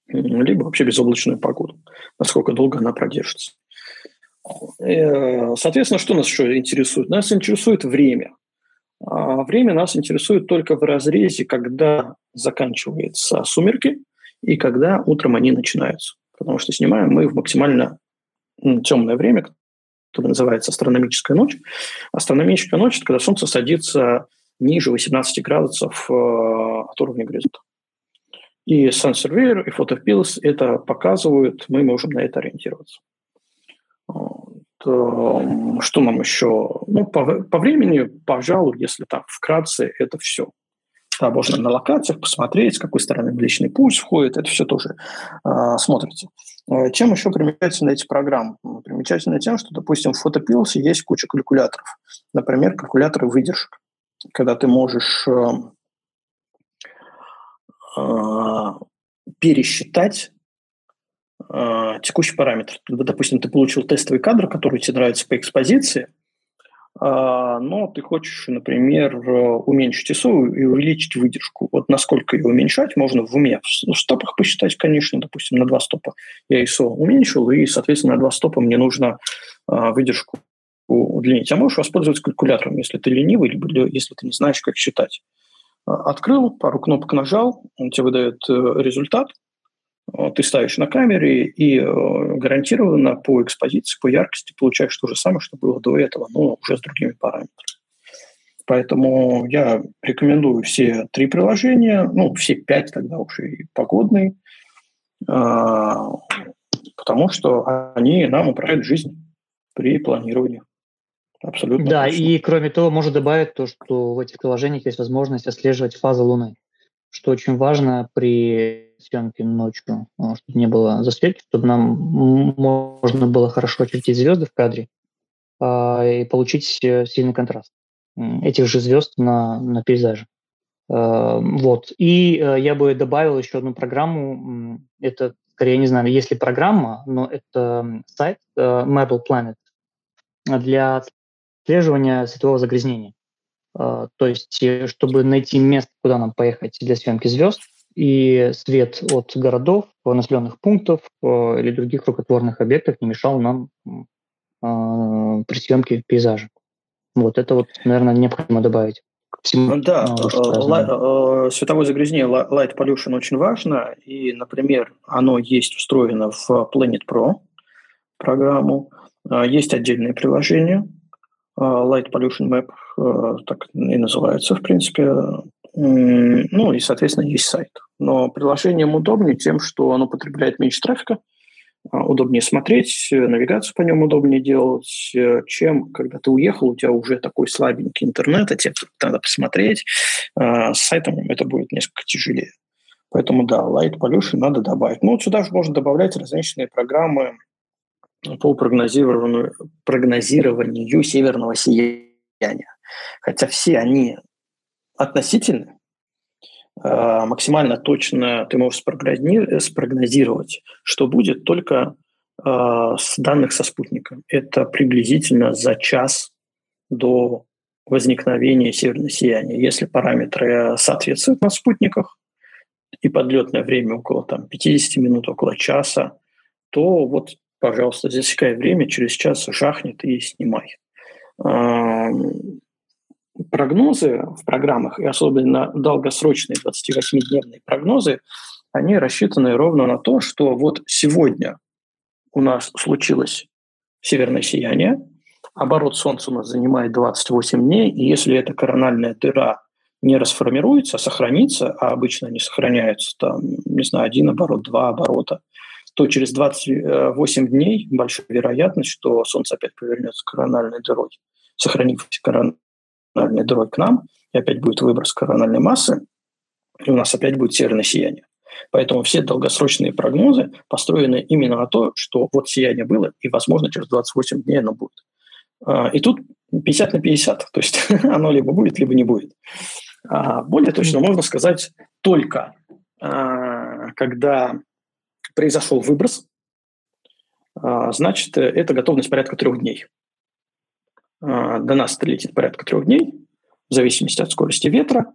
либо вообще безоблачную погоду, насколько долго она продержится. Э, соответственно, что нас еще интересует? Нас интересует время. А время нас интересует только в разрезе, когда заканчиваются сумерки и когда утром они начинаются. Потому что снимаем мы в максимально темное время, которое называется астрономическая ночь. Астрономическая ночь – это когда Солнце садится ниже 18 градусов э, от уровня горизонта. И SunSurveyor, и PhotoPills это показывают, мы можем на это ориентироваться. Эм, что нам еще? Ну, по, по времени, пожалуй, если так вкратце, это все. Да, можно на локациях посмотреть, с какой стороны Млечный Путь входит, это все тоже э, смотрится. Э, чем еще примечательны эти программы? Примечательно тем, что, допустим, в PhotoPills есть куча калькуляторов. Например, калькуляторы выдержек. Когда ты можешь э, а, пересчитать э, текущий параметр. Допустим, ты получил тестовый кадр, который тебе нравится по экспозиции, э, но ты хочешь, например, уменьшить ISO и увеличить выдержку. Вот насколько ее уменьшать, можно в уме. В стопах посчитать, конечно, допустим, на два стопа я ISO уменьшил, и, соответственно, на два стопа мне нужно э, выдержку удлинить. А можешь воспользоваться калькулятором, если ты ленивый, либо если ты не знаешь, как считать. Открыл, пару кнопок нажал, он тебе выдает э, результат, ты ставишь на камере и э, гарантированно по экспозиции, по яркости получаешь то же самое, что было до этого, но уже с другими параметрами. Поэтому я рекомендую все три приложения, ну, все пять тогда уже и погодные, а, потому что они нам управляют жизнь при планировании. Абсолютно. Да, точно. и кроме того, можно добавить то, что в этих приложениях есть возможность отслеживать фазы Луны, что очень важно при съемке ночью, а, чтобы не было засветки, чтобы нам можно было хорошо очертить звезды в кадре а, и получить сильный контраст этих же звезд на, на пейзаже. Вот. И я бы добавил еще одну программу. Это, скорее, не знаю, если программа, но это сайт Marble Planet для отслеживания светового загрязнения. То есть, чтобы найти место, куда нам поехать для съемки звезд, и свет от городов, населенных пунктов или других рукотворных объектов не мешал нам при съемке пейзажа. Вот это вот, наверное, необходимо добавить. Всему, да, ну, э, э, световое загрязнение Light Pollution очень важно, и, например, оно есть встроено в Planet Pro программу, э, есть отдельное приложение, Light Pollution Map, так и называется, в принципе, ну и, соответственно, есть сайт. Но приложением удобнее тем, что оно потребляет меньше трафика, а, удобнее смотреть, навигацию по нему удобнее делать, чем когда ты уехал, у тебя уже такой слабенький интернет, а тебе надо посмотреть. А, с сайтом это будет несколько тяжелее. Поэтому, да, Light Pollution надо добавить. Ну, сюда же можно добавлять различные программы по прогнозированию, прогнозированию северного сияния. Хотя все они относительны, а, максимально точно ты можешь спрогнозировать, что будет только а, с данных со спутника. Это приблизительно за час до возникновения северного сияния. Если параметры соответствуют на спутниках и подлетное время около там, 50 минут, около часа, то вот, пожалуйста, засекай время, через час жахнет и снимай прогнозы в программах, и особенно долгосрочные 28-дневные прогнозы, они рассчитаны ровно на то, что вот сегодня у нас случилось северное сияние, оборот Солнца у нас занимает 28 дней, и если эта корональная дыра не расформируется, а сохранится, а обычно они сохраняются, там, не знаю, один оборот, два оборота, то через 28 дней большая вероятность, что Солнце опять повернется корональной дырой, сохранившейся корональной корональной дырой к нам, и опять будет выброс корональной массы, и у нас опять будет северное сияние. Поэтому все долгосрочные прогнозы построены именно на то, что вот сияние было, и, возможно, через 28 дней оно будет. А, и тут 50 на 50, то есть оно либо будет, либо не будет. А, более точно можно сказать только, а, когда произошел выброс, значит, это готовность порядка трех дней. А, до нас это летит порядка трех дней, в зависимости от скорости ветра.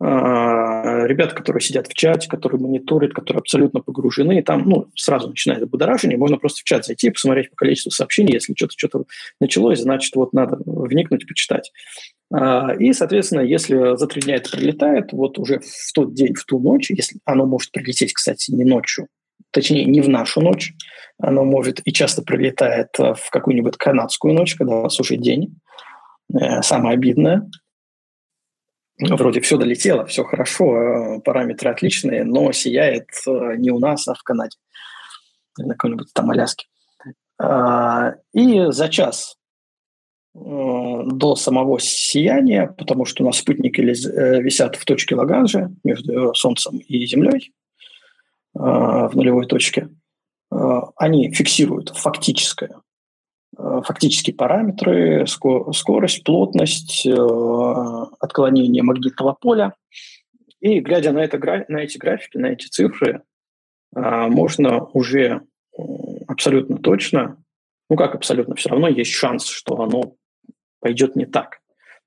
А, ребята, которые сидят в чате, которые мониторят, которые абсолютно погружены, там ну, сразу начинает будоражение, можно просто в чат зайти, посмотреть по количеству сообщений, если что-то что началось, значит, вот надо вникнуть, почитать. А, и, соответственно, если за три дня это прилетает, вот уже в тот день, в ту ночь, если оно может прилететь, кстати, не ночью, точнее, не в нашу ночь, оно может и часто прилетает э, в какую-нибудь канадскую ночь, когда у вас уже день. Э, самое обидное. Вроде все долетело, все хорошо, э, параметры отличные, но сияет не у нас, а в Канаде. На какой-нибудь там Аляске. А, и за час до самого сияния, потому что у нас спутники висят в точке Лагранжа между Солнцем и Землей, в нулевой точке, они фиксируют фактическое, фактические параметры, скорость, плотность, отклонение магнитного поля. И глядя на, это, на эти графики, на эти цифры, можно уже абсолютно точно, ну как абсолютно, все равно есть шанс, что оно пойдет не так.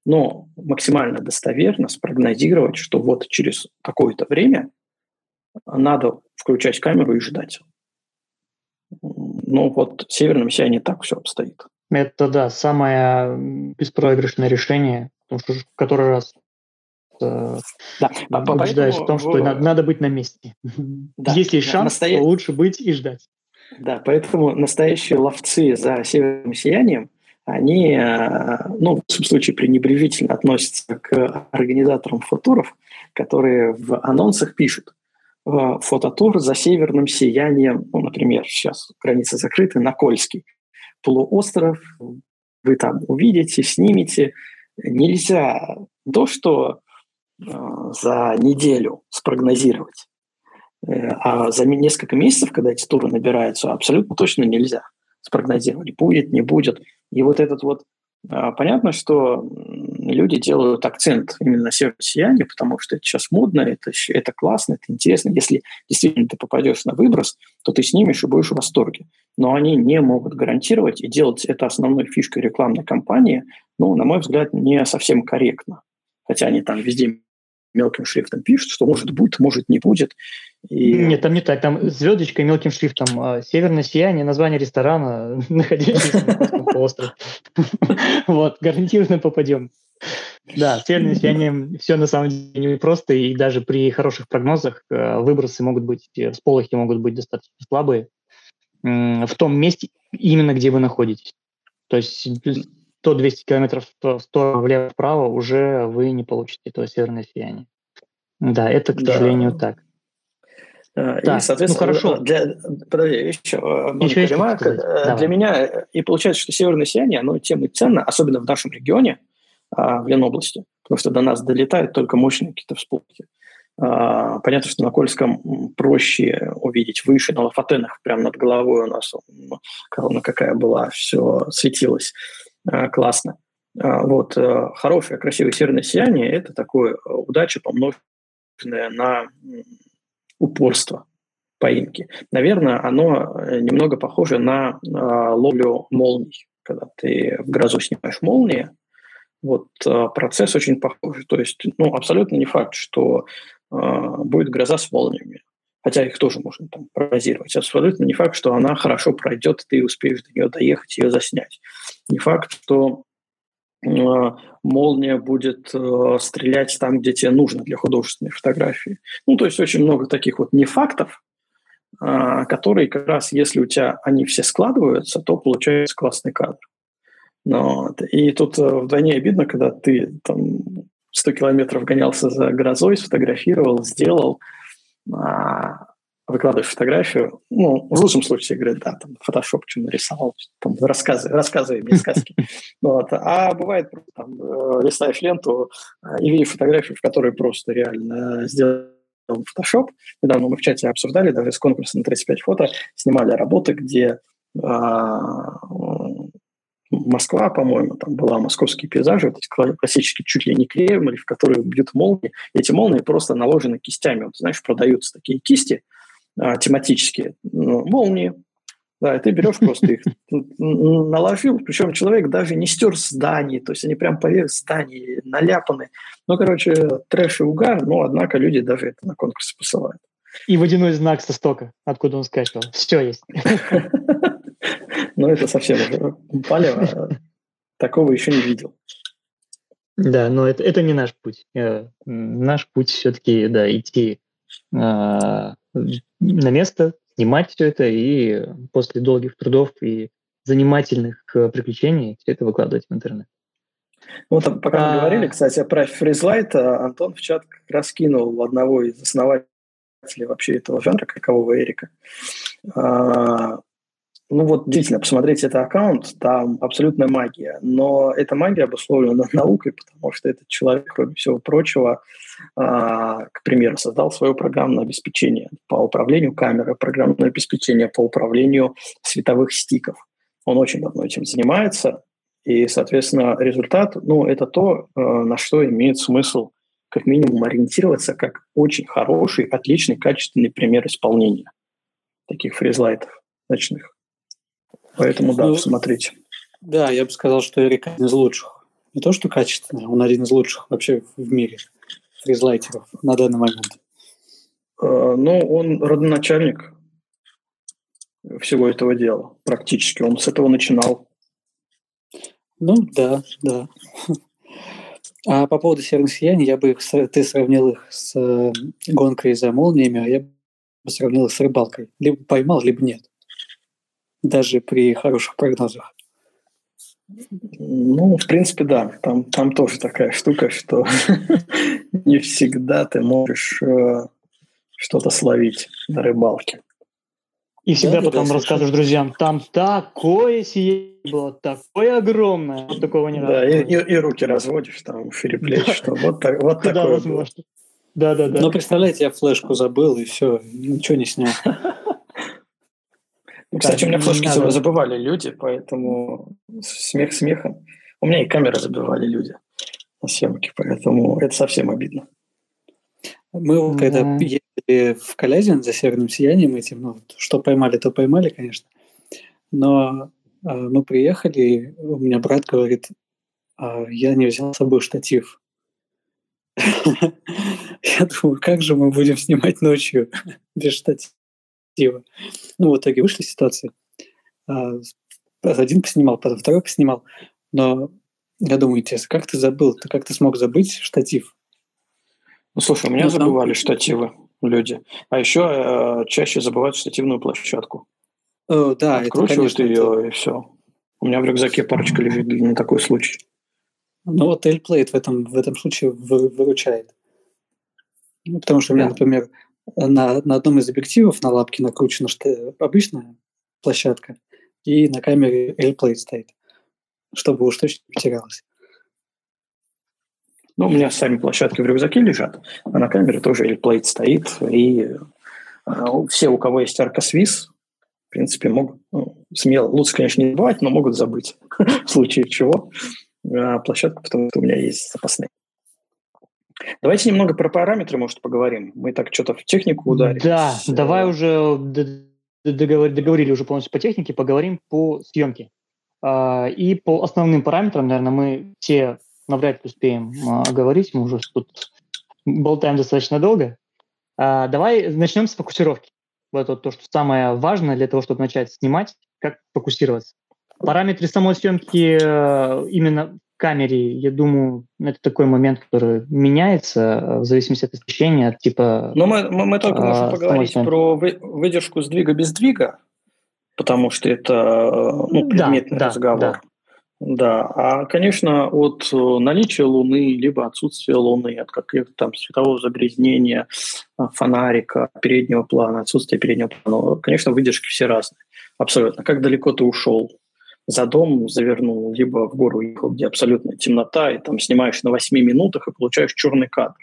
Но максимально достоверно спрогнозировать, что вот через какое-то время надо включать камеру и ждать. Ну вот в северном сиянии так все обстоит. Это, да, самое беспроигрышное решение, потому что в который раз э, да, убеждаешь в том, что в... надо, надо быть на месте. Да, Если есть шанс, настоя... то лучше быть и ждать. Да, поэтому настоящие ловцы за северным сиянием, они, э, ну, в этом случае, пренебрежительно относятся к организаторам футуров, которые в анонсах пишут, фототур за северным сиянием, ну, например, сейчас границы закрыты, на Кольский полуостров, вы там увидите, снимете. Нельзя то, что э, за неделю спрогнозировать, э, а за несколько месяцев, когда эти туры набираются, абсолютно точно нельзя спрогнозировать, будет, не будет. И вот этот вот понятно, что люди делают акцент именно на северное сияние, потому что это сейчас модно, это, это классно, это интересно. Если действительно ты попадешь на выброс, то ты снимешь и будешь в восторге. Но они не могут гарантировать и делать это основной фишкой рекламной кампании, ну, на мой взгляд, не совсем корректно. Хотя они там везде мелким шрифтом пишут, что может будет, может не будет. И... Нет, там не так. Там звездочкой мелким шрифтом. А, Северное сияние, название ресторана, находящийся на острове. Вот, гарантированно попадем. Да, северное сияние все на самом деле не просто, и даже при хороших прогнозах э, выбросы могут быть, э, всполохи могут быть достаточно слабые в том месте, именно где вы находитесь. То есть 100-200 километров в сторону влево-вправо уже вы не получите этого северного сияния. Да, это, к да. сожалению, так. А, да, и, соответственно, ну, хорошо. Для, подожди, еще, еще ремарка. Э, для меня и получается, что северное сияние, оно тем и ценно, особенно в нашем регионе, а, в Ленобласти, потому что до нас долетают только мощные какие-то всполохи. А, понятно, что на Кольском проще увидеть выше, на Лафатенах прямо над головой у нас корона какая была, все светилось классно. Вот, э, хорошее, красивое северное сияние – это такое э, удача, помноженная на упорство поимки. Наверное, оно э, немного похоже на э, ловлю молний. Когда ты в грозу снимаешь молнии, вот э, процесс очень похож. То есть, ну, абсолютно не факт, что э, будет гроза с молниями. Хотя их тоже можно там прогнозировать. Абсолютно не факт, что она хорошо пройдет, ты успеешь до нее доехать, ее заснять. Не факт, что Э, молния будет э, стрелять там, где тебе нужно для художественной фотографии. Ну, то есть очень много таких вот нефактов, э, которые как раз, если у тебя они все складываются, то получается классный кадр. Но, и тут вдвойне обидно, когда ты там 100 километров гонялся за грозой, сфотографировал, сделал, а, выкладываешь фотографию, ну, в лучшем случае, говорят, да, там, фотошоп что нарисовал, там, рассказы, рассказывай мне сказки. Вот. А бывает, там, э, листаешь ленту э, и видишь фотографию, в которой просто реально сделал фотошоп. Недавно мы в чате обсуждали, даже с конкурса на 35 фото снимали работы, где а, Москва, по-моему, там была московские пейзажи, вот эти классические чуть ли не Кремль, в которые бьют молнии. Эти молнии просто наложены кистями. Вот, знаешь, продаются такие кисти, а, тематические ну, молнии. Да, и ты берешь просто их, наложил, причем человек даже не стер зданий, то есть они прям поверх зданий наляпаны. Ну, короче, трэш и угар, но, однако, люди даже это на конкурсы посылают. И водяной знак со стока, откуда он скачивал. Все есть. Ну, это совсем уже палево. Такого еще не видел. Да, но это, это не наш путь. Э, наш путь все-таки, да, идти а, на место, снимать все это и после долгих трудов и занимательных э, приключений все это выкладывать в интернет. Вот пока мы а... говорили, кстати, про фризлайт, а, Антон в чат как раз кинул одного из основателей вообще этого жанра, какового Эрика. А, ну вот действительно, посмотреть этот аккаунт, там абсолютная магия. Но эта магия обусловлена наукой, потому что этот человек, кроме всего прочего, а, к примеру, создал свое программное обеспечение по управлению камерой, программное обеспечение по управлению световых стиков. Он очень давно этим занимается, и, соответственно, результат, ну, это то, э, на что имеет смысл как минимум ориентироваться как очень хороший, отличный, качественный пример исполнения таких фризлайтов ночных. Поэтому, да, ну, посмотрите. Да, я бы сказал, что Эрик один из лучших. Не то, что качественный, он один из лучших вообще в мире фризлайтеров на данный момент. Э, ну, он родоначальник всего этого дела практически. Он с этого начинал. Ну, да, да. А по поводу северных сияний, я бы их, ты сравнил их с э, гонкой за молниями, а я бы сравнил их с рыбалкой. Либо поймал, либо нет даже при хороших прогнозах. Ну, в принципе, да. Там, там тоже такая штука, что не всегда ты можешь э, что-то словить на рыбалке. И всегда да, потом да, рассказываешь друзьям, там такое сияние было, такое огромное, вот такого не Да, и, и, и руки разводишь, там, фериплечь, да. что вот, так, вот такое возможно. Да, да, да. Но представляете, я флешку забыл, и все, ничего не снял. Кстати, у меня флешки забывали люди, поэтому смех смехом. У меня и камеры забивали люди на съемке, поэтому это совсем обидно. Мы, когда да. ездили в Калязин за северным сиянием этим, ну, что поймали, то поймали, конечно. Но э, мы приехали, и у меня брат говорит, э, я не взял с собой штатив. Я думаю, как же мы будем снимать ночью без штатива? Ну, в итоге вышли ситуации. А, один поснимал, потом второй поснимал. Но я думаю, интересно, как ты забыл? Ты как ты смог забыть штатив? Ну, слушай, у меня ну, забывали там... штативы люди. А еще э, чаще забывают штативную площадку. О, да, Откручивают это, конечно, ее, это... и все. У меня в рюкзаке парочка лежит на такой случай. Ну вот Tailplate в этом, в этом случае выручает. Ну, потому что у меня, да. например, на, на одном из объективов на лапке накручена что обычная площадка, и на камере Airplate стоит, чтобы уж точно не потерялось. Ну, у меня сами площадки в рюкзаке лежат, а на камере тоже Airplate стоит, и э, все, у кого есть аркосвиз, в принципе, могут ну, смело, лучше, конечно, не забывать, но могут забыть в случае чего а, площадку, потому что у меня есть запасные. Давайте немного про параметры, может, поговорим. Мы так что-то в технику ударили. Да, давай уже договорили уже полностью по технике, поговорим по съемке. А, и по основным параметрам, наверное, мы все навряд ли успеем а, говорить, мы уже тут болтаем достаточно долго. Давай начнем с фокусировки. Вот это то, что самое важное для того, чтобы начать снимать, как фокусироваться. Параметры самой съемки э, именно камере, я думаю, это такой момент, который меняется э, в зависимости от освещения, от типа... Но мы, мы, мы только можем а, поговорить про вы, выдержку сдвига без сдвига, потому что это э, ну, предметный да, разговор. Да. Да, а, конечно, от наличия Луны, либо отсутствия Луны, от каких-то там светового загрязнения, фонарика, переднего плана, отсутствия переднего плана, конечно, выдержки все разные. Абсолютно. Как далеко ты ушел за дом завернул, либо в гору ехал, где абсолютно темнота, и там снимаешь на 8 минутах и получаешь черный кадр.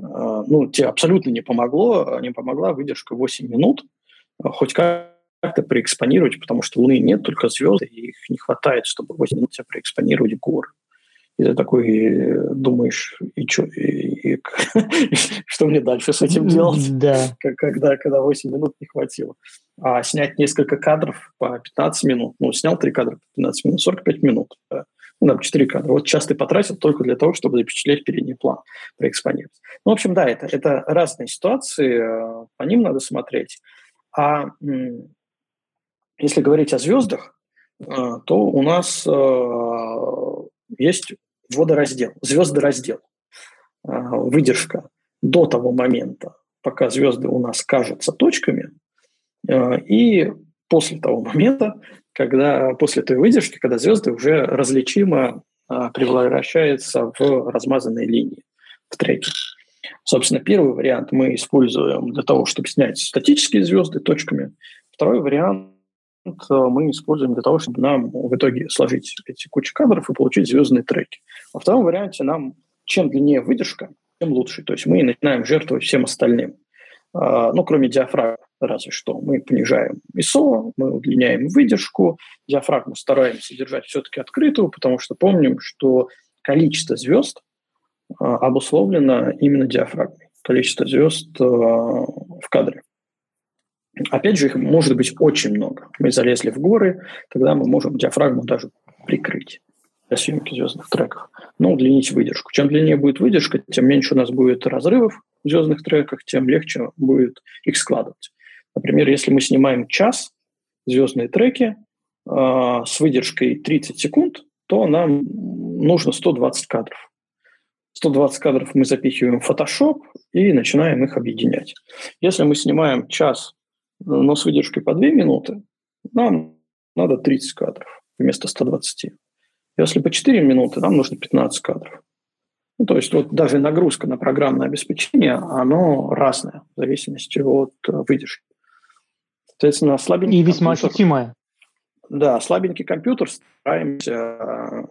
А, ну, тебе абсолютно не помогло, не помогла выдержка 8 минут, а, хоть как-то проэкспонировать, потому что Луны нет, только звезды, и их не хватает, чтобы 8 минут тебя проэкспонировать в горы. И ты такой э, думаешь, и, чё, и, и, что мне дальше с этим делать, да. когда, когда 8 минут не хватило. А снять несколько кадров по 15 минут, ну, снял 3 кадра по 15 минут, 45 минут, ну, там 4 кадра. Вот сейчас ты потратил только для того, чтобы запечатлеть передний план, проэкспонировать. Ну, в общем, да, это, это разные ситуации, э, по ним надо смотреть. А если говорить о звездах, э, то у нас есть водораздел, звездораздел, выдержка до того момента, пока звезды у нас кажутся точками, и после того момента, когда после той выдержки, когда звезды уже различимо а, превращаются в размазанные линии в треке. Собственно, первый вариант мы используем для того, чтобы снять статические звезды точками. Второй вариант мы используем для того, чтобы нам в итоге сложить эти кучи кадров и получить звездные треки. Во втором варианте нам чем длиннее выдержка, тем лучше. То есть мы начинаем жертвовать всем остальным. А, ну, кроме диафрагмы, разве что. Мы понижаем ISO, мы удлиняем выдержку. Диафрагму стараемся держать все-таки открытую, потому что помним, что количество звезд а, обусловлено именно диафрагмой. Количество звезд а, в кадре. Опять же, их может быть очень много. Мы залезли в горы, тогда мы можем диафрагму даже прикрыть для съемки звездных треков. Но удлинить выдержку. Чем длиннее будет выдержка, тем меньше у нас будет разрывов в звездных треках, тем легче будет их складывать. Например, если мы снимаем час звездные треки э, с выдержкой 30 секунд, то нам нужно 120 кадров. 120 кадров мы запихиваем в Photoshop и начинаем их объединять. Если мы снимаем час но с выдержкой по 2 минуты, нам надо 30 кадров вместо 120. Если по 4 минуты, нам нужно 15 кадров. Ну, то есть вот даже нагрузка на программное обеспечение, оно разное в зависимости от э, выдержки. Соответственно, слабенький И весьма компьютер, ощутимое. Да, слабенький компьютер стараемся э,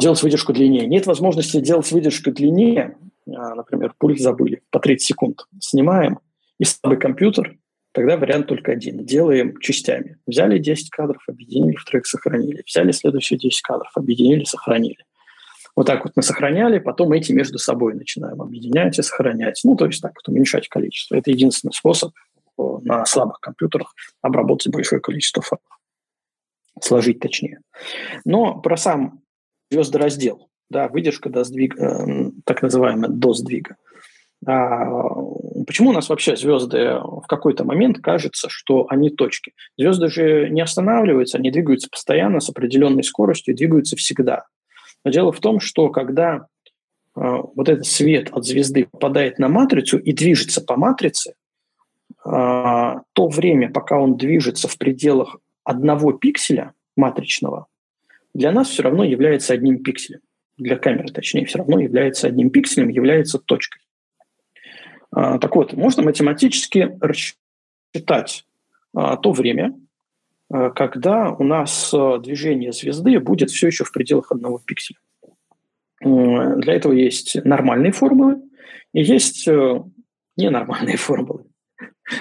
делать выдержку длиннее. Нет возможности делать выдержку длиннее, а, например, пульт забыли, по 30 секунд. Снимаем, и слабый компьютер тогда вариант только один. Делаем частями. Взяли 10 кадров, объединили, в трек сохранили. Взяли следующие 10 кадров, объединили, сохранили. Вот так вот мы сохраняли, потом эти между собой начинаем объединять и сохранять. Ну, то есть так вот уменьшать количество. Это единственный способ э, на слабых компьютерах обработать большое количество файлов. Сложить точнее. Но про сам звездораздел, да, выдержка до сдвига, э, так называемая до сдвига. А, почему у нас вообще звезды в какой-то момент кажется, что они точки? Звезды же не останавливаются, они двигаются постоянно с определенной скоростью, двигаются всегда. Но дело в том, что когда э, вот этот свет от звезды попадает на матрицу и движется по матрице, э, то время, пока он движется в пределах одного пикселя матричного, для нас все равно является одним пикселем. Для камеры, точнее, все равно является одним пикселем, является точкой. Э, так вот, можно математически рассчитать э, то время, когда у нас э, движение звезды будет все еще в пределах одного пикселя. Для этого есть нормальные формулы и есть э, ненормальные формулы.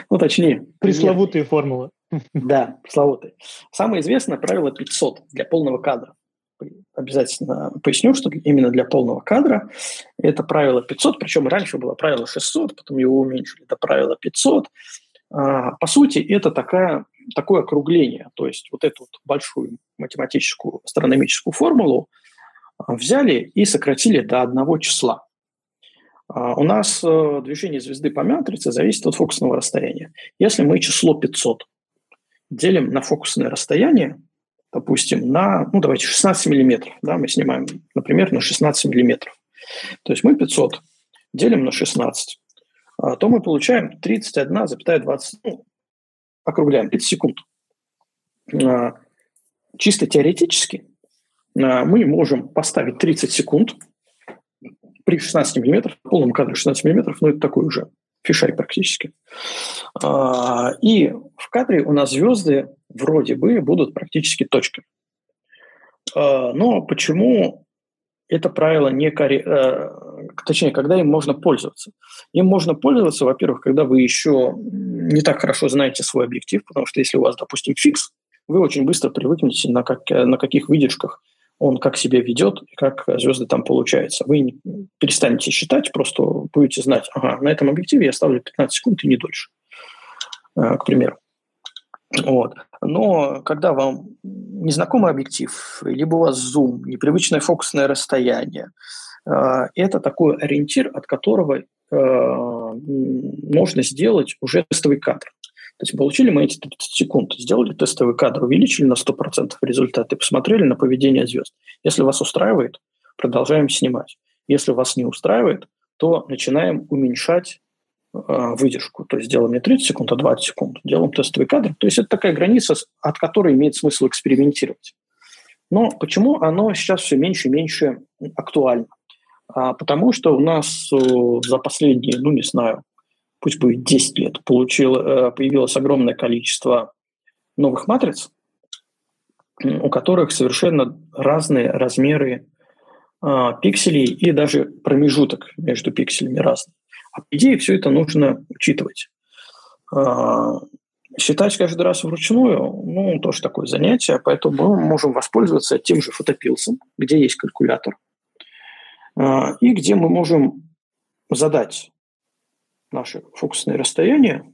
Ну, точнее... Пресловутые нет. формулы. Да, пресловутые. Самое известное правило 500 для полного кадра. Обязательно поясню, что именно для полного кадра это правило 500, причем раньше было правило 600, потом его уменьшили до правила 500. А, по сути, это такая, такое округление, то есть вот эту вот большую математическую астрономическую формулу а, взяли и сократили до одного числа. А, у нас э, движение звезды по матрице зависит от фокусного расстояния. Если мы число 500 делим на фокусное расстояние, допустим, на, ну давайте 16 миллиметров, да, мы снимаем, например, на 16 миллиметров. То есть мы 500 делим на 16. А, то мы получаем 31,20, ну, округляем, 30 секунд. А, чисто теоретически мы можем поставить 30 секунд при 16 миллиметров, в полном кадре 16 миллиметров, но это такой уже фишай практически. И в кадре у нас звезды вроде бы будут практически точками. Но почему это правило не кори... Э, точнее, когда им можно пользоваться. Им можно пользоваться, во-первых, когда вы еще не так хорошо знаете свой объектив, потому что если у вас, допустим, фикс, вы очень быстро привыкнете, на, как, на каких выдержках он как себя ведет как звезды там получаются. Вы перестанете считать, просто будете знать, ага, на этом объективе я ставлю 15 секунд и не дольше, э, к примеру. Вот. Но когда вам незнакомый объектив, либо у вас зум, непривычное фокусное расстояние, э, это такой ориентир, от которого э, можно сделать уже тестовый кадр. То есть получили мы эти 30 секунд, сделали тестовый кадр, увеличили на 100% результаты, посмотрели на поведение звезд. Если вас устраивает, продолжаем снимать. Если вас не устраивает, то начинаем уменьшать а, выдержку. То есть делаем не 30 секунд, а 20 секунд. Делаем тестовый кадр. То есть это такая граница, от которой имеет смысл экспериментировать. Но почему оно сейчас все меньше и меньше актуально? А, потому что у нас э, за последние, ну не знаю, пусть будет 10 лет, получил, э, появилось огромное количество новых матриц, у которых совершенно разные размеры а, пикселей и даже промежуток между пикселями разный. А по идее все это нужно учитывать. А, считать каждый раз вручную, ну, тоже такое занятие, поэтому мы можем воспользоваться тем же фотопилсом, где есть калькулятор, а, и где мы можем задать наши фокусные расстояния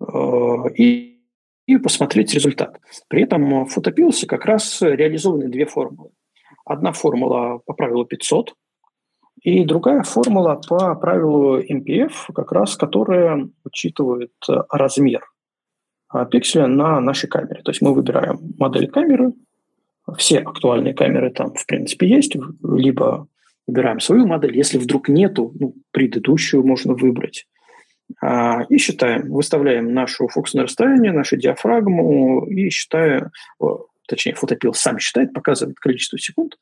а, и, и посмотреть результат. При этом в фотопилсе как раз реализованы две формулы. Одна формула по правилу 500 – и другая формула по правилу MPF, как раз которая учитывает э, размер а, пикселя на нашей камере. То есть мы выбираем модель камеры, все актуальные камеры там, в принципе, есть, либо выбираем свою модель. Если вдруг нету, ну, предыдущую можно выбрать. А, и считаем, выставляем нашу фокусное расстояние, нашу диафрагму и считая, точнее, фотопил сам считает, показывает количество секунд,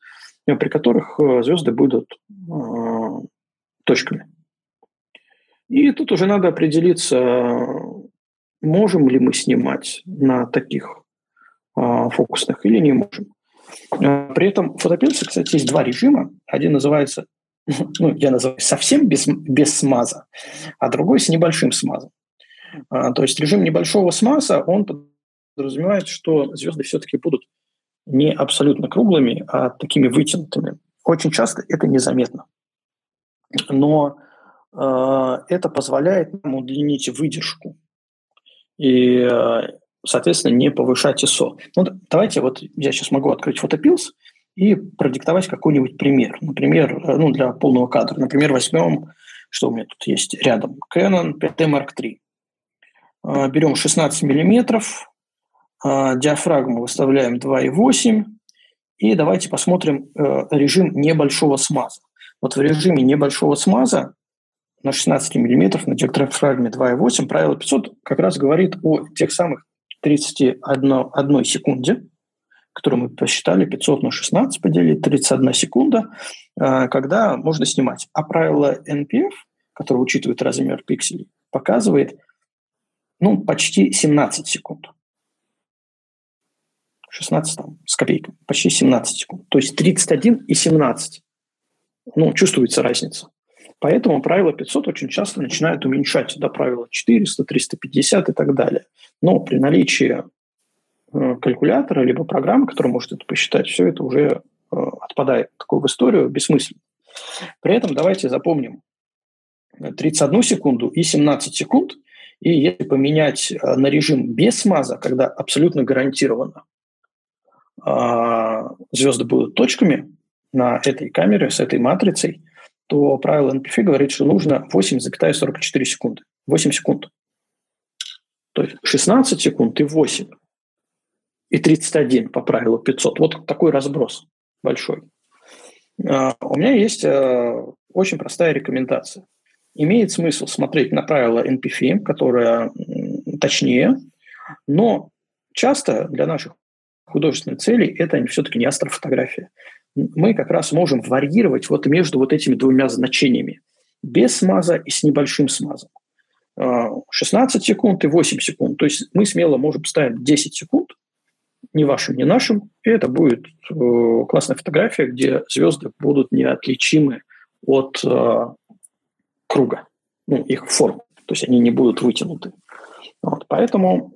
Э, при которых э, звезды будут э, точками. И тут уже надо определиться, можем ли мы снимать на таких фокусных или не можем. При этом в фотопилсе, кстати, есть два режима. Один называется, ну, я называю совсем без, без смаза, а другой с небольшим смазом. А, то есть режим небольшого смаза, он подразумевает, что звезды все-таки будут не абсолютно круглыми, а такими вытянутыми. Очень часто это незаметно. Но э, это позволяет нам удлинить выдержку и, э, соответственно, не повышать ISO. Ну, давайте вот я сейчас могу открыть фотопилс и продиктовать какой-нибудь пример. Например, э, ну, для полного кадра. Например, возьмем, что у меня тут есть рядом, Canon 5D Mark III. Э, берем 16 миллиметров, э, диафрагму выставляем 2,8, и давайте посмотрим режим небольшого смаза. Вот в режиме небольшого смаза на 16 мм на диафрагме 2,8 правило 500 как раз говорит о тех самых 31 секунде, которую мы посчитали, 500 на 16 поделить, 31 секунда, когда можно снимать. А правило NPF, которое учитывает размер пикселей, показывает ну, почти 17 секунд. 16 там, с копейкой, почти 17 секунд. То есть 31 и 17. Ну, чувствуется разница. Поэтому правило 500 очень часто начинают уменьшать до правила 400, 350 и так далее. Но при наличии э, калькулятора либо программы, которая может это посчитать, все это уже э, отпадает такую в историю бессмысленно. При этом давайте запомним 31 секунду и 17 секунд. И если поменять э, на режим без смаза, когда абсолютно гарантированно звезды будут точками на этой камере с этой матрицей, то правило NPF говорит, что нужно 8,44 секунды. 8 секунд. То есть 16 секунд и 8. И 31 по правилу 500. Вот такой разброс большой. Uh, у меня есть uh, очень простая рекомендация. Имеет смысл смотреть на правила NPF, которое точнее, но часто для наших художественных целей это все-таки не астрофотография мы как раз можем варьировать вот между вот этими двумя значениями. Без смаза и с небольшим смазом. 16 а, секунд и 8 секунд. То есть мы смело можем ставить 10 секунд, ни вашим, ни нашим, и это будет э, классная фотография, где звезды будут неотличимы от э, круга, ну, их форм. То есть они не будут вытянуты. Вот, поэтому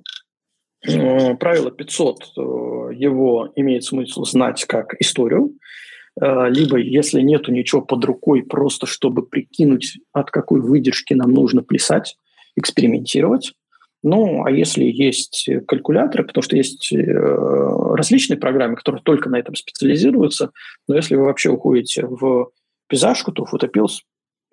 правило 500, его имеет смысл знать как историю, Э, либо если нету ничего под рукой, просто чтобы прикинуть, от какой выдержки нам нужно плясать, экспериментировать. Ну, а если есть калькуляторы, потому что есть э, различные программы, которые только на этом специализируются, но если вы вообще уходите в пейзажку, то фотопилс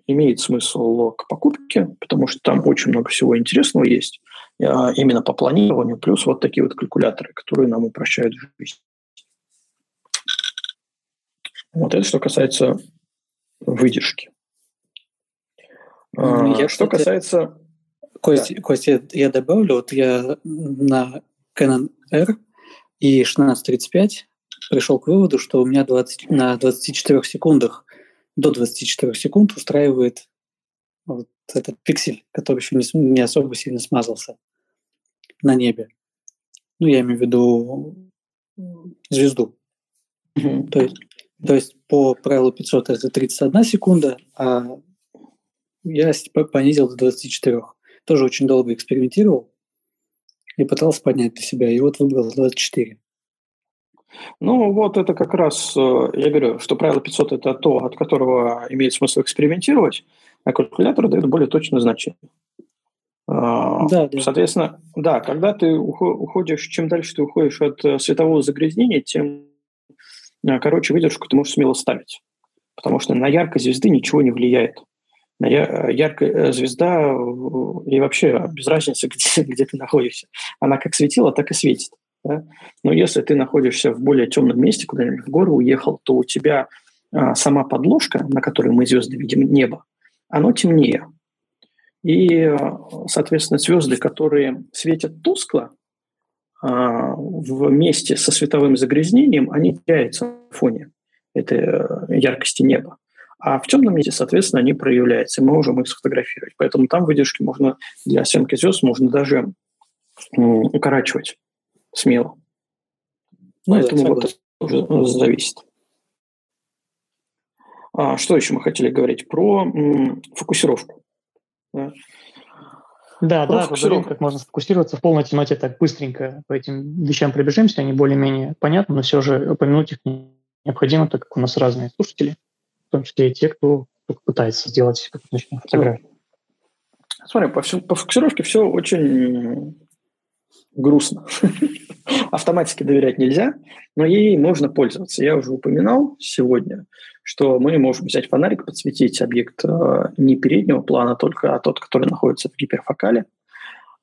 имеет смысл к покупке, потому что там очень много всего интересного есть э, именно по планированию, плюс вот такие вот калькуляторы, которые нам упрощают жизнь. Вот это что касается выдержки. Ну, я, что кстати, касается... Кость, да. Кость, я, я добавлю, вот я на Canon R и 1635 пришел к выводу, что у меня 20, на 24 секундах, до 24 секунд устраивает вот этот пиксель, который еще не, не особо сильно смазался на небе. Ну, я имею в виду звезду. Mm-hmm. То есть то есть по правилу 500 это 31 секунда, а я понизил до 24. Тоже очень долго экспериментировал и пытался поднять для себя, и вот выбрал 24. Ну, вот это как раз, э, я говорю, что правило 500 – это то, от которого имеет смысл экспериментировать, а калькулятор дает более точное значение. А, да, да. Соответственно, да, когда ты уходишь, чем дальше ты уходишь от э, светового загрязнения, тем Э, короче, выдержку ты можешь смело ставить, потому что на яркость звезды ничего не влияет. На яркая звезда и вообще без разницы, где, где ты находишься. Она как светила, так и светит. Да? Но если ты находишься в более темном месте, куда-нибудь в гору уехал, то у тебя а, сама подложка, на которой мы звезды видим, небо, оно темнее. И, соответственно, звезды, которые светят тускло, а, вместе со световым загрязнением они теряются на фоне этой э, яркости неба. А в темном месте, соответственно, они проявляются, и мы можем их сфотографировать. Поэтому там выдержки можно для съемки звезд можно даже укорачивать смело. Ну, Поэтому вот это уже зависит. А, что еще мы хотели говорить? Про м, фокусировку. Да. Да, да, поговорим, как можно сфокусироваться в полной темноте так быстренько по этим вещам пробежимся, они более-менее понятны, но все же упомянуть их необходимо, так как у нас разные слушатели, в том числе и те, кто пытается сделать ночную фотографию. Смотри, по, по фокусировке все очень грустно. Автоматике доверять нельзя, но ей можно пользоваться. Я уже упоминал сегодня, что мы можем взять фонарик, подсветить объект э, не переднего плана, только а тот, который находится в гиперфокале,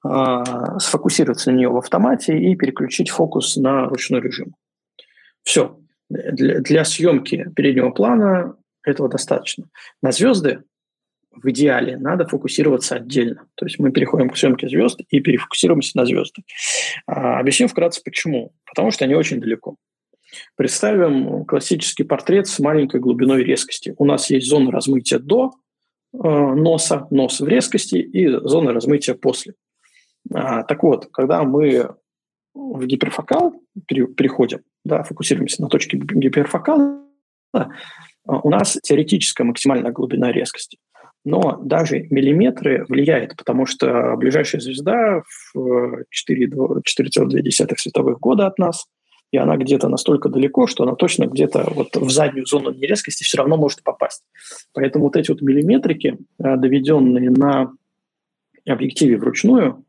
а, сфокусироваться на нее в автомате и переключить фокус на ручной режим. Все. Для, для съемки переднего плана этого достаточно. На звезды в идеале надо фокусироваться отдельно. То есть мы переходим к съемке звезд и перефокусируемся на звезды. А, объясню вкратце почему. Потому что они очень далеко. Представим классический портрет с маленькой глубиной резкости. У нас есть зона размытия до э, носа, нос в резкости и зона размытия после. А, так вот, когда мы в гиперфокал переходим, да, фокусируемся на точке гиперфокала, да, у нас теоретическая максимальная глубина резкости. Но даже миллиметры влияет, потому что ближайшая звезда в 4,2 световых года от нас, и она где-то настолько далеко, что она точно где-то вот в заднюю зону нерезкости все равно может попасть. Поэтому вот эти вот миллиметрики, э, доведенные на объективе вручную,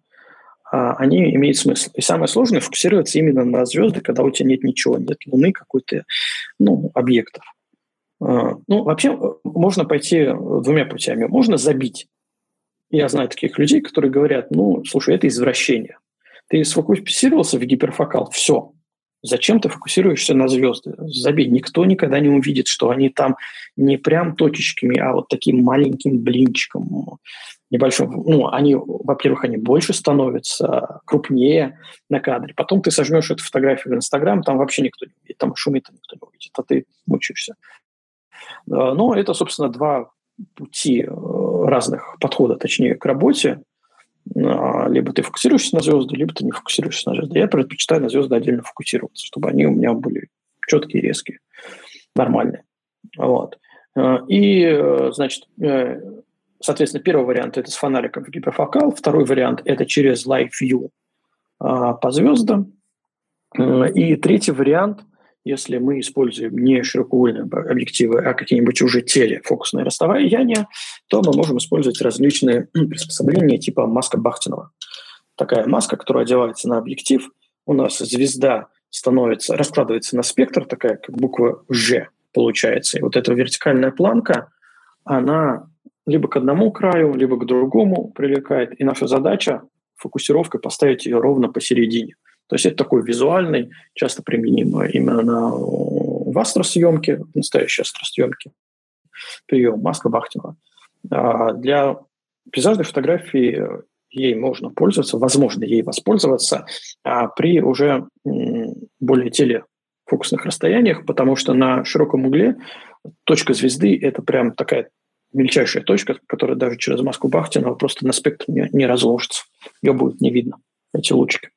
а, они имеют смысл. И самое сложное – фокусироваться именно на звезды, когда у тебя нет ничего, нет Луны, какой-то ну, объектов. А, ну, вообще э, можно пойти двумя путями. Можно забить. Я знаю таких людей, которые говорят, ну, слушай, это извращение. Ты сфокусировался в гиперфокал, все. Зачем ты фокусируешься на звезды? Забей, никто никогда не увидит, что они там не прям точечками, а вот таким маленьким блинчиком небольшим. Ну, они, во-первых, они больше становятся, крупнее на кадре. Потом ты сожмешь эту фотографию в Инстаграм, там вообще никто не увидит, там шумит, никто не увидит, а ты мучаешься. Э, но это, собственно, два пути э, разных подхода, точнее, к работе. А, либо ты фокусируешься на звезды, либо ты не фокусируешься на звезды. Я предпочитаю на звезды отдельно фокусироваться, чтобы они у меня были четкие, резкие, нормальные. Вот. Э, и, значит, соответственно, первый вариант – это с фонариком в гиперфокал, второй вариант – это через Live View по звездам, и третий вариант – если мы используем не широкоугольные объективы, а какие-нибудь уже телефокусные расстояния, то мы можем использовать различные приспособления типа маска Бахтинова. Такая маска, которая одевается на объектив. У нас звезда становится, раскладывается на спектр, такая как буква «Ж» получается. И вот эта вертикальная планка, она либо к одному краю, либо к другому привлекает. И наша задача фокусировкой поставить ее ровно посередине – то есть это такой визуальный, часто применимый именно в астросъемке, в настоящей астросъемке, прием маска Бахтина. А для пейзажной фотографии ей можно пользоваться, возможно ей воспользоваться а при уже более телефокусных расстояниях, потому что на широком угле точка звезды – это прям такая мельчайшая точка, которая даже через маску Бахтина просто на спектр не, не разложится. Ее будет не видно, эти лучики.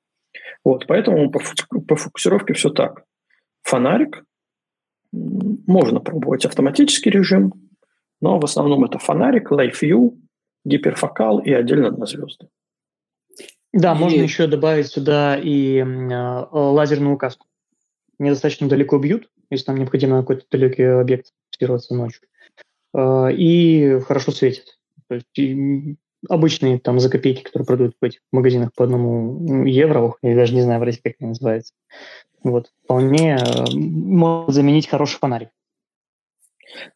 Вот, поэтому по, по фокусировке все так. Фонарик, можно пробовать автоматический режим, но в основном это фонарик, Live View, гиперфокал и отдельно на звезды. Да, и... можно еще добавить сюда и э, лазерную указку. Недостаточно далеко бьют, если нам необходимо на какой-то далекий объект фокусироваться ночью. Э, и хорошо светит. То есть обычные там за копейки, которые продают в этих магазинах по одному евро, я даже не знаю в России, как это называется. Вот, вполне э, может заменить хороший фонарик.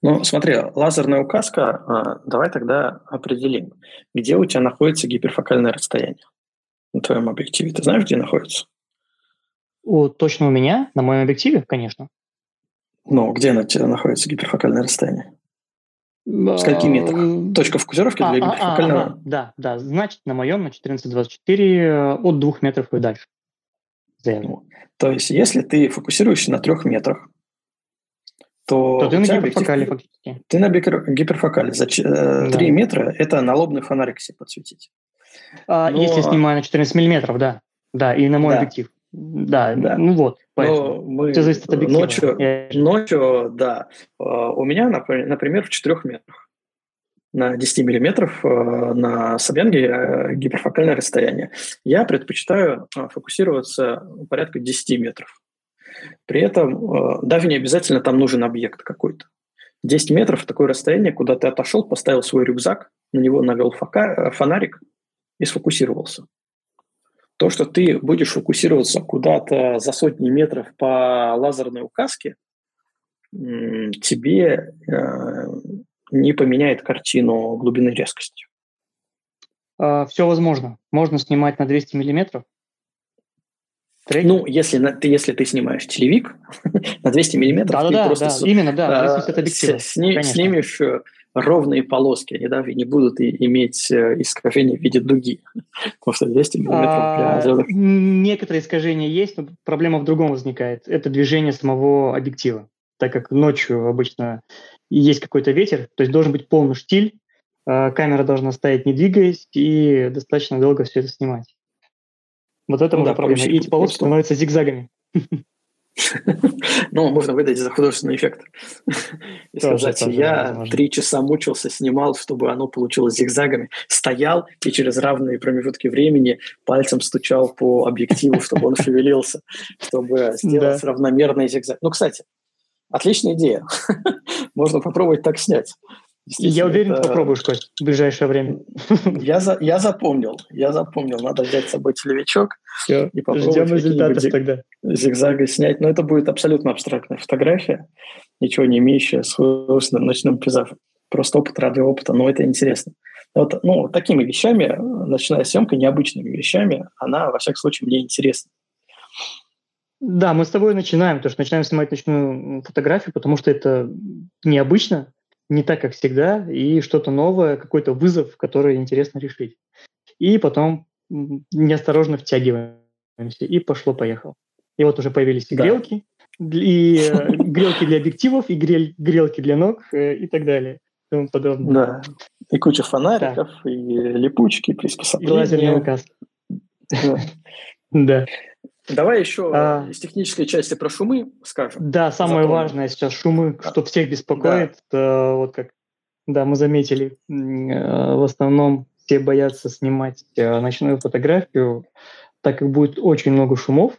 Ну, смотри, лазерная указка, а, давай тогда определим, где у тебя находится гиперфокальное расстояние на твоем объективе. Ты знаешь, где находится? У, точно у меня, на моем объективе, конечно. Ну, где на тебя находится гиперфокальное расстояние? В скольки метрах? Точка фокусировки а, для гиперфокального? А, а, да, да. Значит, на моем на 1424 э, от двух метров и дальше. Ну, то есть, если ты фокусируешься на трех метрах, то, то ты на гиперфокале объектив, фактически. Ты на гиперфокале. За 3 э, да. метра – это налобный фонарик себе подсветить. А, Но... Если снимаю на 14 миллиметров, да. Да, и на мой да. объектив. Да, да, ну вот. Поэтому. мы Все зависит от объектива. Ночью, Я... ночью, да. А, у меня, например, в четырех метрах. на 10 миллиметров э, на Собянге э, гиперфокальное расстояние. Я предпочитаю э, фокусироваться порядка 10 метров. При этом даже не обязательно там нужен объект какой-то. 10 метров – такое расстояние, куда ты отошел, поставил свой рюкзак, на него навел фонарик и сфокусировался. То, что ты будешь фокусироваться куда-то за сотни метров по лазерной указке, тебе не поменяет картину глубины резкости. А, все возможно. Можно снимать на 200 миллиметров. Треки. Ну, если, на, ты, если ты снимаешь телевик на 200 миллиметров, да, ты да, просто да, с, именно, да, а, с, сни, снимешь э, ровные полоски, они даже не будут и, иметь э, искажения в виде дуги, потому что 200 миллиметров а, Некоторые искажения есть, но проблема в другом возникает. Это движение самого объектива, так как ночью обычно есть какой-то ветер, то есть должен быть полный штиль, а, камера должна стоять не двигаясь и достаточно долго все это снимать. Вот это ну, да, проблема. И эти полоски становятся зигзагами. Ну, можно выдать за художественный эффект. И сказать, я три часа мучился, снимал, чтобы оно получилось зигзагами. Стоял и через равные промежутки времени пальцем стучал по объективу, чтобы он шевелился, чтобы сделать равномерный зигзаг. Ну, кстати, отличная идея. Можно попробовать так снять. Я уверен, это... попробуешь, Кость, в ближайшее время. Я, за, я запомнил, я запомнил. Надо взять с собой телевичок Все, и попробовать ждем результатов зиг... тогда. зигзага снять. Но это будет абсолютно абстрактная фотография, ничего не имеющая с художественным ночным пейзажем. Просто опыт ради опыта, но это интересно. Вот, ну, такими вещами, ночная съемка, необычными вещами, она, во всяком случае, мне интересна. Да, мы с тобой начинаем, потому что начинаем снимать ночную фотографию, потому что это необычно, не так, как всегда, и что-то новое, какой-то вызов, который интересно решить. И потом неосторожно втягиваемся, и пошло-поехало. И вот уже появились и да. грелки, и э, грелки для объективов, и грелки для ног, э, и так далее. И тому подобное. Да. И куча фонариков, и липучки, приспособления. И лазерный указ. Да. Давай еще а, из технической части про шумы скажем. Да, самое Запомним. важное сейчас шумы, что всех беспокоит. Да. вот как, да, мы заметили, э, в основном все боятся снимать э, ночную фотографию, так как будет очень много шумов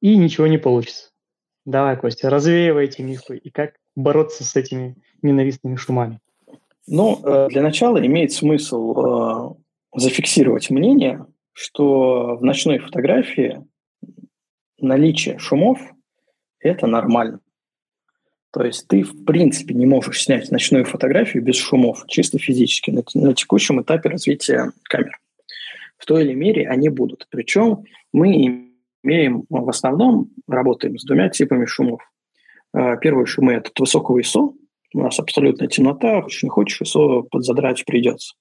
и ничего не получится. Давай, Костя, развеивай эти мифы и как бороться с этими ненавистными шумами. Ну, э, для начала имеет смысл зафиксировать мнение, что в ночной фотографии наличие шумов – это нормально. То есть ты, в принципе, не можешь снять ночную фотографию без шумов, чисто физически, на, на текущем этапе развития камер. В той или мере они будут. Причем мы имеем, в основном, работаем с двумя типами шумов. А, первые шумы – это от высокого ISO. У нас абсолютная темнота, хочешь не хочешь, ISO подзадрать придется.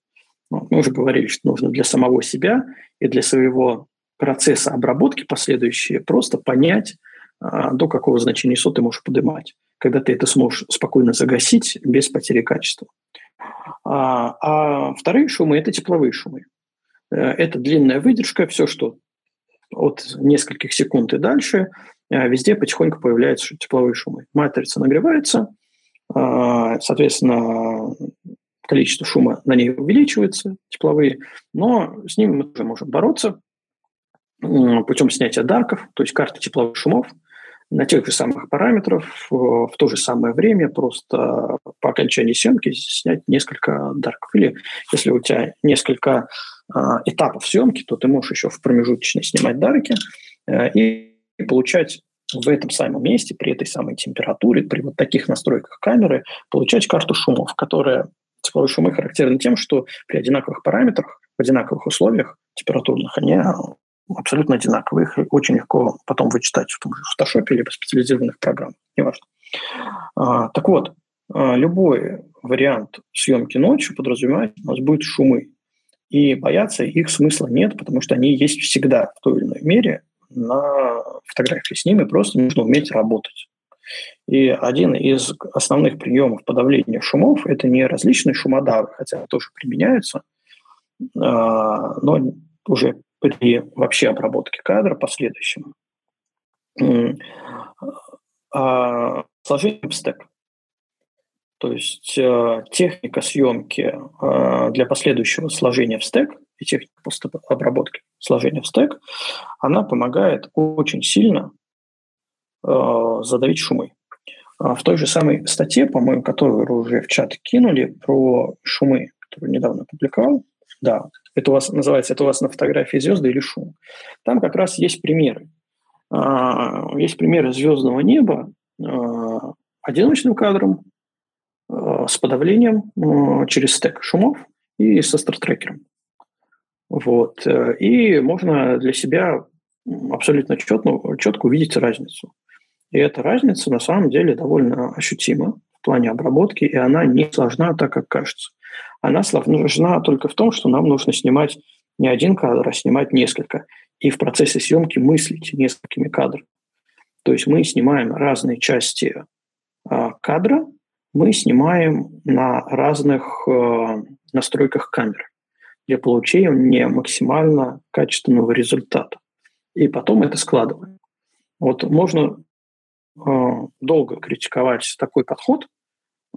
Мы уже говорили, что нужно для самого себя и для своего процесса обработки последующие просто понять, а, до какого значения ISO ты можешь поднимать, когда ты это сможешь спокойно загасить без потери качества. А, а вторые шумы – это тепловые шумы. Э, это длинная выдержка, все, что от нескольких секунд и дальше, э, везде потихоньку появляются тепловые шумы. Матрица нагревается, а, соответственно, количество шума на ней увеличивается, тепловые, но с ними мы тоже можем бороться, путем снятия дарков, то есть карты тепловых шумов, на тех же самых параметрах, в то же самое время, просто по окончании съемки снять несколько дарков. Или если у тебя несколько э, этапов съемки, то ты можешь еще в промежуточной снимать дарки э, и получать в этом самом месте, при этой самой температуре, при вот таких настройках камеры, получать карту шумов, которая тепловые шумы характерны тем, что при одинаковых параметрах, в одинаковых условиях температурных, они абсолютно одинаковые. Их очень легко потом вычитать в том же фотошопе в специализированных программах, неважно. А, так вот, а, любой вариант съемки ночью подразумевает, у нас будут шумы. И бояться их смысла нет, потому что они есть всегда в той или иной мере на фотографии. С ними просто нужно уметь работать. И один из основных приемов подавления шумов – это не различные шумодавы, хотя тоже применяются, а, но уже при вообще обработке кадра последующем. А сложение в стек. То есть э, техника съемки э, для последующего сложения в стек и техника постобработки сложения в стек, она помогает очень сильно э, задавить шумы. А в той же самой статье, по-моему, которую уже в чат кинули, про шумы, которую недавно публиковал, да, это у вас называется, это у вас на фотографии звезды или шум. Там как раз есть примеры. А, есть примеры звездного неба а, одиночным кадром, с подавлением через стек шумов и со стартрекером. Вот. Э, и можно для себя абсолютно четко, четко увидеть разницу. И эта разница на самом деле довольно ощутима в плане обработки, и она не сложна так, как кажется. Она сложна только в том, что нам нужно снимать не один кадр, а снимать несколько. И в процессе съемки мыслить несколькими кадрами. То есть мы снимаем разные части э, кадра, мы снимаем на разных э, настройках камеры для получения максимально качественного результата. И потом это складываем. Вот можно э, долго критиковать такой подход,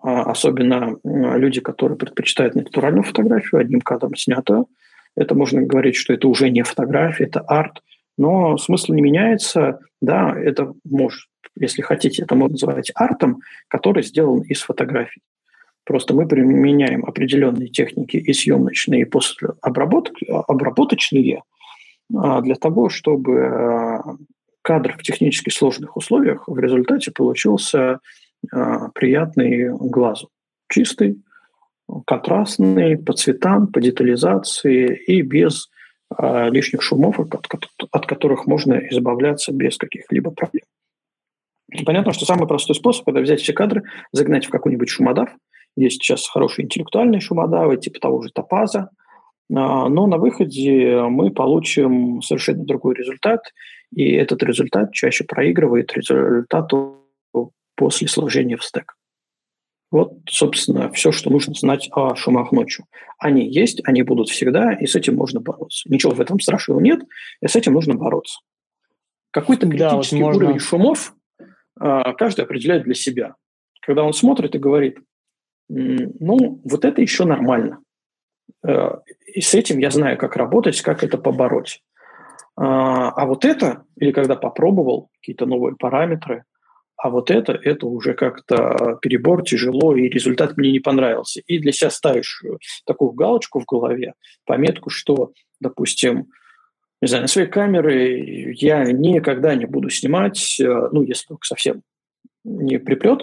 особенно э, люди, которые предпочитают натуральную фотографию, одним кадром снято. Это можно говорить, что это уже не фотография, это арт, но смысл не меняется. Да, это может, если хотите, это можно называть артом, который сделан из фотографий. Просто мы применяем определенные техники и съемочные, и после обработочные а, для того, чтобы а, кадр в технически сложных условиях в результате получился а, приятный глазу. Чистый, контрастный, по цветам, по детализации и без лишних шумов, от, от которых можно избавляться без каких-либо проблем. Понятно, что самый простой способ – это взять все кадры, загнать в какой-нибудь шумодав – есть сейчас хорошие интеллектуальные шумодавы, типа того же Топаза, а, но на выходе мы получим совершенно другой результат, и этот результат чаще проигрывает результату после сложения в стек. Вот, собственно, все, что нужно знать о шумах ночью. Они есть, они будут всегда, и с этим можно бороться. Ничего в этом страшного нет, и с этим нужно бороться. Какой-то критический да, вот можно... уровень шумов а, каждый определяет для себя. Когда он смотрит и говорит, ну, вот это еще нормально. Э, и с этим я знаю, как работать, как это побороть. А, а вот это, или когда попробовал какие-то новые параметры, а вот это, это уже как-то перебор, тяжело, и результат мне не понравился. И для себя ставишь э, такую галочку в голове, пометку, что, допустим, не знаю, на своей камеры я никогда не буду снимать, э, ну, если только совсем не припрет,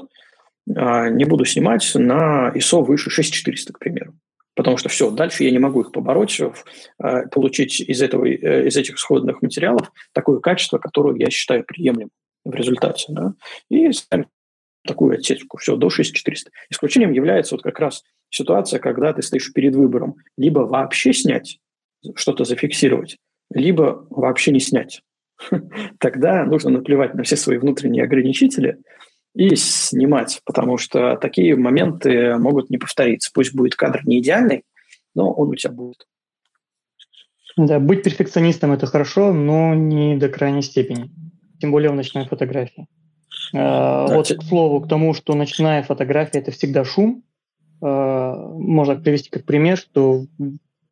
а, не буду снимать на ISO выше 6400, к примеру. Потому что все, дальше я не могу их побороть, а, получить из, этого, э, из этих исходных материалов такое качество, которое я считаю приемлемым в результате. Да? И ставим такую отсечку, все, до 6400. Исключением является вот как раз ситуация, когда ты стоишь перед выбором либо вообще снять, что-то зафиксировать, либо вообще не снять. Тогда нужно наплевать на все свои внутренние ограничители – и снимать, потому что такие моменты могут не повториться. Пусть будет кадр не идеальный, но он у тебя будет. Да, быть перфекционистом – это хорошо, но не до крайней степени. Тем более в ночной фотографии. Да, вот те... к слову, к тому, что ночная фотография – это всегда шум. А, можно привести как пример, что,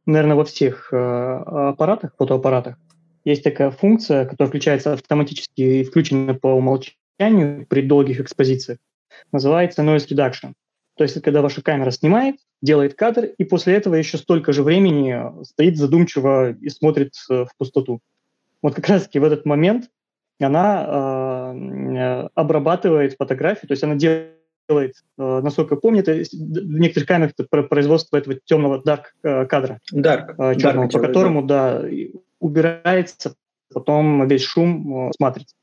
наверное, во всех а, аппаратах, фотоаппаратах, есть такая функция, которая включается автоматически и включена по умолчанию при долгих экспозициях, называется noise reduction. То есть когда ваша камера снимает, делает кадр, и после этого еще столько же времени стоит задумчиво и смотрит э, в пустоту. Вот как раз-таки в этот момент она э, обрабатывает фотографию, то есть она делает, э, насколько я помню, это в некоторых камерах это производство этого темного dark э, кадра, dark, э, черного, dark по которому да. убирается потом весь шум с матрицы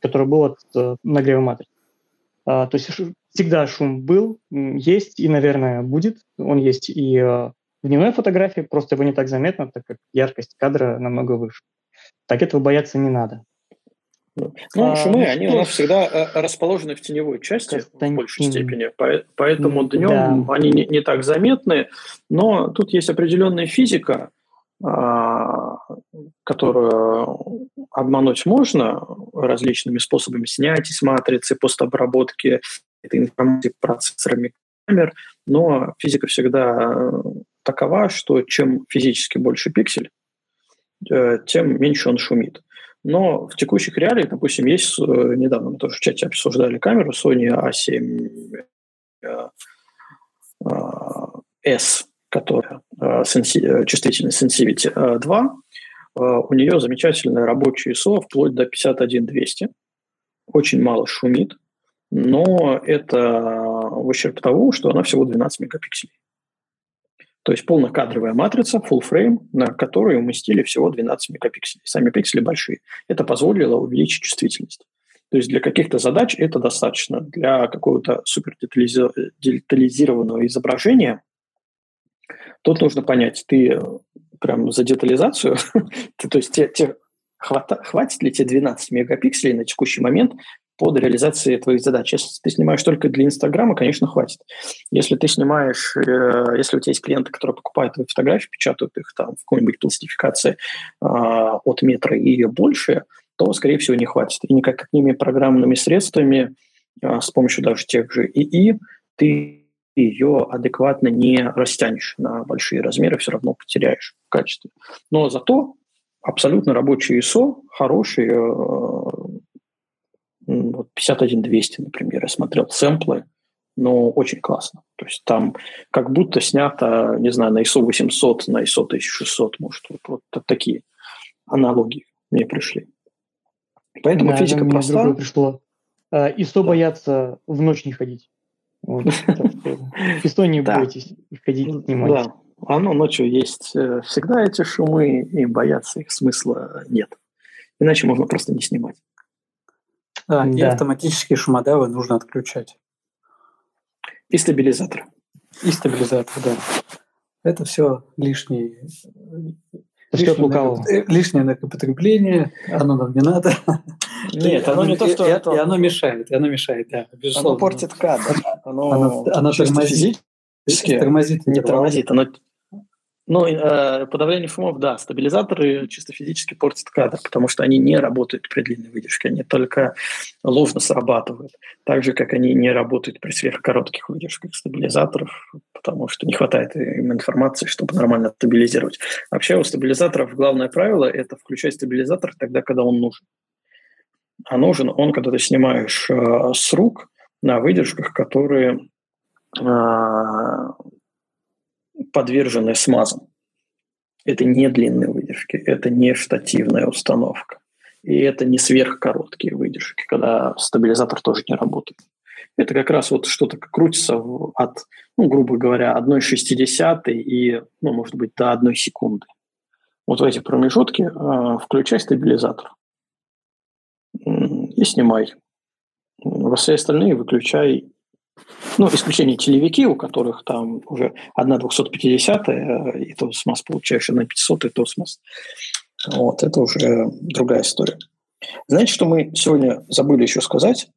который был от нагрева матрицы. А, то есть всегда шум был, есть и, наверное, будет. Он есть и в дневной фотографии, просто его не так заметно, так как яркость кадра намного выше. Так этого бояться не надо. Ну, а, шумы, ну, они что? у нас всегда э, расположены в теневой части в большей степени, поэтому днем да. они не, не так заметны, но тут есть определенная физика, а, которую обмануть можно различными способами снятия с матрицы, постобработки этой информации процессорами, камер, но физика всегда такова, что чем физически больше пиксель, э, тем меньше он шумит. Но в текущих реалиях, допустим, есть, э, недавно мы тоже в чате обсуждали камеру Sony A7 S, которая чувствительность Sensivity 2, у нее замечательное рабочее ISO вплоть до 51200. Очень мало шумит, но это в ущерб того, что она всего 12 мегапикселей. То есть полнокадровая матрица, full frame, на которой уместили всего 12 мегапикселей. Сами пиксели большие. Это позволило увеличить чувствительность. То есть для каких-то задач это достаточно. Для какого-то супер детализированного изображения тут нужно понять, ты прям за детализацию, то есть те, те, хватит ли тебе 12 мегапикселей на текущий момент под реализацией твоих задач. Если ты снимаешь только для Инстаграма, конечно, хватит. Если ты снимаешь, э, если у тебя есть клиенты, которые покупают твои фотографии, печатают их там в какой-нибудь пластификации э, от метра и больше, то, скорее всего, не хватит. И никакими программными средствами, э, с помощью даже тех же ИИ, ты ее адекватно не растянешь на большие размеры, все равно потеряешь в качестве. Но зато абсолютно рабочий ISO, хороший, э, вот 51200, например, я смотрел сэмплы, но очень классно. То есть там как будто снято, не знаю, на ISO 800, на ISO 1600, может, вот, вот такие аналогии мне пришли. Поэтому да, физика проста. пришло. А, ISO да. боятся в ночь не ходить. Вот, ISO не бойтесь ходить снимать. Да, оно ночью есть э, всегда эти шумы, и бояться их смысла нет. Иначе можно просто не снимать. Да, да. и автоматические шумодавы нужно отключать. И стабилизатор. И стабилизатор, да. Это все лишние лишнее, накоп... Э, лишнее накопотребление, оно нам не надо. Нет, оно не то, что... И оно мешает, и оно мешает, да, безусловно. Оно портит кадр. Оно, оно тормозит. Тормозит, не тормозит, оно ну, э, подавление шумов, да, стабилизаторы чисто физически портят кадр, потому что они не работают при длинной выдержке, они только ложно срабатывают. Так же, как они не работают при сверхкоротких выдержках стабилизаторов, потому что не хватает им информации, чтобы нормально стабилизировать. Вообще у стабилизаторов главное правило – это включать стабилизатор тогда, когда он нужен. А нужен он, когда ты снимаешь э, с рук на выдержках, которые э, подвержены смазам. Это не длинные выдержки, это не штативная установка. И это не сверхкороткие выдержки, когда стабилизатор тоже не работает. Это как раз вот что-то крутится от, ну, грубо говоря, 1,60 и, ну, может быть, до 1 секунды. Вот в эти промежутки э, включай стабилизатор и снимай. Во все остальные выключай ну, исключение телевики, у которых там уже одна 250 э, и то смаз получаешь, одна 500 и то смаз. Вот, это уже другая история. Знаете, что мы сегодня забыли еще сказать?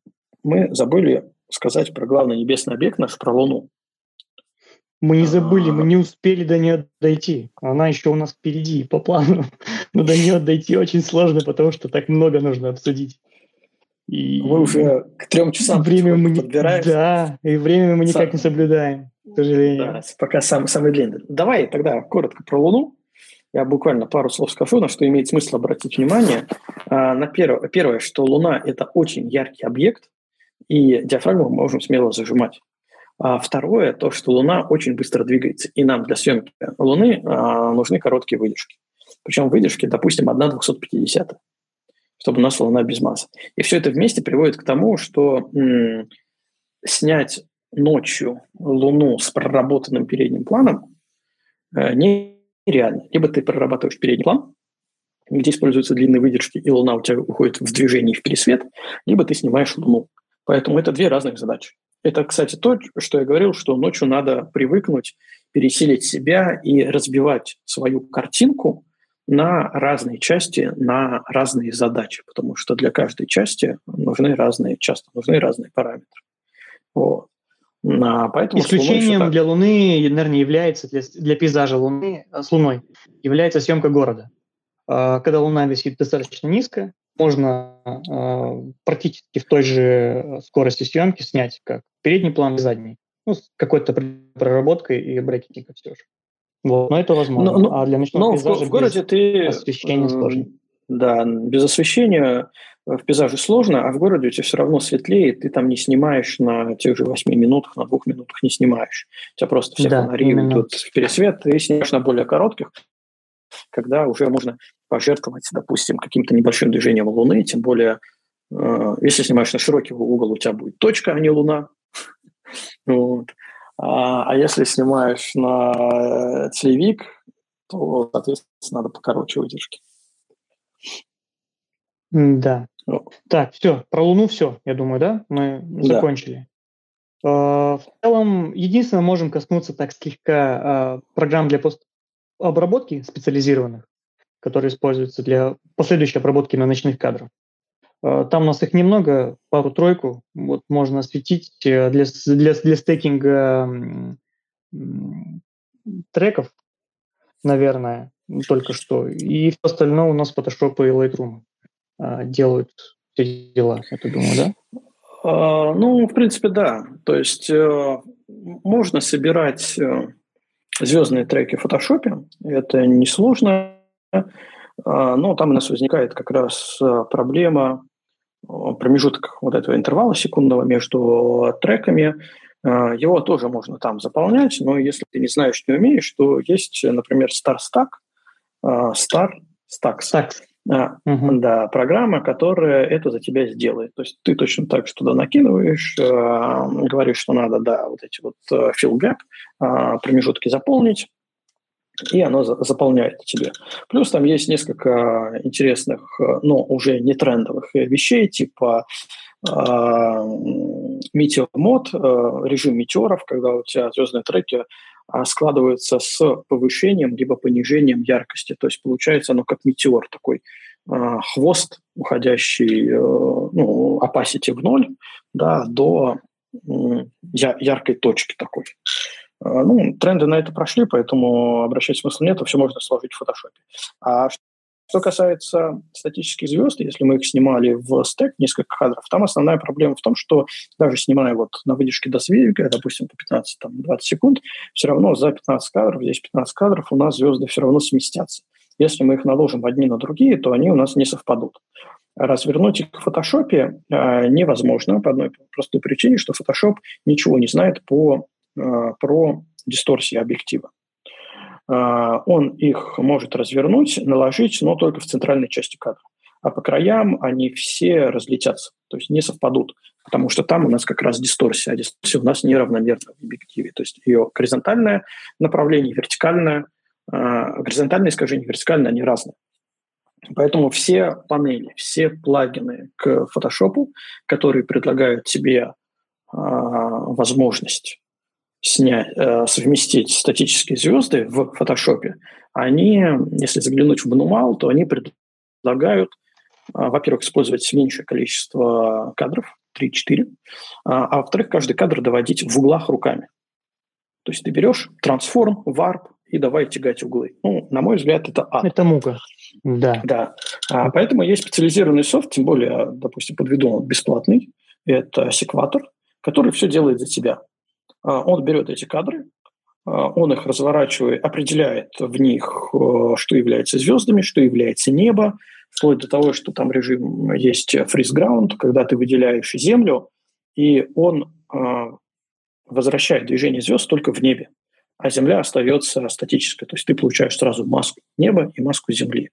Мы забыли сказать про главный небесный объект наш, про Луну. Мы не забыли, мы не успели до нее дойти. Она еще у нас впереди по плану. Но до нее дойти очень сложно, потому что так много нужно обсудить. И мы уже к трем часам время мы не, Да, и время мы никак Сам... не соблюдаем, к сожалению. Да, пока сам, самый длинный. Давай тогда коротко про Луну. Я буквально пару слов скажу, на что имеет смысл обратить внимание. А, на первое, первое, что Луна – это очень яркий объект, и диафрагму мы можем смело зажимать. А второе, то, что Луна очень быстро двигается, и нам для съемки Луны а, нужны короткие выдержки. Причем выдержки, допустим, 1 250 чтобы у нас Луна без массы. И все это вместе приводит к тому, что м- снять ночью Луну с проработанным передним планом э, нереально. Либо ты прорабатываешь передний план, где используются длинные выдержки, и Луна у тебя уходит в движение в пересвет, либо ты снимаешь Луну. Поэтому это две разных задачи. Это, кстати, то, что я говорил, что ночью надо привыкнуть пересилить себя и разбивать свою картинку на разные части, на разные задачи, потому что для каждой части нужны разные, часто нужны разные параметры. Вот. А, поэтому Исключением для Луны, наверное, является для, для пейзажа Луны э, с Луной является съемка города. А, когда Луна висит достаточно низко, можно а, практически в той же скорости съемки снять как передний план и задний. ну, с какой-то проработкой и брекетинга все же. Вот, но это возможно. Но, но, а для ночного но пейзажа в, в городе ты освещение сложно. Да, без освещения в пейзаже сложно, а в городе у тебя все равно светлее, ты там не снимаешь на тех же 8 минутах, на двух минутах не снимаешь. У тебя просто все да, фонари именно. идут в пересвет, ты снимаешь на более коротких, когда уже можно пожертвовать, допустим, каким-то небольшим движением Луны, тем более, э, если снимаешь на широкий угол, у тебя будет точка, а не Луна. Вот. А, а если снимаешь на целевик, то, соответственно, надо покороче выдержки. Да. Так, все, про Луну все, я думаю, да? Мы да. закончили. А, в целом, единственное, можем коснуться так слегка а, программ для постобработки специализированных, которые используются для последующей обработки на ночных кадрах. А, там у нас их немного, пару-тройку. Вот можно осветить э, для, для, для стейкинга треков, наверное, только что. И все остальное у нас Photoshop и Lightroom а, делают все дела, я думаю, да? Ну, в принципе, да. То есть э, можно собирать э, звездные треки в фотошопе, это несложно, но там у нас возникает как раз э, проблема промежуток вот этого интервала секундного между треками, его тоже можно там заполнять, но если ты не знаешь, не умеешь, то есть, например, Star Stack, Star Stacks. А, угу. Да, программа, которая это за тебя сделает. То есть ты точно так же туда накидываешь, э, говоришь, что надо, да, вот эти вот э, fill gap, э, промежутки заполнить, и оно за, заполняет тебе. Плюс там есть несколько интересных, э, но уже не трендовых вещей, типа метеор мод, режим метеоров, когда у тебя звездные треки а, складываются с повышением либо понижением яркости. То есть получается оно как метеор такой, а, хвост, уходящий, э, ну, opacity в ноль, да, до яркой точки такой. А, ну, тренды на это прошли, поэтому обращать смысла нет, все можно сложить в фотошопе. А что касается статических звезд, если мы их снимали в стек, несколько кадров, там основная проблема в том, что даже снимая вот на выдержке до свека, допустим, по 15-20 секунд, все равно за 15 кадров, здесь 15 кадров, у нас звезды все равно сместятся. Если мы их наложим одни на другие, то они у нас не совпадут. Развернуть их в фотошопе э, невозможно по одной простой причине, что Photoshop ничего не знает по, про дисторсии объектива. А, он их может развернуть, наложить, но только в центральной части кадра. А по краям они все разлетятся, то есть не совпадут, потому что там у нас как раз дисторсия, а дисторсия у нас неравномерна в объективе. То есть ее горизонтальное направление, вертикальное, а, горизонтальное искажение, вертикальное, они разные. Поэтому все панели, все плагины к Photoshop, которые предлагают тебе а, возможность снять, э, совместить статические звезды в фотошопе, они, если заглянуть в мануал, то они предлагают, э, во-первых, использовать меньшее количество кадров, 3-4, а, а во-вторых, каждый кадр доводить в углах руками. То есть ты берешь трансформ, варп и давай тягать углы. Ну, на мой взгляд, это ад. Это мука. Да. Да. А, поэтому есть специализированный софт, тем более, допустим, подведу он бесплатный. Это секватор, который все делает за тебя. А, он берет эти кадры, а, он их разворачивает, определяет в них, э, что является звездами, что является небо, вплоть до того, что там режим есть фриз-граунд, когда ты выделяешь Землю, и он а, возвращает движение звезд только в небе, а Земля остается статической. То есть ты получаешь сразу маску неба и маску Земли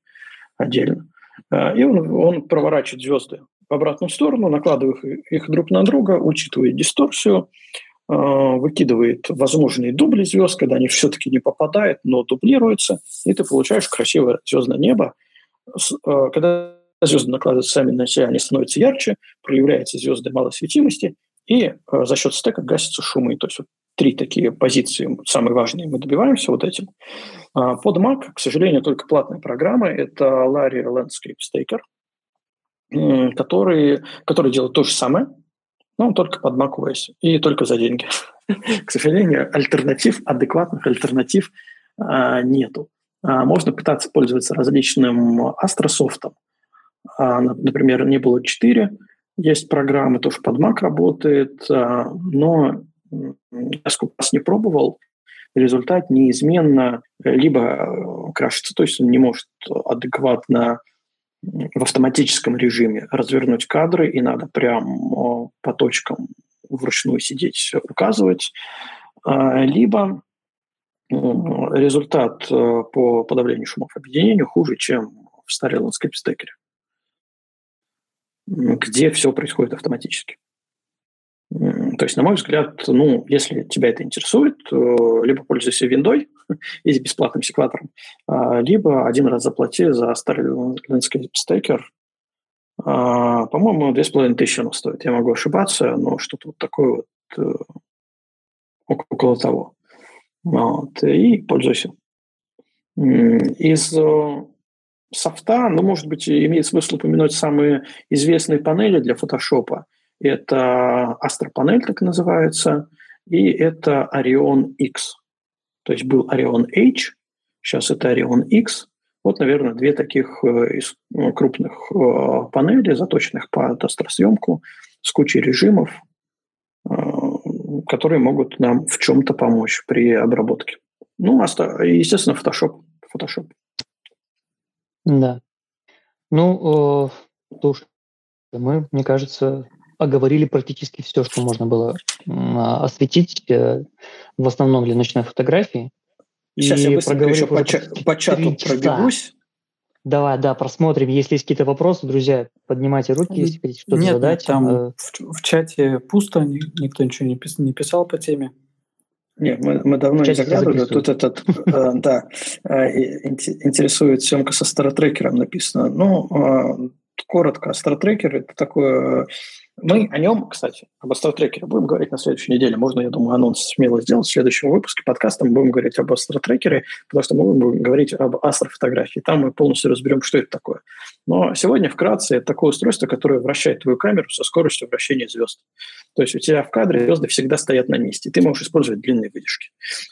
отдельно. И он, он проворачивает звезды в обратную сторону, накладывая их друг на друга, учитывая дисторсию, а, выкидывает возможные дубли звезд, когда они все-таки не попадают, но дублируются, и ты получаешь красивое звездное небо. А, когда звезды накладываются сами на себя, они становятся ярче, проявляются звезды малосветимости, и а, за счет стека гасятся шумы. То есть вот три такие позиции самые важные мы добиваемся вот этим. Под Mac, к сожалению, только платная программа. Это Larry Landscape Staker, который, который делает то же самое, ну, только под macOS и только за деньги. К сожалению, альтернатив, адекватных альтернатив а, нету. А, можно пытаться пользоваться различным Astrosoft. А, например, Nebula 4 есть программы, тоже под Mac работает, а, но я сколько раз не пробовал, результат неизменно либо крашится, то есть он не может адекватно в автоматическом режиме развернуть кадры, и надо прям по точкам вручную сидеть, указывать, а, либо результат э, по подавлению шумов объединению хуже, чем в Starry Landscape Stacker е, где все происходит автоматически. То есть, на мой взгляд, ну, если тебя это интересует, либо пользуйся виндой и бесплатным Sequator ом, а, либо один раз заплати за landscape stacker. А, по-моему, две с половиной тысячи оно стоит. Я могу ошибаться, но что-то вот такое вот э, около того. Вот, и пользуйся. Из э, софта, ну, может быть, имеет смысл упомянуть самые известные панели для фотошопа. Это Astra панель, так называется, и это Orion X. То есть был Orion H, сейчас это Orion X. Вот, наверное, две таких э, ну, крупных э, панели, заточенных под остросъемку, с кучей режимов, э, которые могут нам в чем-то помочь при обработке. Ну, естественно, Photoshop. Photoshop. Да. Ну, слушай, мы, мне кажется, оговорили практически все, что можно было а, осветить, э, в основном для ночной фотографии. Сейчас и я быстро еще по, ча- по чату пробегусь. Давай, да, просмотрим. Если есть какие-то вопросы, друзья, поднимайте руки, если хотите что-то нет, задать. Нет, там э... в, в чате пусто, никто ничего не, пис, не писал по теме. Нет, мы, мы давно не заглядывали. Тут этот, э, да, э, интересует съемка со старотрекером написано. Ну, коротко, старотрекер – это такое мы о нем, кстати, об астротрекере будем говорить на следующей неделе. Можно, я думаю, анонс смело сделать в следующем выпуске подкаста. Мы будем говорить об астротрекере, потому что мы будем говорить об астрофотографии. Там мы полностью разберем, что это такое. Но сегодня вкратце это такое устройство, которое вращает твою камеру со скоростью вращения звезд. То есть у тебя в кадре звезды всегда стоят на месте, и ты можешь использовать длинные выдержки.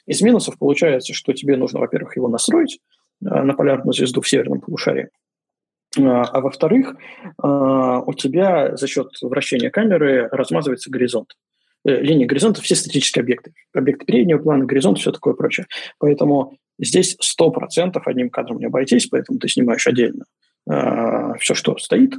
Из минусов получается, что тебе нужно, во-первых, его настроить э, на полярную звезду в северном полушарии, а, во-вторых, а, у тебя за счет вращения камеры размазывается горизонт. Э, линия горизонта – все статические объекты. Объекты переднего плана, горизонт, все такое прочее. Поэтому здесь 100% одним кадром не обойтись, поэтому ты снимаешь отдельно а, все, что стоит,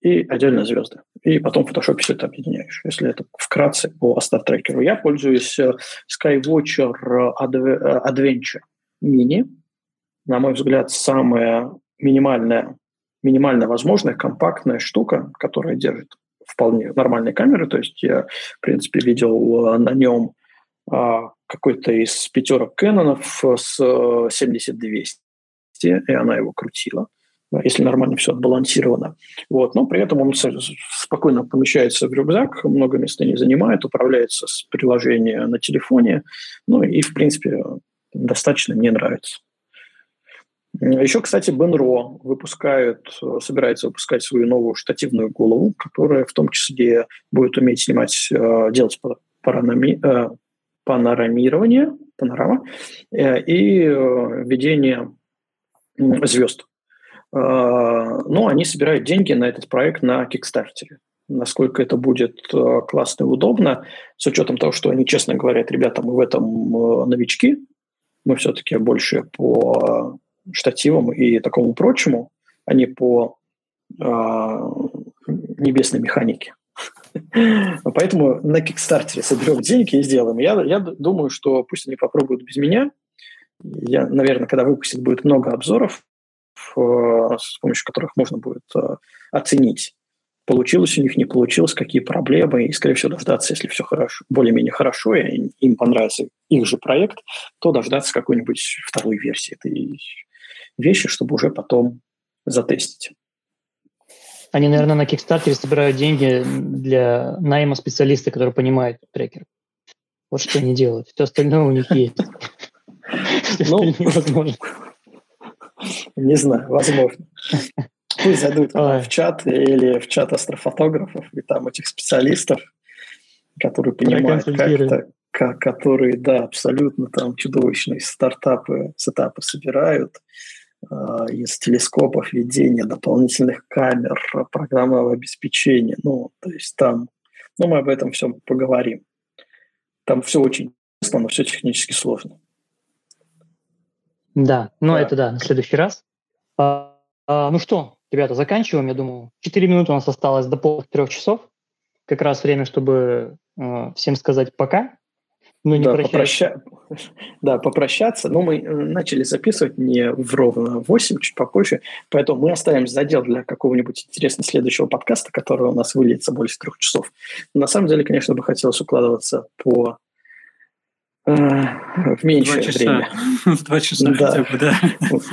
и отдельно звезды. И потом в фотошопе все это объединяешь. Если это вкратце по астартрекеру. Я пользуюсь э, Skywatcher Adventure Mini. На мой взгляд, самая минимальная минимально возможная компактная штука, которая держит вполне нормальные камеры. То есть я, в принципе, видел э, на нем а, какой-то из пятерок Кэнонов с 7200, э, и она его крутила если нормально все отбалансировано. Вот. Но при этом он спокойно помещается в рюкзак, много места не занимает, управляется с приложения на телефоне. Ну и, в принципе, достаточно мне нравится. Еще, кстати, Бенро выпускает, собирается выпускать свою новую штативную голову, которая в том числе будет уметь снимать, э, делать паранами, э, панорамирование, панорама э, и ведение звезд. Но они собирают деньги на этот проект на Кикстартере. Насколько это будет классно и удобно, с учетом того, что они честно говорят, ребята, мы в этом новички, мы все-таки больше по штативам и такому прочему, а не по э, небесной механике. Поэтому на Кикстартере соберем деньги и сделаем. Я, я думаю, что пусть они попробуют без меня. Я, наверное, когда выпустят, будет много обзоров, э, с помощью которых можно будет э, оценить, получилось у них, не получилось, какие проблемы, и, скорее всего, дождаться, если все хорошо, более-менее хорошо, и им понравится их же проект, то дождаться какой-нибудь второй версии этой вещи, чтобы уже потом затестить. Они, наверное, на Kickstarter собирают деньги для найма специалиста, который понимает трекер. Вот что они делают. Все остальное у них есть. Ну, невозможно. Не знаю, возможно. Пусть зайдут в чат или в чат астрофотографов и там этих специалистов, которые понимают, как это, которые, да, абсолютно там чудовищные стартапы, сетапы собирают, из телескопов, ведения дополнительных камер, программного обеспечения. Ну, то есть там, ну, мы об этом всем поговорим. Там все очень интересно, но все технически сложно. Да, но да. это да, на следующий раз. А, а, ну что, ребята, заканчиваем, я думаю. Четыре минуты у нас осталось до полных трех часов. Как раз время, чтобы э, всем сказать пока. Ну, не да, попроща... да, попрощаться. Но мы э, начали записывать не в ровно 8, чуть попозже, поэтому мы оставим задел для какого-нибудь интересного следующего подкаста, который у нас выльется больше трех часов. на самом деле, конечно, бы хотелось укладываться по в меньшее два время. В два часа да. хотя бы, да.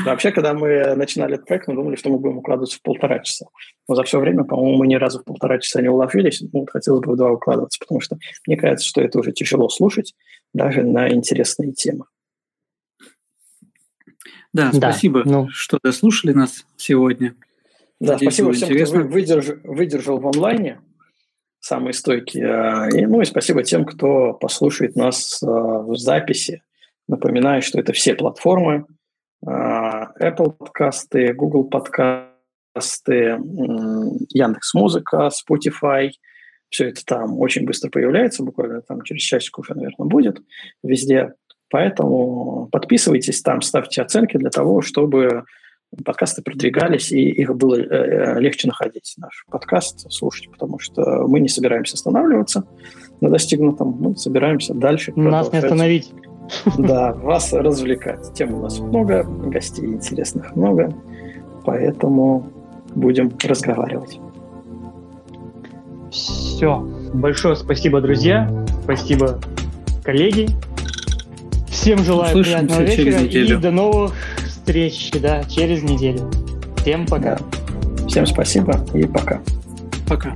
Вообще, когда мы начинали этот проект, мы думали, что мы будем укладываться в полтора часа. Но за все время, по-моему, мы ни разу в полтора часа не уложились. Ну, хотелось бы в два укладываться, потому что мне кажется, что это уже тяжело слушать, даже на интересные темы. Да, да спасибо, ну... что дослушали нас сегодня. Да, Надеюсь, спасибо всем, интересно. кто выдержал, выдержал в онлайне самые стойкие. И, ну и спасибо тем, кто послушает нас а, в записи. Напоминаю, что это все платформы. А, Apple подкасты, Google подкасты, Яндекс Музыка, Spotify. Все это там очень быстро появляется, буквально там через часик уже, наверное, будет везде. Поэтому подписывайтесь там, ставьте оценки для того, чтобы подкасты продвигались, и их было э, э, легче находить, наш подкаст, слушать, потому что мы не собираемся останавливаться на достигнутом, мы собираемся дальше. Нас не остановить. Да, вас развлекать. Тем у нас много, гостей интересных много, поэтому будем разговаривать. Все. Большое спасибо, друзья. Спасибо, коллеги. Всем желаю приятного вечера и до новых встреч, да, через неделю. Всем пока. Да. Всем спасибо и пока. Пока.